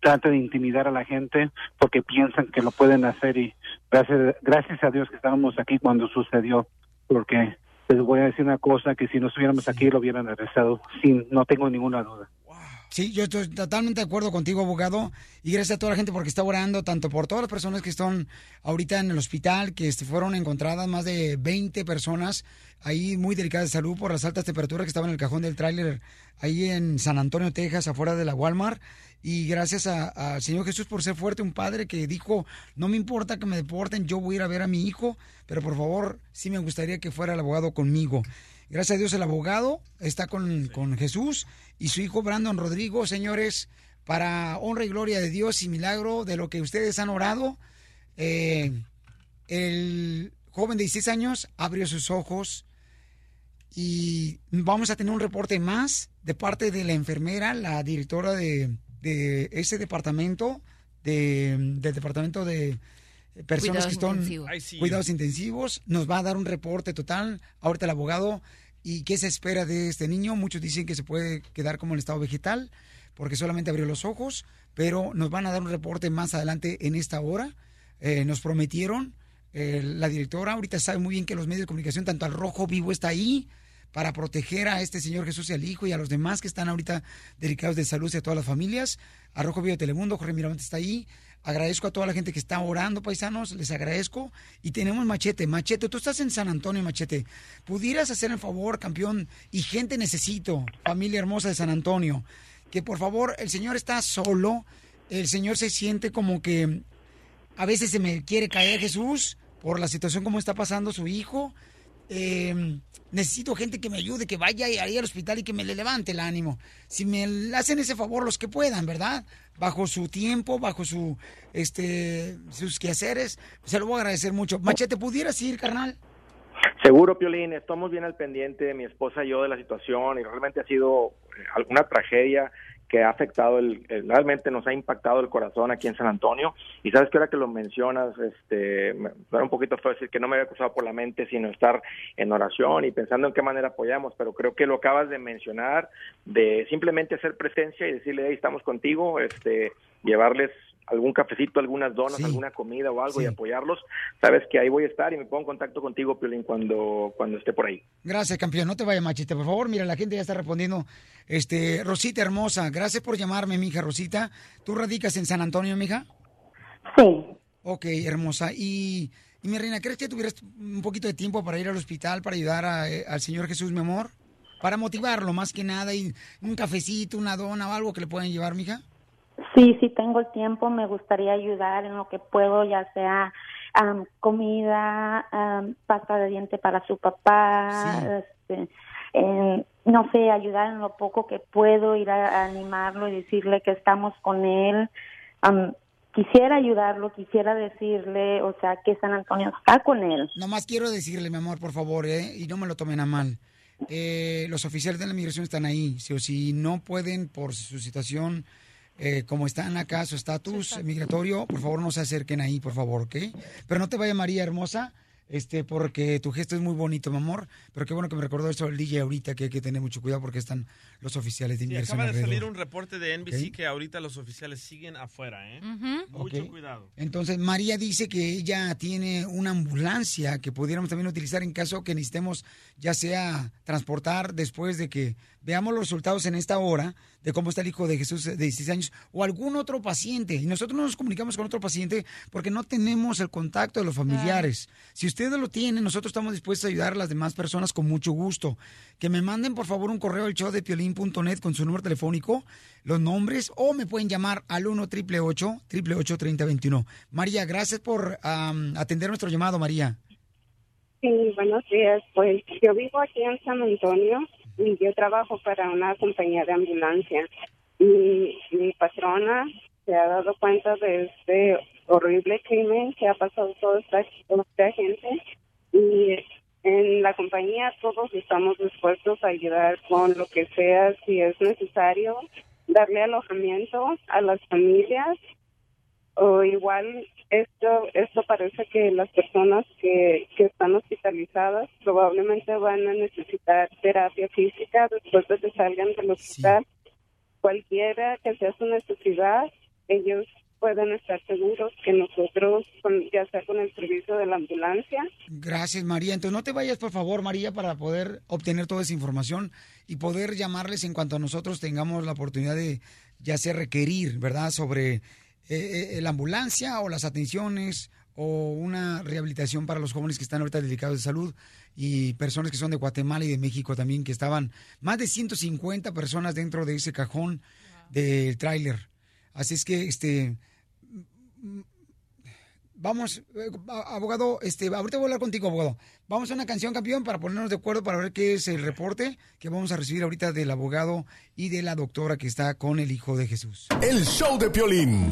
tratan de intimidar a la gente porque piensan que lo pueden hacer y gracias, gracias a Dios que estábamos aquí cuando sucedió, porque les voy a decir una cosa, que si no estuviéramos aquí lo hubieran arrestado, sin, no tengo ninguna duda. Sí, yo estoy totalmente de acuerdo contigo, abogado. Y gracias a toda la gente porque está orando, tanto por todas las personas que están ahorita en el hospital, que este, fueron encontradas más de 20 personas ahí muy delicadas de salud por las altas temperaturas que estaban en el cajón del tráiler ahí en San Antonio, Texas, afuera de la Walmart. Y gracias al Señor Jesús por ser fuerte, un padre que dijo, no me importa que me deporten, yo voy a ir a ver a mi hijo, pero por favor, sí me gustaría que fuera el abogado conmigo. Gracias a Dios el abogado está con, con Jesús y su hijo Brandon Rodrigo, señores, para honra y gloria de Dios y milagro de lo que ustedes han orado. eh, el joven de 16 años abrió sus ojos y vamos a tener un reporte más de parte de la enfermera, la directora de, de ese departamento, de- del departamento de personas Cuidados que están cuidados intensivos. Nos va a dar un reporte total. Ahorita el abogado. ¿Y qué se espera de este niño? Muchos dicen que se puede quedar como en estado vegetal porque solamente abrió los ojos, pero nos van a dar un reporte más adelante en esta hora. Eh, nos prometieron, eh, la directora ahorita sabe muy bien que los medios de comunicación, tanto al Rojo Vivo está ahí para proteger a este Señor Jesús y al Hijo y a los demás que están ahorita dedicados de salud y a todas las familias. A Rojo Vivo de Telemundo, Jorge Miramontes está ahí. Agradezco a toda la gente que está orando, paisanos, les agradezco. Y tenemos Machete. Machete, tú estás en San Antonio, Machete. ¿Pudieras hacer el favor, campeón? Y gente necesito, familia hermosa de San Antonio, que por favor, el Señor está solo. El Señor se siente como que a veces se me quiere caer Jesús por la situación como está pasando su hijo. Eh, necesito gente que me ayude, que vaya ahí al hospital y que me le levante el ánimo. Si me hacen ese favor los que puedan, ¿verdad? Bajo su tiempo, bajo su, este, sus quehaceres, se lo voy a agradecer mucho. Machete, ¿pudieras ir, carnal? Seguro, Piolín, estamos bien al pendiente, mi esposa y yo, de la situación y realmente ha sido eh, alguna tragedia que ha afectado, el, el- realmente nos ha impactado el corazón aquí en San Antonio. Y sabes que ahora que lo mencionas, este, me da un poquito feo decir que no me había cruzado por la mente, sino estar en oración y pensando en qué manera apoyamos, pero creo que lo acabas de mencionar, de simplemente hacer presencia y decirle, hey, estamos contigo, este, llevarles algún cafecito, algunas donas, alguna comida o algo y apoyarlos, sabes que ahí voy a estar y me pongo en contacto contigo, Piolín, cuando, cuando esté por ahí. Gracias, campeón. No te vayas, Machete, por favor. Mira, la gente ya está respondiendo. Este, Rosita hermosa, gracias por llamarme, mija Rosita. ¿Tú radicas en San Antonio, mija? Sí. Ok, hermosa. Y, y mi reina, ¿crees que tuvieras un poquito de tiempo para ir al hospital para ayudar a, eh, al Señor Jesús, mi amor? Para motivarlo más que nada y un cafecito, una dona o algo que le puedan llevar, mija. Sí, sí tengo el tiempo, me gustaría ayudar en lo que puedo, ya sea am, comida, pasta de diente para su papá, este, no sé, ayudar en lo poco que puedo, ir a, a animarlo y decirle que estamos con él. Quisiera ayudarlo, quisiera decirle, o sea, que San Antonio está con él. Nomás quiero decirle, mi amor, por favor, ¿eh? y no me lo tomen a mal. Eh, los oficiales de la migración están ahí. Si, o si no pueden, por su situación, eh, como están acá, su estatus migratorio, por favor no se acerquen ahí, por favor, ¿ok? Pero no te vaya María hermosa. Este, porque tu gesto es muy bonito, mi amor. Pero qué bueno que me recordó eso el DJ ahorita, que hay que tener mucho cuidado porque están los oficiales de Sí, inmigración acaba de salir un reporte de NBC que ahorita los oficiales siguen afuera, ¿eh? Mucho cuidado. Entonces, María dice que ella tiene una ambulancia que pudiéramos también utilizar en caso que necesitemos, ya sea transportar después de que veamos los resultados en esta hora de cómo está el hijo de Jesús de 16 años o algún otro paciente. Y nosotros no nos comunicamos con otro paciente porque no tenemos el contacto de los familiares. Si ustedes lo tienen, nosotros estamos dispuestos a ayudar a las demás personas con mucho gusto. Que me manden, por favor, un correo al show de piolín.net con su número telefónico, los nombres, o me pueden llamar al 1 888 888 3021 María, gracias por atender nuestro llamado, María. Sí, buenos días. Pues yo vivo aquí en San Antonio y yo trabajo para una compañía de ambulancia. Y mi patrona se ha dado cuenta de este horrible crimen que ha pasado toda esta, gente. Y en la compañía todos estamos dispuestos a ayudar con lo que sea, si es necesario, darle alojamiento a las familias. O igual esto esto parece que las personas que, que están hospitalizadas probablemente van a necesitar terapia física después de que salgan del hospital. Cualquiera que sea su necesidad ellos pueden estar seguros que nosotros con- ya sea con el servicio de la ambulancia Gracias, María. Entonces, no te vayas, por favor, María, para poder obtener toda esa información y poder llamarles en cuanto nosotros tengamos la oportunidad de, ya sea requerir, ¿verdad?, sobre eh, eh, la ambulancia o las atenciones o una rehabilitación para los jóvenes que están ahorita delicados de salud y personas que son de Guatemala y de México también, que estaban más de 150 personas dentro de ese cajón del tráiler. Así es que, este, Vamos, eh, abogado, este, ahorita voy a hablar contigo, abogado. Vamos a una canción, campeón, para ponernos de acuerdo para ver qué es el reporte que vamos a recibir ahorita del abogado y de la doctora que está con el hijo de Jesús. El show de Piolín.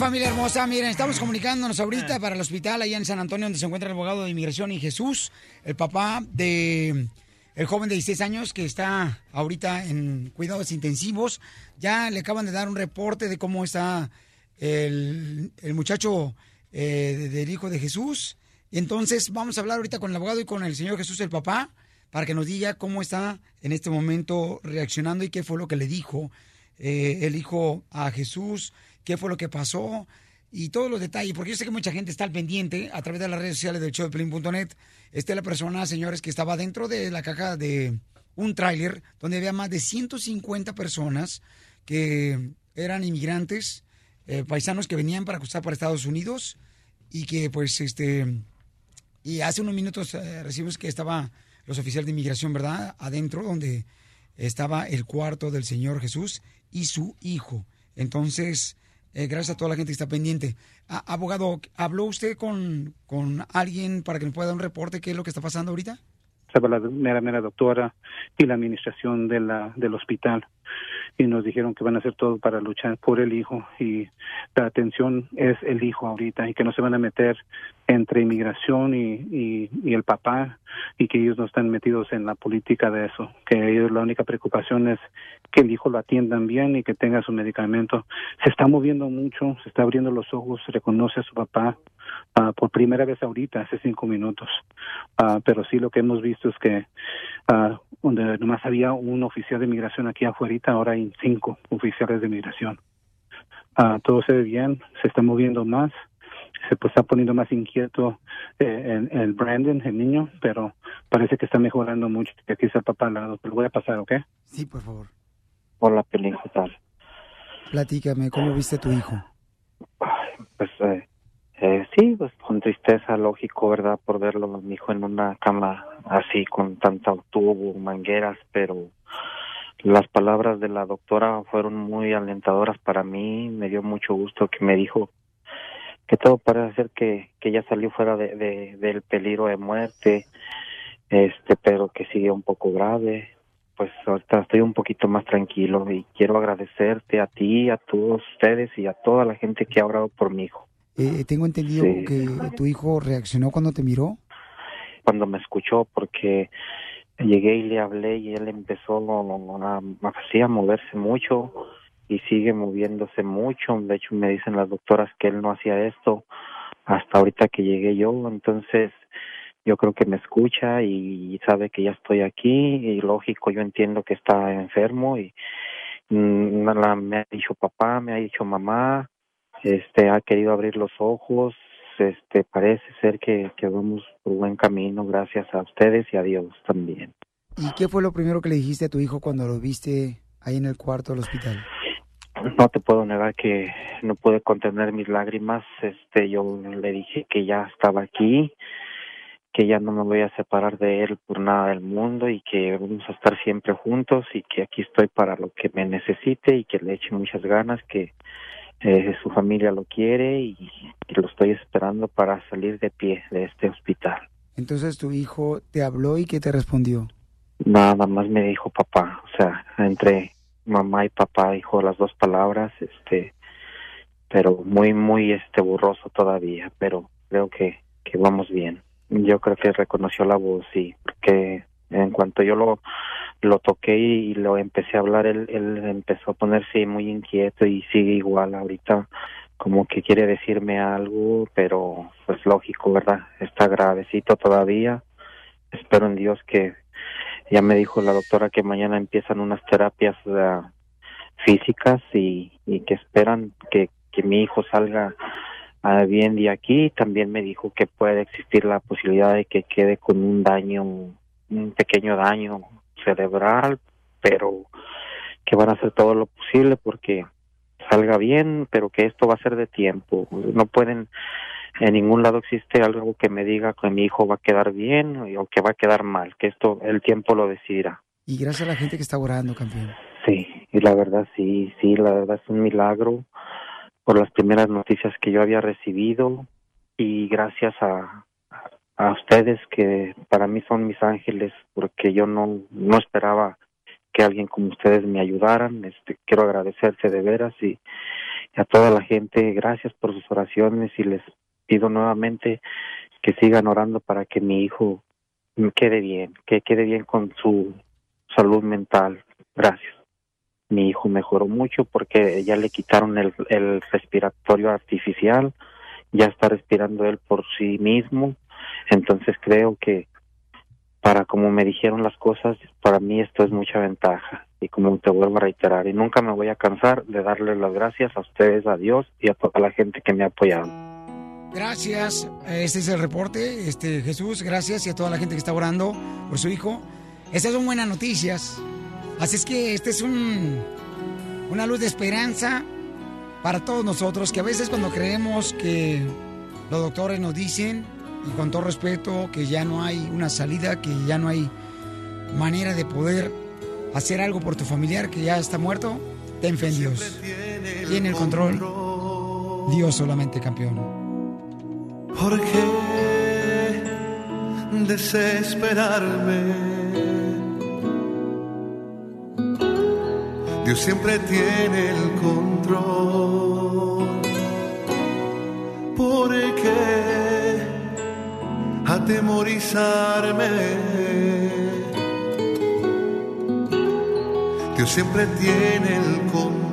Familia hermosa, miren, estamos comunicándonos ahorita para el hospital allá en San Antonio, donde se encuentra el abogado de inmigración y Jesús, el papá de el joven de 16 años que está ahorita en cuidados intensivos. Ya le acaban de dar un reporte de cómo está el, el muchacho eh, de- del hijo de Jesús. Entonces, vamos a hablar ahorita con el abogado y con el señor Jesús, el papá, para que nos diga cómo está en este momento reaccionando y qué fue lo que le dijo eh, el hijo a Jesús, qué fue lo que pasó y todos los detalles, porque yo sé que mucha gente está al pendiente a través de las redes sociales del show de Pelín.net. Esta es la persona, señores, que estaba dentro de la caja de un tráiler donde había más de 150 personas que eran inmigrantes, eh, paisanos que venían para cruzar para Estados Unidos y que pues este y hace unos minutos eh, recibimos que estaba los oficiales de inmigración, ¿verdad? Adentro donde estaba el cuarto del Señor Jesús y su hijo. Entonces, eh, gracias a toda la gente que está pendiente. Abogado, ¿habló usted con, con alguien para que nos pueda dar un reporte qué es lo que está pasando ahorita? estaba la mera mera doctora y la administración de del hospital y nos dijeron que van a hacer todo para luchar por el hijo y la atención es el hijo ahorita y que no se van a meter entre inmigración y, y, el papá y que ellos no están metidos en la política de eso, que ellos la única preocupación es que el hijo lo atiendan bien y que tenga su medicamento. Se está moviendo mucho, se está abriendo los ojos, reconoce a su papá ah, por primera vez ahorita, hace cinco minutos. Ah, pero sí lo que hemos visto es que ah, donde nomás había un oficial de migración aquí afuera, ahora hay cinco oficiales de migración. Ah, todo se ve bien, se está moviendo más, se pues, está poniendo más inquieto eh, el, el Brandon, el niño, pero parece que está mejorando mucho. Y Aquí está el papá al lado, pero voy a pasar, ¿ok? Sí, por favor. Hola, Pelín, ¿qué tal? Platícame, ¿cómo viste a tu hijo? Pues eh, eh, sí, pues con tristeza, lógico, ¿verdad? Por verlo a mi hijo en una cama así, con tanta tubo, mangueras, pero las palabras de la doctora fueron muy alentadoras para mí. Me dio mucho gusto que me dijo que todo parece ser que, que ya salió fuera de, de- del peligro de muerte, este, pero que sigue un poco grave. Pues ahorita estoy un poquito más tranquilo y quiero agradecerte a ti, a todos ustedes y a toda la gente que ha orado por mi hijo. Eh, tengo entendido Sí. que tu hijo reaccionó cuando te miró. cuando me escuchó porque llegué y le hablé y él empezó a, así a moverse mucho y sigue moviéndose mucho. De hecho, me dicen las doctoras que él no hacía esto hasta ahorita que llegué yo. Entonces, yo creo que me escucha y sabe que ya estoy aquí y lógico, yo entiendo que está enfermo y mm, me ha dicho papá, me ha dicho mamá, este ha querido abrir los ojos, este parece ser que, que vamos por buen camino gracias a ustedes y a Dios también. ¿Y qué fue lo primero que le dijiste a tu hijo cuando lo viste ahí en el cuarto del hospital? No te puedo negar que no pude contener mis lágrimas. Este, yo le dije que ya estaba aquí, que ya no me voy a separar de él por nada del mundo y que vamos a estar siempre juntos y que aquí estoy para lo que me necesite y que le eche muchas ganas, que eh, su familia lo quiere y que lo estoy esperando para salir de pie de este hospital. Entonces tu hijo te habló y ¿qué te respondió? Nada más me dijo papá, o sea, entre mamá y papá dijo las dos palabras, este, pero muy, muy, este, borroso todavía, pero creo que, que vamos bien. Yo creo que reconoció la voz, sí, porque en cuanto yo lo, lo toqué y lo empecé a hablar, él, él empezó a ponerse muy inquieto y sigue igual ahorita, como que quiere decirme algo, pero pues lógico, ¿verdad? Está gravecito todavía. Espero en Dios que ya me dijo la doctora que mañana empiezan unas terapias físicas y, y que esperan que, que mi hijo salga ah, bien de aquí. También me dijo que puede existir la posibilidad de que quede con un daño, un pequeño daño cerebral, pero que van a hacer todo lo posible porque salga bien, pero que esto va a ser de tiempo. No pueden, en ningún lado existe algo que me diga que mi hijo va a quedar bien o que va a quedar mal, que esto el tiempo lo decidirá. Y gracias a la gente que está orando, campeón. Sí, y la verdad sí, sí, la verdad es un milagro por las primeras noticias que yo había recibido y gracias a, a ustedes que para mí son mis ángeles porque yo no, no esperaba que alguien como ustedes me ayudaran. Este, quiero agradecerte de veras y, y a toda la gente, gracias por sus oraciones y les pido nuevamente que sigan orando para que mi hijo quede bien, que quede bien con su salud mental. Gracias. Mi hijo mejoró mucho porque ya le quitaron el, el respiratorio artificial, ya está respirando él por sí mismo, entonces creo que para como me dijeron las cosas, para mí esto es mucha ventaja. Y como te vuelvo a reiterar, y nunca me voy a cansar de darle las gracias a ustedes, a Dios y a toda la gente que me ha apoyado. Gracias. Este es el reporte. Este Jesús, gracias y a toda la gente que está orando por su hijo. Estas son buenas noticias. Así es que este es un una luz de esperanza para todos nosotros que a veces cuando creemos que los doctores nos dicen y con todo respeto que ya no hay una salida, que ya no hay manera de poder hacer algo por tu familiar que ya está muerto, ten fe en Dios. Tiene el control. Dios solamente campeón. ¿Por qué desesperarme? Dios siempre tiene el control. ¿Por qué atemorizarme? Dios siempre tiene el control.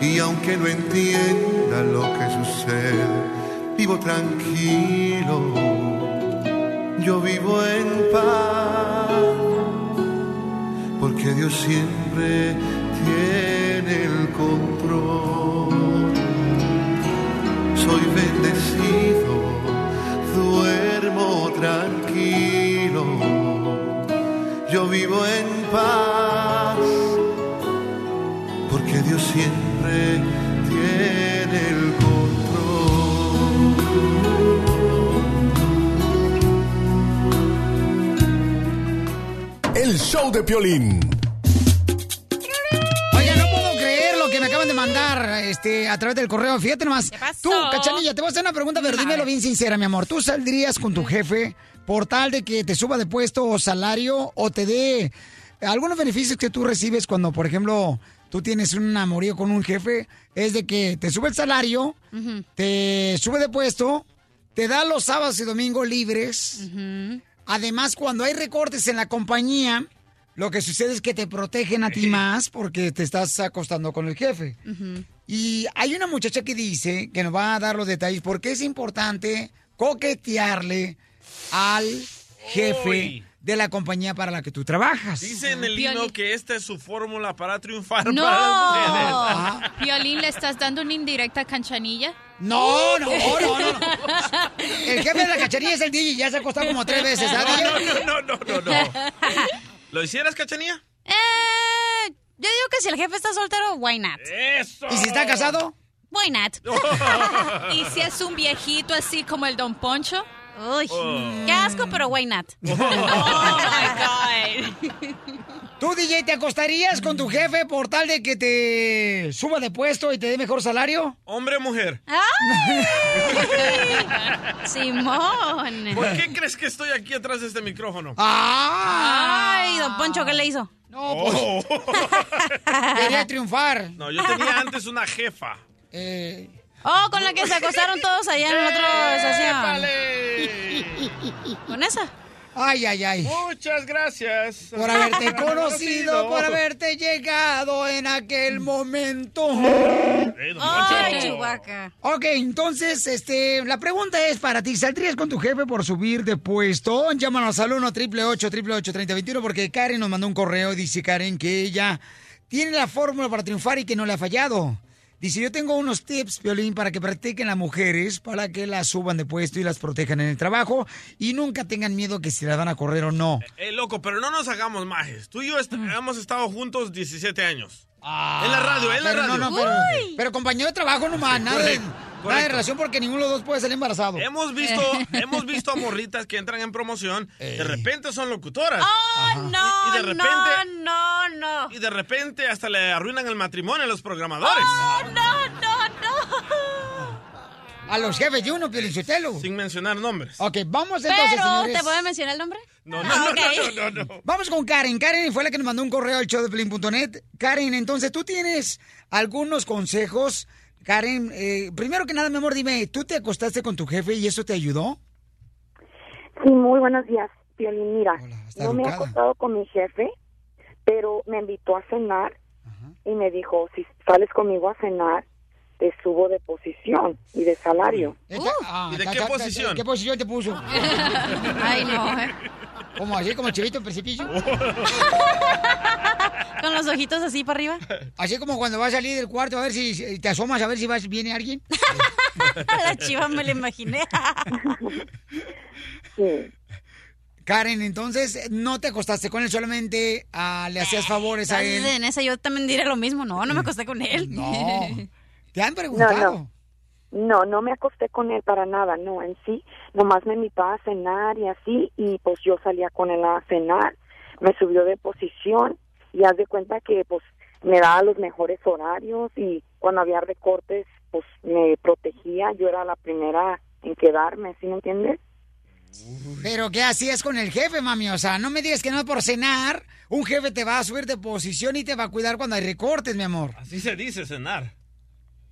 Y aunque no entienda lo que sucede, vivo tranquilo, yo vivo en paz, porque Dios siempre tiene el control. Soy bendecido, duermo tranquilo, yo vivo en paz, Dios siempre tiene el El show de Piolín. Oiga, no puedo creer lo que me acaban de mandar este, a través del correo. Fíjate nomás. Tú, Cachanilla, te voy a hacer una pregunta, pero dímelo bien sincera, mi amor. ¿Tú saldrías con tu jefe por tal de que te suba de puesto o salario o te dé algunos beneficios que tú recibes cuando, por ejemplo, tú tienes un amorío con un jefe? Es de que te sube el salario, te sube de puesto te da los sábados y domingos libres. Además, cuando hay recortes en la compañía, lo que sucede es que te protegen a ti más porque te estás acostando con el jefe. Y hay una muchacha que dice que nos va a dar los detalles porque es importante coquetearle al jefe Uy. De la compañía para la que tú trabajas. Dice en el himno que esta es su fórmula para triunfar para las mujeres. ¡No! Violín, ¿le estás dando una indirecta a Canchanilla? No, no, no, no, no. El jefe de la cacharilla es el DJ, ya se ha acostado como tres veces, ¿sabes? No, no, no, no, no. ¿Lo hicieras, cachanía? Eh, yo digo que si el jefe está soltero, why not? ¡Eso! ¿Y si está casado? Why not? ¿Y si es un viejito así como el Don Poncho? Uy, Oh. qué asco, pero why not? Oh, my God. ¿Tú, DJ, te acostarías con tu jefe por tal de que te suba de puesto y te dé mejor salario? ¿Hombre o mujer? Simón. ¿Por qué crees que estoy aquí atrás de este micrófono? Ay, don Poncho, ¿qué le hizo? No, Oh. Quería triunfar. No, yo tenía antes una jefa. Eh, Oh, con la que se acostaron todos allá en la otra estación. ¿Con esa? Ay, ay, ay. Muchas gracias. Por haberte conocido, por haberte llegado en aquel momento. Ay, Chubaca. Ok, entonces, este, la pregunta es para ti, ¿saldrías con tu jefe por subir de puesto? Llámanos al 1 888 888 3021 porque Karen nos mandó un correo y dice Karen que ella tiene la fórmula para triunfar y que no le ha fallado. Dice, yo tengo unos tips, Violín, para que practiquen las mujeres, para que las suban de puesto y las protejan en el trabajo y nunca tengan miedo que si la van a correr o no. Eh, loco, pero no nos hagamos majes. Tú y yo est- hemos estado juntos 17 años. En la radio, en la Pero radio. no, no, pero, pero compañero de trabajo nomás, nada Correcto, nada de relación porque ninguno de los dos puede salir embarazado. Hemos visto, hemos visto a morritas que entran en promoción, de repente son locutoras. Oh, no, Y de repente- no, no, no. Y de repente hasta le arruinan el matrimonio a los programadores. Oh, no, no, no. A los jefes de uno, Pielichotelo. Sin mencionar nombres. Ok, vamos entonces, Pero, señores. ¿te puedo mencionar el nombre? No, no, no, no, no, no. Vamos con Karen. Karen fue la que nos mandó un correo al show de Pelín.net. Karen, entonces, ¿tú tienes algunos consejos? Karen, eh, primero que nada, mi amor, dime, ¿tú te acostaste con tu jefe y eso te ayudó? Sí, muy buenos días, Piolín. Mira, está no me he acostado con mi jefe, pero me invitó a cenar y me dijo, si sales conmigo a cenar, te subo de posición y de salario. Ah, ¿Y de ta- qué ta- ta- posición? ¿Qué posición te puso? Ay, no, eh. ¿Cómo así? ¿Como el chivito en precipicio? Con los ojitos así para arriba. Así como cuando vas a salir del cuarto a ver si te asomas a ver si vas, viene alguien. La chiva me la imaginé. Karen, entonces, ¿no te acostaste con él? Solamente ah, le hacías favores a él. en esa yo también diré lo mismo. No, no me acosté con él. No. ¿Te han No, preguntado? no. No, no me acosté con él para nada, no, en sí. Nomás me invitaba a cenar y así, y pues yo salía con él a cenar. Me subió de posición y haz de cuenta que pues me daba los mejores horarios y cuando había recortes pues me protegía. Yo era la primera en quedarme, ¿sí me entiendes? Pero ¿qué hacías con el jefe, mami? O sea, no me digas que no por cenar, un jefe te va a subir de posición y te va a cuidar cuando hay recortes, mi amor. Así se dice, cenar.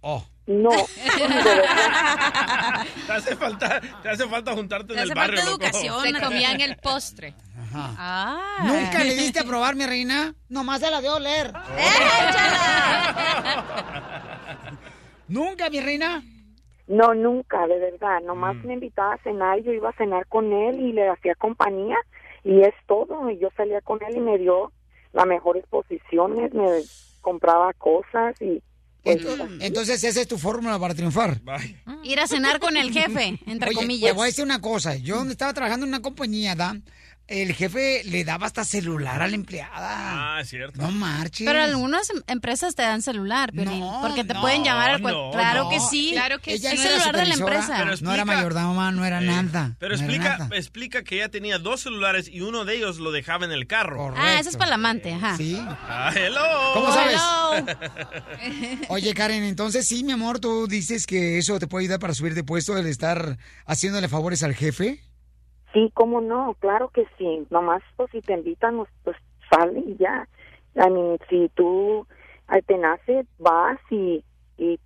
Oh. No. te, hace falta, te hace falta juntarte en el barrio, loco. Se comían el postre. Ah. ¿Nunca le diste a probar, mi reina? Nomás se la dio a oler. ¿Nunca, mi reina? No, nunca, de verdad. Nomás me invitaba a cenar y yo iba a cenar con él y le hacía compañía y es todo. Y yo salía con él y me dio las mejores posiciones, me compraba cosas y... pues, Entonces, entonces esa es tu fórmula para triunfar. Ir a cenar con el jefe, entre Oye, comillas. Te voy a decir una cosa. Yo donde estaba trabajando en una compañía, ¿da? El jefe le daba hasta celular a la empleada. Ah, es cierto. No marches. Pero algunas em- empresas te dan celular, Piolín, porque te no, pueden llamar. al cual- no, claro no. que sí. Claro que Ella es no era celular de la empresa. no era mayordoma, no era nada. Pero no explica, nada. explica que ella tenía dos celulares y uno de ellos lo dejaba en el carro. Ah, ese es para el amante, ajá. Sí. Ah, hello. ¿Cómo sabes? Oye, Karen, entonces sí, mi amor, tú dices que eso te puede ayudar para subir de puesto el estar haciéndole favores al jefe. Sí, cómo no, claro que sí. Nomás, pues, si te invitan, pues, sale y ya. I mean, si tú te nace, vas y, y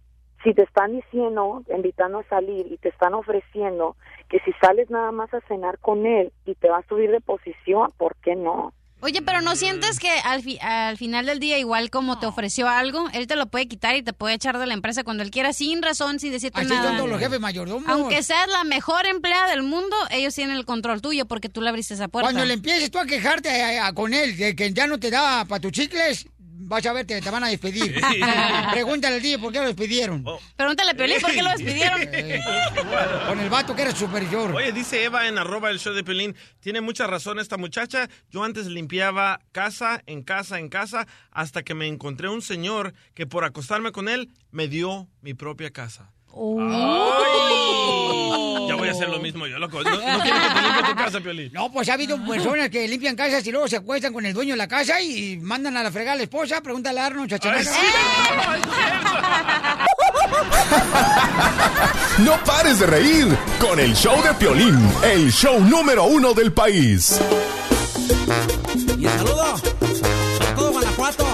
si te están diciendo, invitando a salir y te están ofreciendo que si sales nada más a cenar con él y te va a subir de posición, ¿por qué no? Oye, pero ¿no sientes que al, fi- al final del día, igual como te ofreció algo, él te lo puede quitar y te puede echar de la empresa cuando él quiera, sin razón, sin decirte Así nada? son todos los jefes mayordomos. Aunque seas la mejor empleada del mundo, ellos tienen el control tuyo porque tú le abriste esa puerta. Cuando le empieces tú a quejarte a- a- con él de que ya no te da para tus chicles, vas a ver, te, te van a despedir. Pregúntale al día por qué lo despidieron. Pregúntale a Piolín por qué lo despidieron. Con el vato que era superior. Oye, dice Eva en arroba el show de Pelín, tiene mucha razón esta muchacha. Yo antes limpiaba casa en casa en casa hasta que me encontré un señor que por acostarme con él me dio mi propia casa. Ay. Ya voy a hacer lo mismo yo, loco. No, no quiero que te limpie tu casa, Piolín. No, pues ha habido personas que limpian casas y luego se acuestan con el dueño de la casa y mandan a la fregada a la esposa. Pregúntale a Arnold, chacharaca. No pares de reír con el show de Piolín, el show número uno del país. Y el saludo para todo Guanajuato,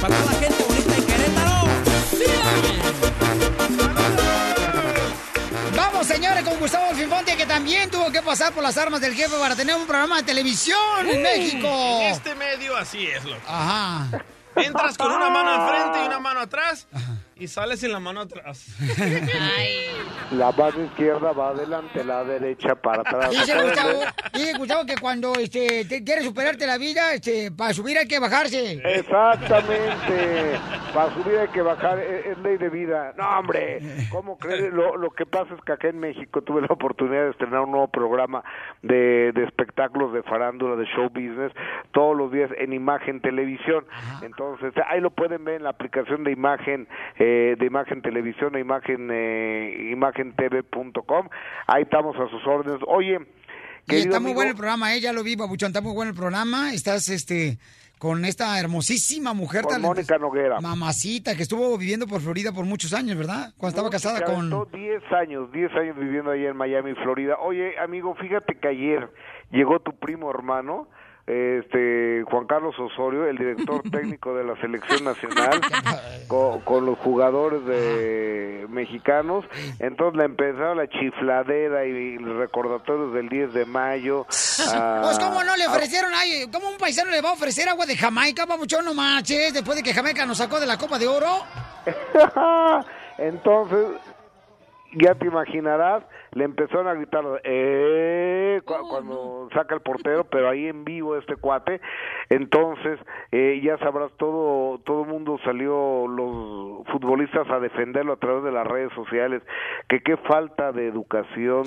para toda la gente Gustavo Finfonte, que también tuvo que pasar por las armas del jefe para tener un programa de televisión en México. En este medio así es, loco. Ajá. Entras con una mano al frente y una mano atrás y sales sin la mano atrás. La mano izquierda va adelante, la derecha para atrás. Dice Gustavo, dice Gustavo que cuando este, te quieres superarte la vida, este, para subir hay que bajarse. Exactamente. Para subir hay que bajar, es, es ley de vida. No, hombre, ¿cómo crees? Lo, lo que pasa es que acá en México tuve la oportunidad de estrenar un nuevo programa de, de espectáculos de farándula, de show business, todos los días en Imagen Televisión. Entonces, ahí lo pueden ver en la aplicación de Imagen, eh, de Imagen Televisión, de Imagen, eh, imagentv.com. Ahí estamos a sus órdenes. Oye, Y está muy amigo, bueno el programa, eh, ya lo vi, Babuchón, está muy bueno el programa. Estás, este, con esta hermosísima mujer Con. Mónica Noguera. Mamacita, que estuvo viviendo por Florida por muchos años, ¿verdad? Cuando estaba casada con... aventó 10 años, 10 años viviendo ahí en Miami, Florida. Oye, amigo, fíjate que ayer llegó tu primo hermano, este Juan Carlos Osorio, el director técnico de la selección nacional, con, con los jugadores de mexicanos. Entonces le empezaron la chifladera y los recordatorios del 10 de mayo. a- Pues, ¿cómo no le a- ofrecieron? Ay, ¿Cómo un paisano le va a ofrecer agua de Jamaica, Babuchón? No manches, después de que Jamaica nos sacó de la Copa de Oro. Entonces, ya te imaginarás, le empezaron a gritar, eh, cu- cuando saca el portero, pero ahí en vivo este cuate. Entonces, eh, ya sabrás, todo todo el mundo salió, los futbolistas, a defenderlo a través de las redes sociales, que qué falta de educación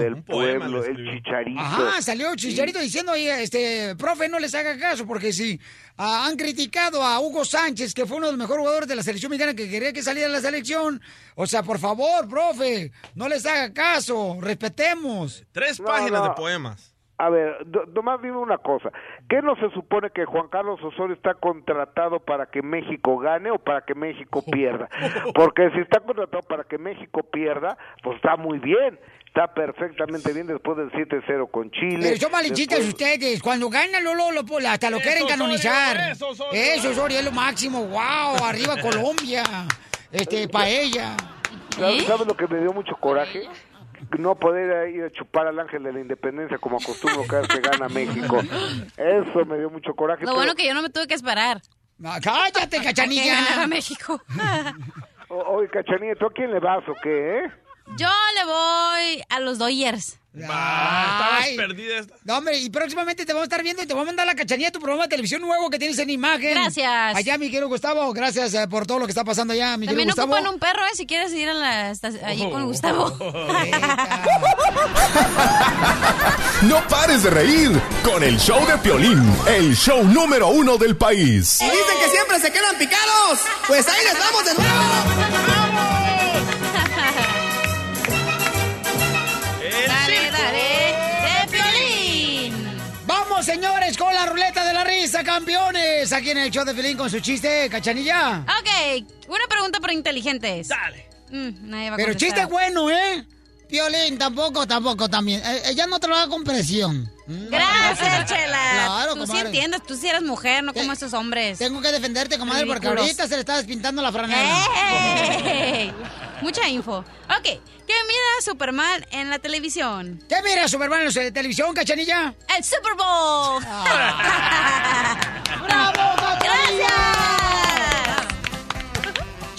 del pueblo, el chicharito. Ajá, salió Chicharito diciendo, este, profe, no les haga caso, porque si ah, han criticado a Hugo Sánchez, que fue uno de los mejores jugadores de la selección mexicana, que quería que saliera de la selección, o sea, por favor, profe, no les haga caso, respetemos. Tres No, páginas no. de poemas. A ver, nomás dime una cosa. ¿Qué no se supone que Juan Carlos Osorio está contratado para que México gane o para que México pierda? Porque si está contratado para que México pierda, pues está muy bien. Está perfectamente bien después del 7-0 con Chile. Pero son malichitas Después- ustedes, cuando ganan Lolo, lo, lo- hasta lo quieren Osorio, canonizar. eso, Osorio. Eso, Osorio, es lo máximo, wow, arriba Colombia, este, paella. ¿Sabes, sabes lo que me dio mucho coraje? No poder ir a chupar al ángel de la independencia como acostumbro cada vez que gana México. Eso me dio mucho coraje. Lo pero- bueno que yo no me tuve que esperar. cállate, cachanilla. México. O- Oye, Cachanilla, ¿tú a quién le vas o qué, eh? Yo le voy a los Dodgers. estabas Ay. perdida. esta- No, hombre, y próximamente te vamos a estar viendo y te vamos a mandar la cachanilla de tu programa de televisión nuevo que tienes en imagen. Gracias. Allá, mi querido Gustavo, gracias eh, por todo lo que está pasando allá, mi También querido Gustavo. ocupan un perro, eh, si quieres ir a la esta- allí Oh. con Gustavo. No pares de reír con el show de Piolín, el show número uno del país. Y dicen que siempre se quedan picados. Pues ahí les vamos de nuevo. Vamos, señores, con la ruleta de la risa, campeones. Aquí en el show de Filín con su chiste, cachanilla. Ok, una pregunta para inteligentes. Dale. nadie va a Pero contestar. chiste bueno, ¿eh? Violín, tampoco, tampoco también. Eh, Ella no trabaja con presión. Gracias, Chela. Claro, tú sí comadre. entiendes, tú sí eres mujer, no como esos hombres. Tengo que defenderte, comadre, porque ahorita se le está despintando la franela. Mucha info. Ok, ¿qué mira Superman en la televisión? ¿Qué mira Superman en la televisión, cachanilla? ¡El Super Bowl! ¡Bravo, ¡Gracias!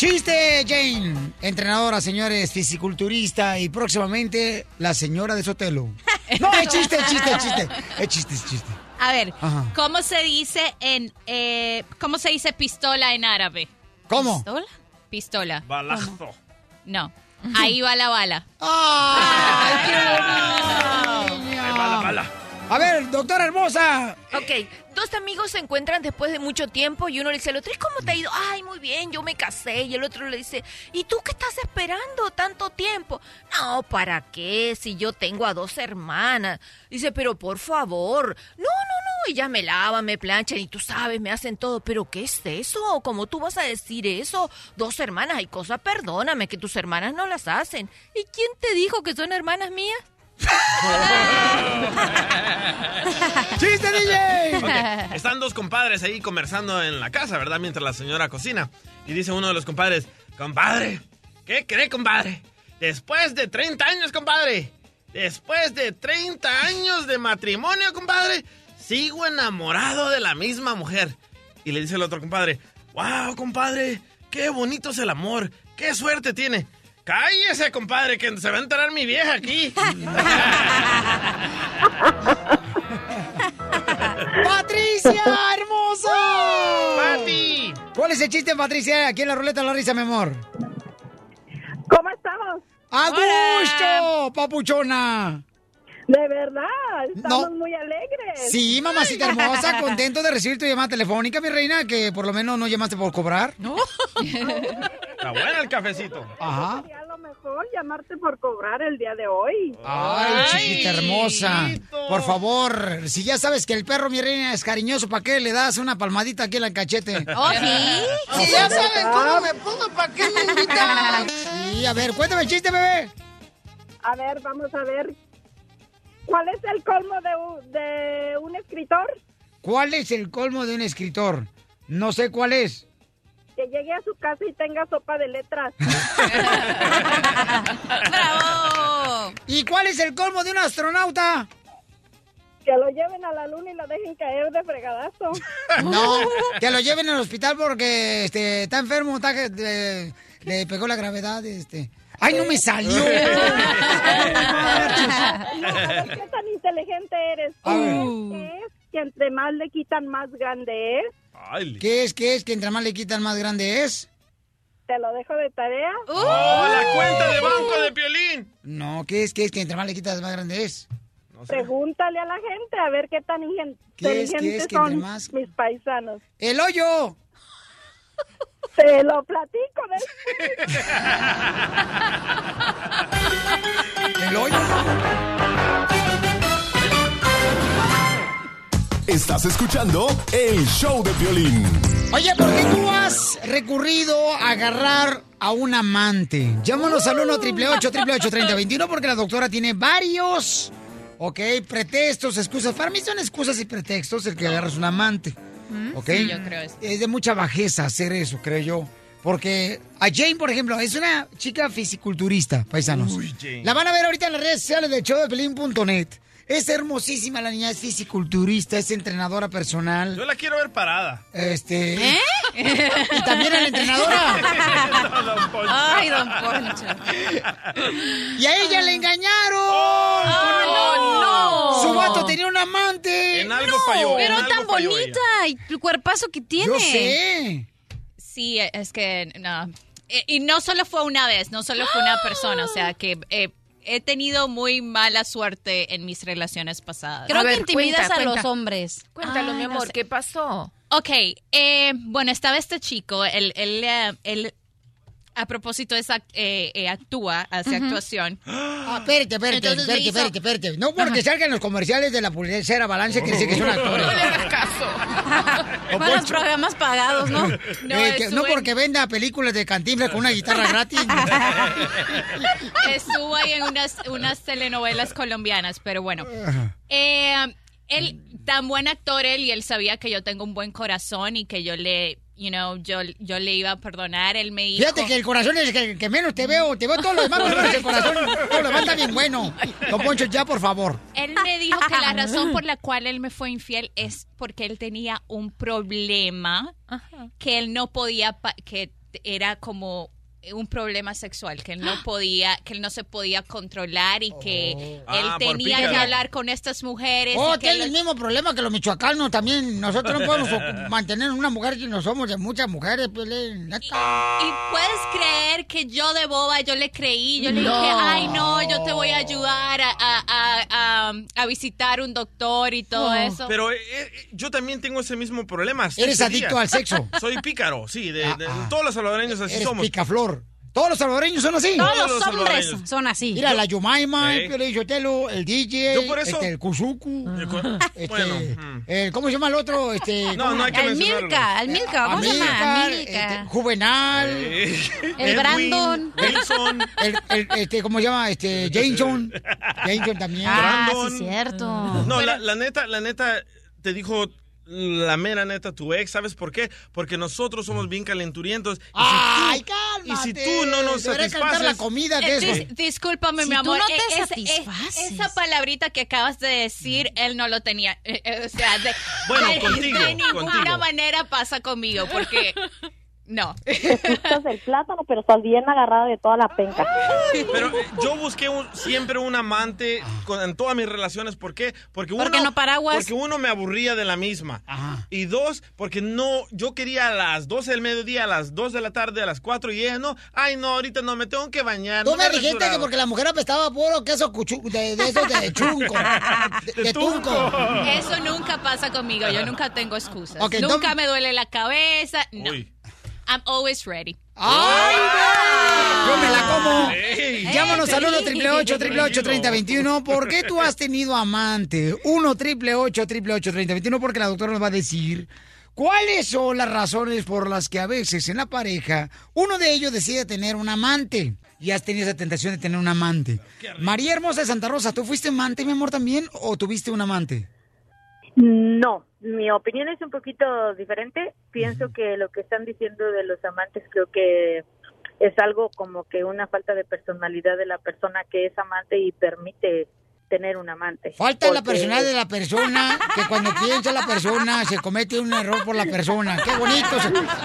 Chiste, Jane. Entrenadora, señores, fisiculturista y próximamente la señora de Sotelo. No, es chiste, es chiste, es chiste. Es chiste, es chiste. A ver, Ajá. ¿cómo se dice en eh, cómo se dice pistola en árabe? ¿Cómo? ¿Pistola? Pistola. Balazo. No. Ahí va la bala. ¡Ay, qué Bala, bala. A ver, doctora hermosa. Ok, dos amigos se encuentran después de mucho tiempo y uno le dice al otro, ¿y cómo te ha ido? Ay, muy bien, yo me casé. Y el otro le dice, ¿y tú qué estás esperando tanto tiempo? No, ¿para qué? Si yo tengo a dos hermanas. Dice, pero por favor. No, no, no, ellas me lavan, me planchan y tú sabes, me hacen todo. ¿Pero qué es eso? ¿Cómo tú vas a decir eso? Dos hermanas, hay cosas, perdóname, que tus hermanas no las hacen. ¿Y quién te dijo que son hermanas mías? ¡Chiste, DJ! Están dos compadres ahí conversando en la casa, ¿verdad? Mientras la señora cocina. Y dice uno de los compadres, compadre, ¿qué cree, compadre? Después de 30 años, compadre. Después de 30 años de matrimonio, compadre. Sigo enamorado de la misma mujer. Y le dice el otro compadre, wow, compadre, qué bonito es el amor. Qué suerte tiene. Cállese, compadre, que se va a enterar mi vieja aquí. ¡Patricia, hermosa! ¡Pati! ¿Cuál es el chiste, Patricia? Aquí en la ruleta de la risa, mi amor. ¿Cómo estamos? ¡A gusto, papuchona! De verdad, estamos No. muy alegres. Sí, mamacita hermosa, contento de recibir tu llamada telefónica, mi reina, que por lo menos no llamaste por cobrar. No. Está bueno el cafecito. Ajá. Llamarte por cobrar el día de hoy. Ay, chiquita hermosa. Por favor, si ya sabes que el perro, mi reina, es cariñoso, ¿para qué le das una palmadita aquí en el cachete? ¿Oh, sí? Si ya saben cómo me pongo, ¿para qué me invitan? Sí, a ver, cuéntame el chiste, bebé. A ver, vamos a ver. ¿Cuál es el colmo de un, de un escritor? ¿Cuál es el colmo de un escritor? No sé cuál es. Que llegue a su casa y tenga sopa de letras. ¡Bravo! ¿Y cuál es el colmo de un astronauta? Que lo lleven a la luna y lo dejen caer de fregadazo. No, que lo lleven al hospital porque este, está enfermo, está, que, eh, le pegó la gravedad. Este. ¡Ay, no me salió! No, ¿Qué tan inteligente eres? A ver. ¿Qué es que entre más le quitan, más grande es? ¿Qué es? ¿Qué es? ¿Que entre más le quitan, más grande es? Te lo dejo de tarea. ¡Oh, la cuenta de banco de Piolín! No, ¿qué es? ¿Qué es? ¿Que entre más le quitas, más grande es? Pregúntale a la gente a ver qué tan ¿Qué es? ¿Qué inteligentes es que son entre más- mis paisanos. ¡El hoyo! Te lo platico ¡El hoyo! Estás escuchando el show de violín. Oye, ¿por qué tú has recurrido a agarrar a un amante? Llámanos al 1 888 3021 porque la doctora tiene varios, ok, pretextos, excusas. Para mí son excusas y pretextos el que agarras un amante, ok. Sí, yo creo eso. Es de mucha bajeza hacer eso, creo yo. Porque a Jane, por ejemplo, es una chica fisiculturista, paisanos. Uy, Jane. La van a ver ahorita en las redes sociales de showdepelín.net. Es hermosísima la niña, es fisiculturista, es entrenadora personal. Yo la quiero ver parada. Este. Y también a la entrenadora. No, don Poncho. Ay, don Poncho. Y a ella le engañaron. no, no. Su vato tenía un amante. En algo falló. en Pero algo tan falló bonita ella. y el cuerpazo que tiene. Yo sé. Sí, es que no. Eh, Y no solo fue una vez, no solo fue una persona, o sea que eh, he tenido muy mala suerte en mis relaciones pasadas. Creo A que ver, intimidas cuenta, a los hombres. Cuéntalo, Ay, mi no amor, sé. ¿qué pasó? Ok, eh, bueno, estaba este chico, él, él, eh, él, a propósito es act- eh, eh, actúa, hace actuación. Ah, espérate, espérate, Entonces espérate, hizo- espérate, espérate. No porque salgan los comerciales de la pulsera balance quiere decir que son actores. No le hagas caso. Con los programas pagados, ¿no? No, no porque venda películas de cantimbres con una guitarra gratis. Estuvo ahí en unas, unas telenovelas colombianas, pero bueno. Eh, él, tan buen actor él, y él sabía que yo tengo un buen corazón y que yo le you know, yo, yo le iba a perdonar, él me dijo... Fíjate que el corazón es el que, menos te veo, te veo todo lo demás, pero el corazón, todo lo demás está bien bueno. Don Poncho, ya, por favor. Él me dijo que la razón por la cual él me fue infiel es porque él tenía un problema que él no podía, que era como un problema sexual, que él no podía, que él no se podía controlar y que Oh. él Ah, por tenía que hablar con estas mujeres. Oh, que tiene él- el mismo problema que los michoacanos también. Nosotros no podemos mantener una mujer si no somos de muchas mujeres, neta. Y puedes creer que yo de boba, yo le creí, yo le No. dije, ay no, yo te voy a ayudar a, a- a- a- a visitar un doctor y todo eso. Pero eh, eh, yo también tengo ese mismo problema. Eres adicto día. al sexo. Soy pícaro, sí. De, de- todos los salvadoreños así Eres somos. picaflor. Todos los salvadoreños son así. Todos los hombres salvadoreños. son así. Mira, la Yumaima, Ey. el Piolín el DJ, Yo por eso- este, el Kuzuku, este, Bueno, el- ¿cómo se llama el otro? Este, No, no hay que El mencionarlo. Milka, el Milka, ¿cómo se llama? Este, Juvenal, El Brandon. Wilson. el, el- este, ¿cómo se llama? Este, Jameson, Jameson también. Ah, Brandon. sí, cierto. No, la, la neta, la neta, te dijo la mera neta tu ex, ¿sabes por qué? Porque nosotros somos bien calenturientos. Y si ¡Ay, tú- cálmate! Y si tú no nos Debería cantar satisfaces... la comida que Eh, es. dis- discúlpame, Si mi tú amor. no te eh, ese- satisfaces. eh, esa palabrita que acabas de decir, él no lo tenía. Eh, eh, o sea, de, Bueno, de- contigo, de ninguna contigo. manera pasa conmigo, porque no. Gustas del plátano, pero estás bien agarrada de toda la penca. Pero eh, yo busqué un- siempre un amante con- en todas mis relaciones. ¿Por qué? Porque uno, ¿Por qué no paraguas? Porque uno me aburría de la misma. Y dos, porque no, yo quería a las 12 del mediodía, a las 2 de la tarde, a las 4 y ella no. Ay, no, ahorita no, me tengo que bañar. Tú no me he dijiste que rasurado". porque la mujer apestaba a puro queso cuchu, de, de esos de chunco. De, de tunco. Eso nunca pasa conmigo. Yo nunca tengo excusas. Ok, nunca entonces- me duele la cabeza. No. Uy. I'm always ready. ¡Ay, güey! Yo me la como. Ey. Llámanos al 1 Ey. 888 888 3021 ¿Por qué tú has tenido amante? 1 888 888 3021 Porque la doctora nos va a decir cuáles son las razones por las que a veces en la pareja uno de ellos decide tener un amante. Y has tenido esa tentación de tener un amante. María Hermosa de Santa Rosa, ¿tú fuiste amante, mi amor, también? ¿O tuviste un amante? No, mi opinión es un poquito diferente. Pienso que lo que están diciendo de los amantes creo que es algo como que una falta de personalidad de la persona que es amante y permite tener un amante. Falta la personalidad de la persona, que cuando piensa la persona se comete un error por la persona. ¡Qué bonito!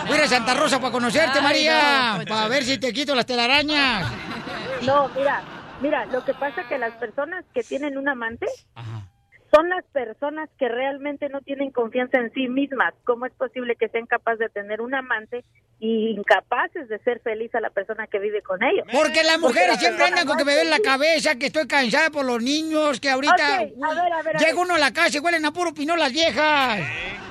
Voy a Santa Rosa para conocerte, Ay, María, no, pues. para ver si te quito las telarañas. No, mira, mira, lo que pasa es que las personas que tienen un amante son las personas que realmente no tienen confianza en sí mismas. ¿Cómo es posible que sean capaces de tener un amante y incapaces de ser feliz a la persona que vive con ellos? Porque las mujeres la siempre andan con que me ven la cabeza, que estoy cansada por los niños, que ahorita a ver, a ver, a llega ver. uno a la casa y huelen a puro pinol las viejas.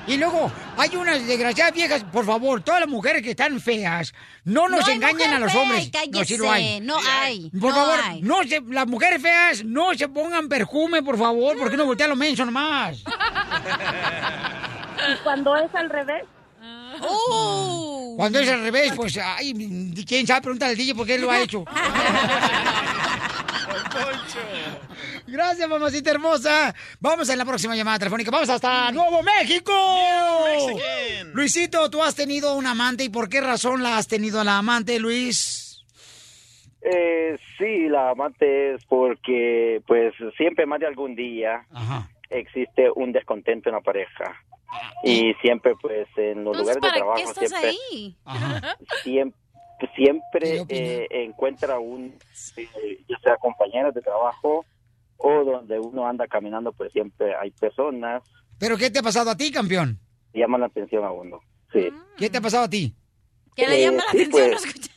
Y luego hay unas desgraciadas viejas, por favor, todas las mujeres que están feas, no nos No engañen a los fea, hombres. cállese, no, sí lo hay. no hay, Por no favor, hay. no se, las mujeres feas no se pongan perfume, por favor, porque no voltea lo menso nomás. Y cuando es al revés, Uh. Cuando es al revés, pues, ay, quién sabe, pregúntale al DJ por qué lo ha hecho. Gracias, mamacita hermosa. Vamos a la próxima llamada telefónica. Vamos hasta Nuevo México. Luisito, tú has tenido un amante y por qué razón la has tenido a la amante, Luis? Eh, sí, la amante es porque, pues, siempre más de algún día existe un descontento en la pareja. Y siempre, pues, en los Entonces, lugares de ¿para trabajo qué estás siempre, ahí? siempre, siempre eh, encuentra un, eh, ya sea compañeros de trabajo o donde uno anda caminando, pues siempre hay personas ¿Pero qué te ha pasado a ti, campeón? que llaman la atención a uno. Sí. ¿Qué te ha pasado a ti? ¿Qué le Eh, llama la sí, atención? pues. ¿No?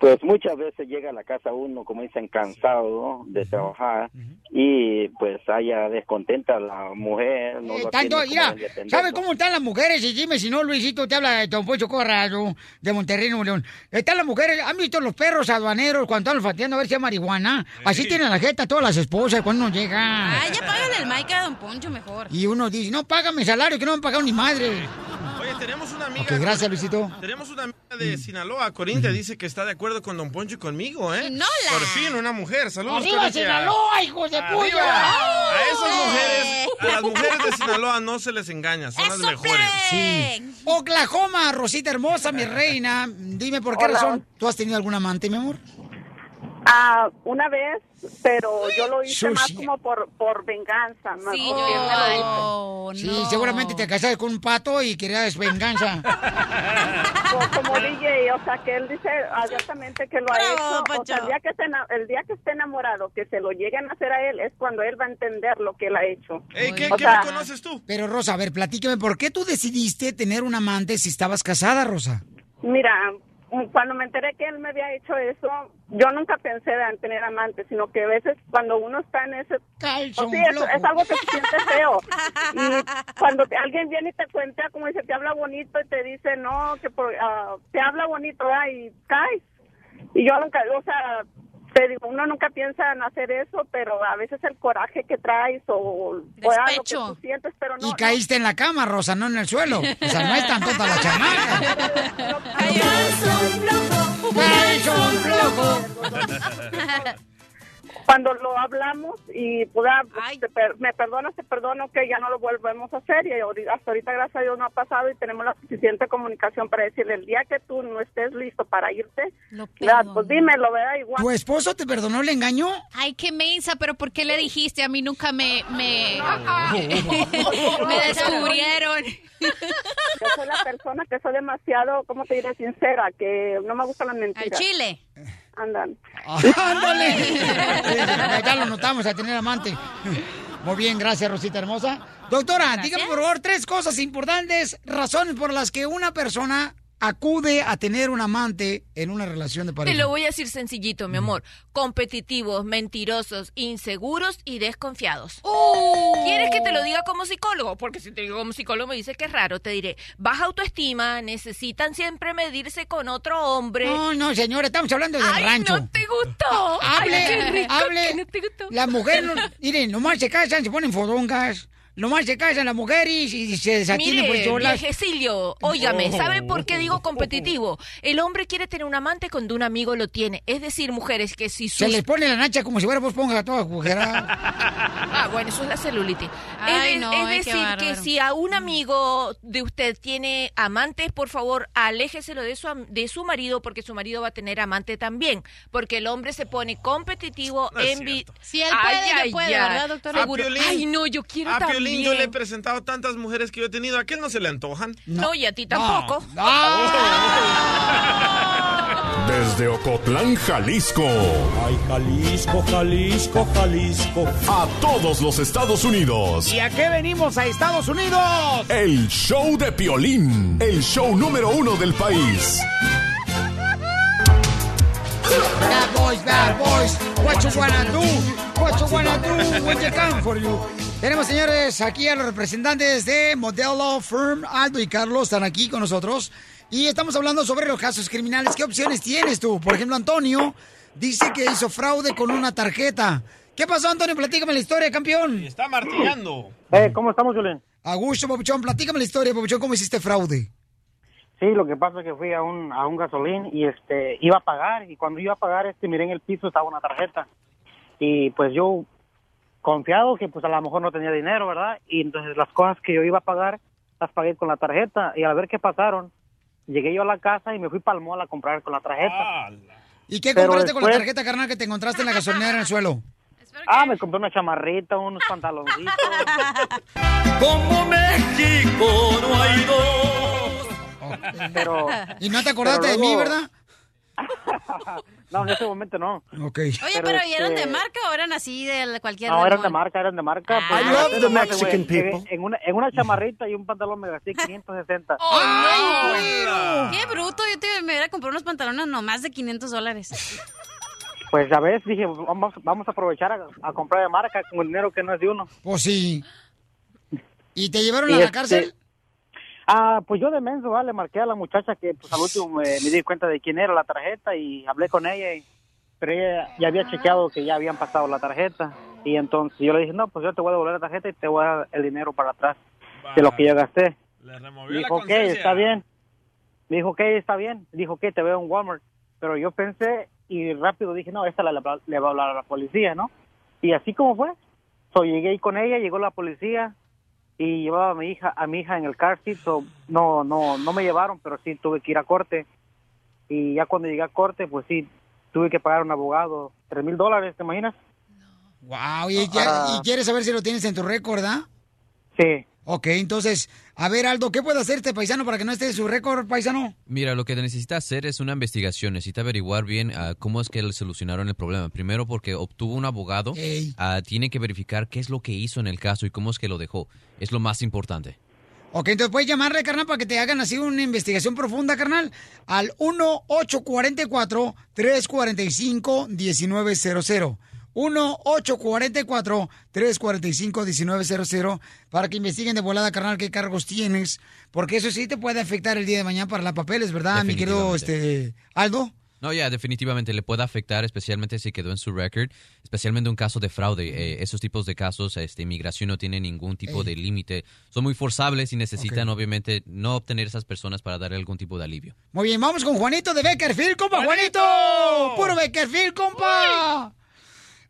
Pues muchas veces llega a la casa uno, como dicen, cansado de trabajar y pues haya descontenta a la mujer. No Eh, tanto, mira. ¿sabes cómo están las mujeres? Y dime si no, Luisito, te habla de Don Poncho Corrado, de Monterrey, Nuevo León. Están las mujeres, ¿han visto los perros aduaneros cuando están olfateando a ver si hay marihuana? Así tienen la jeta todas las esposas cuando uno llega. Ay, ya págale el mic a Don Poncho mejor. Y uno dice, no, págame salario, que no me han pagado ni madre. Tenemos una amiga. Ok, gracias, Luisito. Tenemos una amiga de Sinaloa, Corintia, dice que está de acuerdo con Don Poncho y conmigo, ¿eh? ¡Sinola! Por fin, una mujer. Saludos, ¡Arriba, Corintia. Sinaloa, hijos de puya! A esas mujeres, a las mujeres de Sinaloa no se les engaña, son las mejores. Sí. Oklahoma, Rosita hermosa, mi reina. Dime por qué Hola. razón. ¿Tú has tenido algún amante, mi amor? Ah, una vez, pero yo lo hice más como por, por venganza. más Sí. Oh, Sí, seguramente te casaste con un pato y querías venganza. Co- como DJ, o sea, que él dice abiertamente que lo ha hecho. O sea, el día, que esté, ena- el día que esté enamorado, que se lo lleguen a hacer a él, es cuando él va a entender lo que él ha hecho. Ey, ¿qué, O qué sea, me conoces tú? Pero Rosa, a ver, platícame, ¿por qué tú decidiste tener un amante si estabas casada, Rosa? Mira, cuando me enteré que él me había hecho eso, yo nunca pensé en tener amantes, sino que a veces cuando uno está en ese... Calzón o sí, es, algo que se siente feo. Y cuando te- alguien viene y te cuenta, como dice, te habla bonito y te dice, no, que por, ah, te habla bonito, ¿verdad? y caes. Y yo nunca, o sea, te digo, uno nunca piensa en hacer eso, pero a veces el coraje que traes o, o algo que Despecho. tú sientes, pero no... y caíste en la cama, Rosa, no en el suelo. O sea, no es tan tonta la chamaca. Calzón flojo. Cuando lo hablamos y te per- me perdonas, te perdono que ya no lo volvemos a hacer y ahorita- hasta ahorita gracias a Dios no ha pasado y tenemos la suficiente comunicación para decirle el día que tú no estés listo para irte, ¿verdad? pues dímelo, ¿verdad? Igual. ¿Tu esposo te perdonó el engaño? Ay, qué mensa, pero ¿por qué le dijiste? A mí nunca me... Me, me descubrieron. Yo soy la persona que soy demasiado, ¿cómo te diré? Sincera, que no me gustan las mentiras. Chile. Andan. ¡Ándale! ya lo notamos a tener amante. Muy bien, gracias, Rosita hermosa. Doctora, dígame por favor tres cosas importantes, razones por las que una persona acude a tener un amante en una relación de Te pareja. lo voy a decir sencillito, mi amor. Competitivos, mentirosos, inseguros y desconfiados. ¿Quieres que te lo diga como psicólogo? Porque si te digo como psicólogo me dice que es raro. Te diré, baja autoestima, necesitan siempre medirse con otro hombre. No, no, señora, estamos hablando del Ay, rancho. no te gustó. Ay, Hable, qué rico hable. que no te gustó. Las mujeres, no, miren, nomás se casan, se ponen fodongas. Nomás se casan las mujeres y se desatienen por Mire, solas. viejecillo, óigame, Oh. ¿sabe por qué digo competitivo? El hombre quiere tener un amante cuando un amigo lo tiene. Es decir, mujeres que si Se sus... les pone la nacha como si fuera vos pongas a toda agujerada. Ah, bueno, eso es la celulitis. Ay, es de- no, es ay, decir, que si a un amigo de usted tiene amantes, por favor, aléjeselo de su, de su marido porque su marido va a tener amante también. Porque el hombre se pone competitivo, No envi... Si él puede, yo puedo, ¿verdad, doctora? Ay, no, yo quiero también. Piolín yo le he presentado tantas mujeres que yo he tenido. ¿A qué no se le antojan? No, y a ti tampoco. Desde Ocotlán, Jalisco. Ay, Jalisco, Jalisco, Jalisco. A todos los Estados Unidos. ¿Y a qué venimos a Estados Unidos? El show de Piolín. El show número uno del país. Bad boys, bad boys. What you wanna do? What you wanna do when they come for you? Tenemos, señores, aquí a los representantes de Modelo Firm. Aldo y Carlos están aquí con nosotros. Y estamos hablando sobre los casos criminales. ¿Qué opciones tienes tú? Por ejemplo, Antonio dice que hizo fraude con una tarjeta. ¿Qué pasó, Antonio? Platícame la historia, campeón. Está martillando. Eh, ¿Cómo estamos, Julián? A gusto, Papuchón. Platícame la historia, Papuchón. ¿Cómo hiciste fraude? Sí, lo que pasa es que fui a un, a un gasolín y este iba a pagar y cuando iba a pagar este miré en el piso estaba una tarjeta y pues yo confiado que pues a lo mejor no tenía dinero, ¿verdad? Y entonces las cosas que yo iba a pagar las pagué con la tarjeta y al ver qué pasaron llegué yo a la casa y me fui para a comprar con la tarjeta. ¿Y qué Pero compraste con la después- tarjeta, carnal, que te encontraste en la gasolinera en el suelo? Ah, me compré una chamarrita, unos pantaloncitos. Como México no hay dos. Pero ¿Y no te acordaste de mí, verdad? No, en ese momento no. Ok. Oye, pero, ¿y eran de este, marca o eran así de cualquier No, eran de marca, eran de marca. I pues, love gasté the Mexican people. En una, en una chamarrita y un pantalón me gasté 560. ¡Ay, no! ¡Qué bruto! Yo te, me hubiera comprado unos pantalones nomás de 500 dólares. Pues a veces dije, vamos, vamos a aprovechar a, a comprar de marca con el dinero que no es de uno. Pues sí. ¿Y te llevaron Y a la este, cárcel? Ah, pues yo de menso, ¿vale? marqué a la muchacha que pues al último me, me di cuenta de quién era la tarjeta y hablé con ella, y- pero ella ya había chequeado que ya habían pasado la tarjeta y entonces yo le dije, no, pues yo te voy a devolver la tarjeta y te voy a dar el dinero para atrás de lo que yo gasté. movió la Dijo, ok, conciencia. está bien. Me dijo, ok, está bien. Dijo, ok, te veo en Walmart. Pero yo pensé y rápido dije, no, esta la- la- le va a hablar a la policía, ¿no? Y así como fue. So, llegué ahí con ella, llegó la policía y llevaba a mi hija a mi hija en el car seat. so, no, no, no me llevaron, pero sí tuve que ir a corte. Y ya cuando llegué a corte, pues sí, tuve que pagar a un abogado tres mil dólares, ¿te imaginas? Wow, y, ya- y quieres saber si lo tienes en tu récord, ¿ah? Sí. Ok, entonces, a ver, Aldo, ¿qué puede hacer este paisano para que no esté en su récord, paisano? Mira, lo que necesita hacer es una investigación. Necesita averiguar bien ah, cómo es que le solucionaron el problema. Primero, porque obtuvo un abogado, ah, tiene que verificar qué es lo que hizo en el caso y cómo es que lo dejó. Es lo más importante. Ok, entonces puedes llamarle, carnal, para que te hagan así una investigación profunda, carnal, al 1-844-345-1900. 1-844-345-1900 para que investiguen de volada, carnal, qué cargos tienes, porque eso sí te puede afectar el día de mañana para las papeles, ¿verdad, mi querido este, Aldo? No, ya, definitivamente le puede afectar, especialmente si quedó en su record, especialmente un caso de fraude. Eh, esos tipos de casos, este, inmigración no tiene ningún tipo de límite. Son muy forzables y necesitan, obviamente, no obtener esas personas para darle algún tipo de alivio. Muy bien, vamos con Juanito de Beckerfield, compa, Juanito. Puro Beckerfield, compa.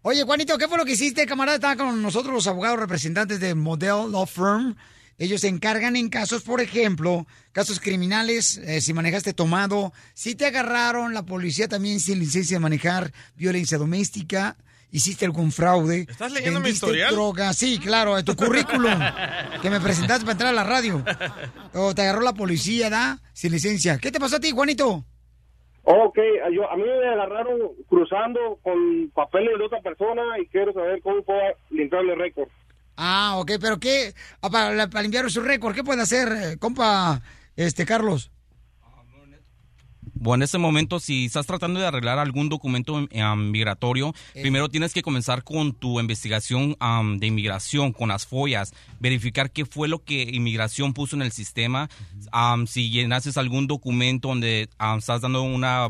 Oye, Juanito, ¿qué fue lo que hiciste, camarada? Estaban con nosotros los abogados representantes de Model Law Firm. Ellos se encargan en casos, por ejemplo, casos criminales, eh, si manejaste tomado, si te agarraron, la policía también sin licencia de manejar, violencia doméstica, hiciste algún fraude. ¿Estás leyendo mi historial? droga, sí, claro, tu currículum que me presentaste para entrar a la radio. O te agarró la policía, ¿da? Sin licencia. ¿Qué te pasó a ti, Juanito? Ok, yo, a mí me agarraron cruzando con papeles de otra persona y quiero saber cómo puedo limpiarle récord. Ah, ok, pero ¿qué? Ah, para, para limpiar su récord, ¿qué puede hacer, eh, compa, este, Carlos? Bueno, en este momento, si estás tratando de arreglar algún documento eh, migratorio, primero tienes que comenzar con tu investigación de inmigración, con las follas, verificar qué fue lo que inmigración puso en el sistema, am, si llenases algún documento donde estás dando una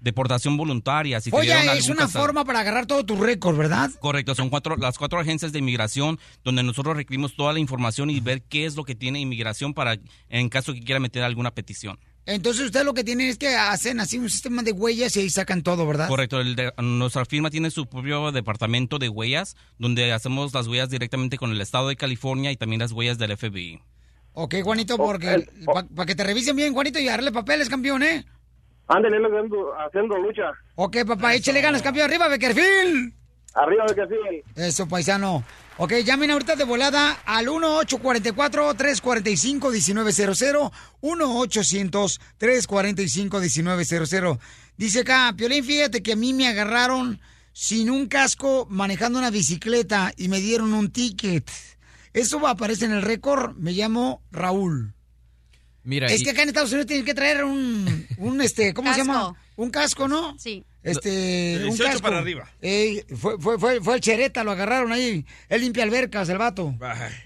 deportación voluntaria. Si te Oye, es algún una forma para agarrar todo tu récord, ¿verdad? Correcto, son cuatro, las cuatro agencias de inmigración donde nosotros requerimos toda la información y ver qué es lo que tiene inmigración para en caso que quiera meter alguna petición. Entonces usted lo que tiene es que hacen así un sistema de huellas y ahí sacan todo, ¿verdad? Correcto, el de- nuestra firma tiene su propio departamento de huellas, donde hacemos las huellas directamente con el estado de California y también las huellas del FBI. Ok, Juanito, porque para que te revisen bien, Juanito, y agarrarle papeles, campeón, ¿eh? Ándale, haciendo, haciendo lucha. Ok, papá, échale ganas, campeón. Arriba, Beckerfield. Arriba, Beckerfield. Eso, paisano. Ok, llamen ahorita de volada al 1-844-345-1900. 1-800-345-1900. Dice acá, Piolín, fíjate que a mí me agarraron sin un casco manejando una bicicleta y me dieron un ticket. Eso aparece en el récord. Me llamo Raúl. Mira, es y- que acá en Estados Unidos tienes que traer un, un este, ¿cómo se llama? Un casco, ¿no? Sí. Este, De un 18 casco. para arriba. Ey, fue, fue, fue, fue el chereta, lo agarraron ahí. Él limpia albercas, el vato.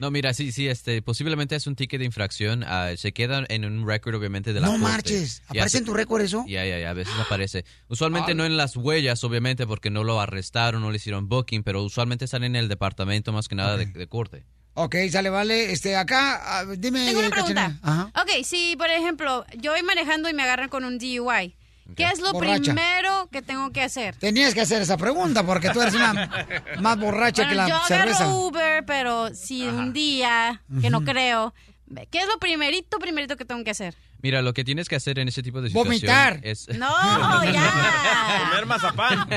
No, mira, sí, sí, este, posiblemente es un ticket de infracción. ah, se queda en un récord, obviamente, de la No corte. marches. ¿Aparece en tu récord eso? Ya, ya, ya, a veces aparece. Usualmente Ah. no en las huellas, obviamente, porque no lo arrestaron, no le hicieron booking, pero usualmente sale en el departamento más que nada de, de corte. Ok, sale, vale. Este, acá, ah, dime. Tengo una pregunta. Ajá. Ok, si por ejemplo yo voy manejando y me agarran con un DUI, ¿qué es lo Borracha. primero que tengo que hacer? Tenías que hacer esa pregunta porque tú eres una más borracha que la yo cerveza. agarro Uber, pero si un día, que no creo, ¿qué es lo primerito, primerito que tengo que hacer? Mira, lo que tienes que hacer en ese tipo de situación Vomitar. es... No, ya. Comer mazapán.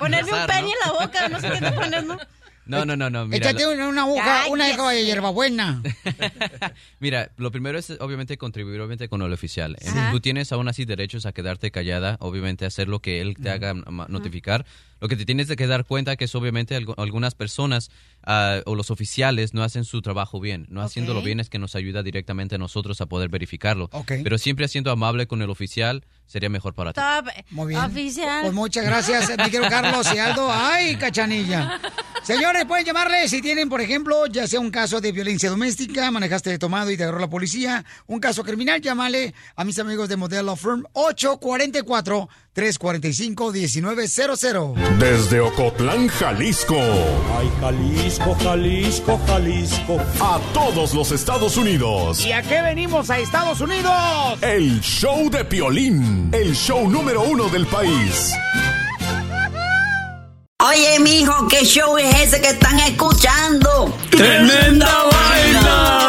Ponerme un ¿no? en la boca, no sé qué te pones, ¿no? No, no, no, no. Mira, Échate lo- una, una hoja, una hoja de hierbabuena. Mira, lo primero es obviamente contribuir obviamente con el oficial. Ajá. Tú tienes aún así derechos a quedarte callada, obviamente hacer lo que él te haga notificar. Lo que te tienes que dar cuenta que es obviamente algu- algunas personas ah, o los oficiales no hacen su trabajo bien. No haciéndolo bien es que nos ayuda directamente a nosotros a poder verificarlo. Ok. Pero siempre siendo amable con el oficial sería mejor para ti. Top Muy bien. oficial. Pues muchas gracias, mi querido Carlos y Aldo. ¡Ay, cachanilla! Señores, pueden llamarle si tienen, por ejemplo, ya sea un caso de violencia doméstica, manejaste de tomado y te agarró la policía, un caso criminal, llámale a mis amigos de Model Law Firm 345-1900. Desde Ocotlán, Jalisco. Ay, Jalisco, Jalisco, Jalisco. A todos los Estados Unidos. ¿Y a qué venimos a Estados Unidos? El show de Piolín. El show número uno del país. Oye, mijo, ¿qué show es ese que están escuchando? ¡Tremenda vaina!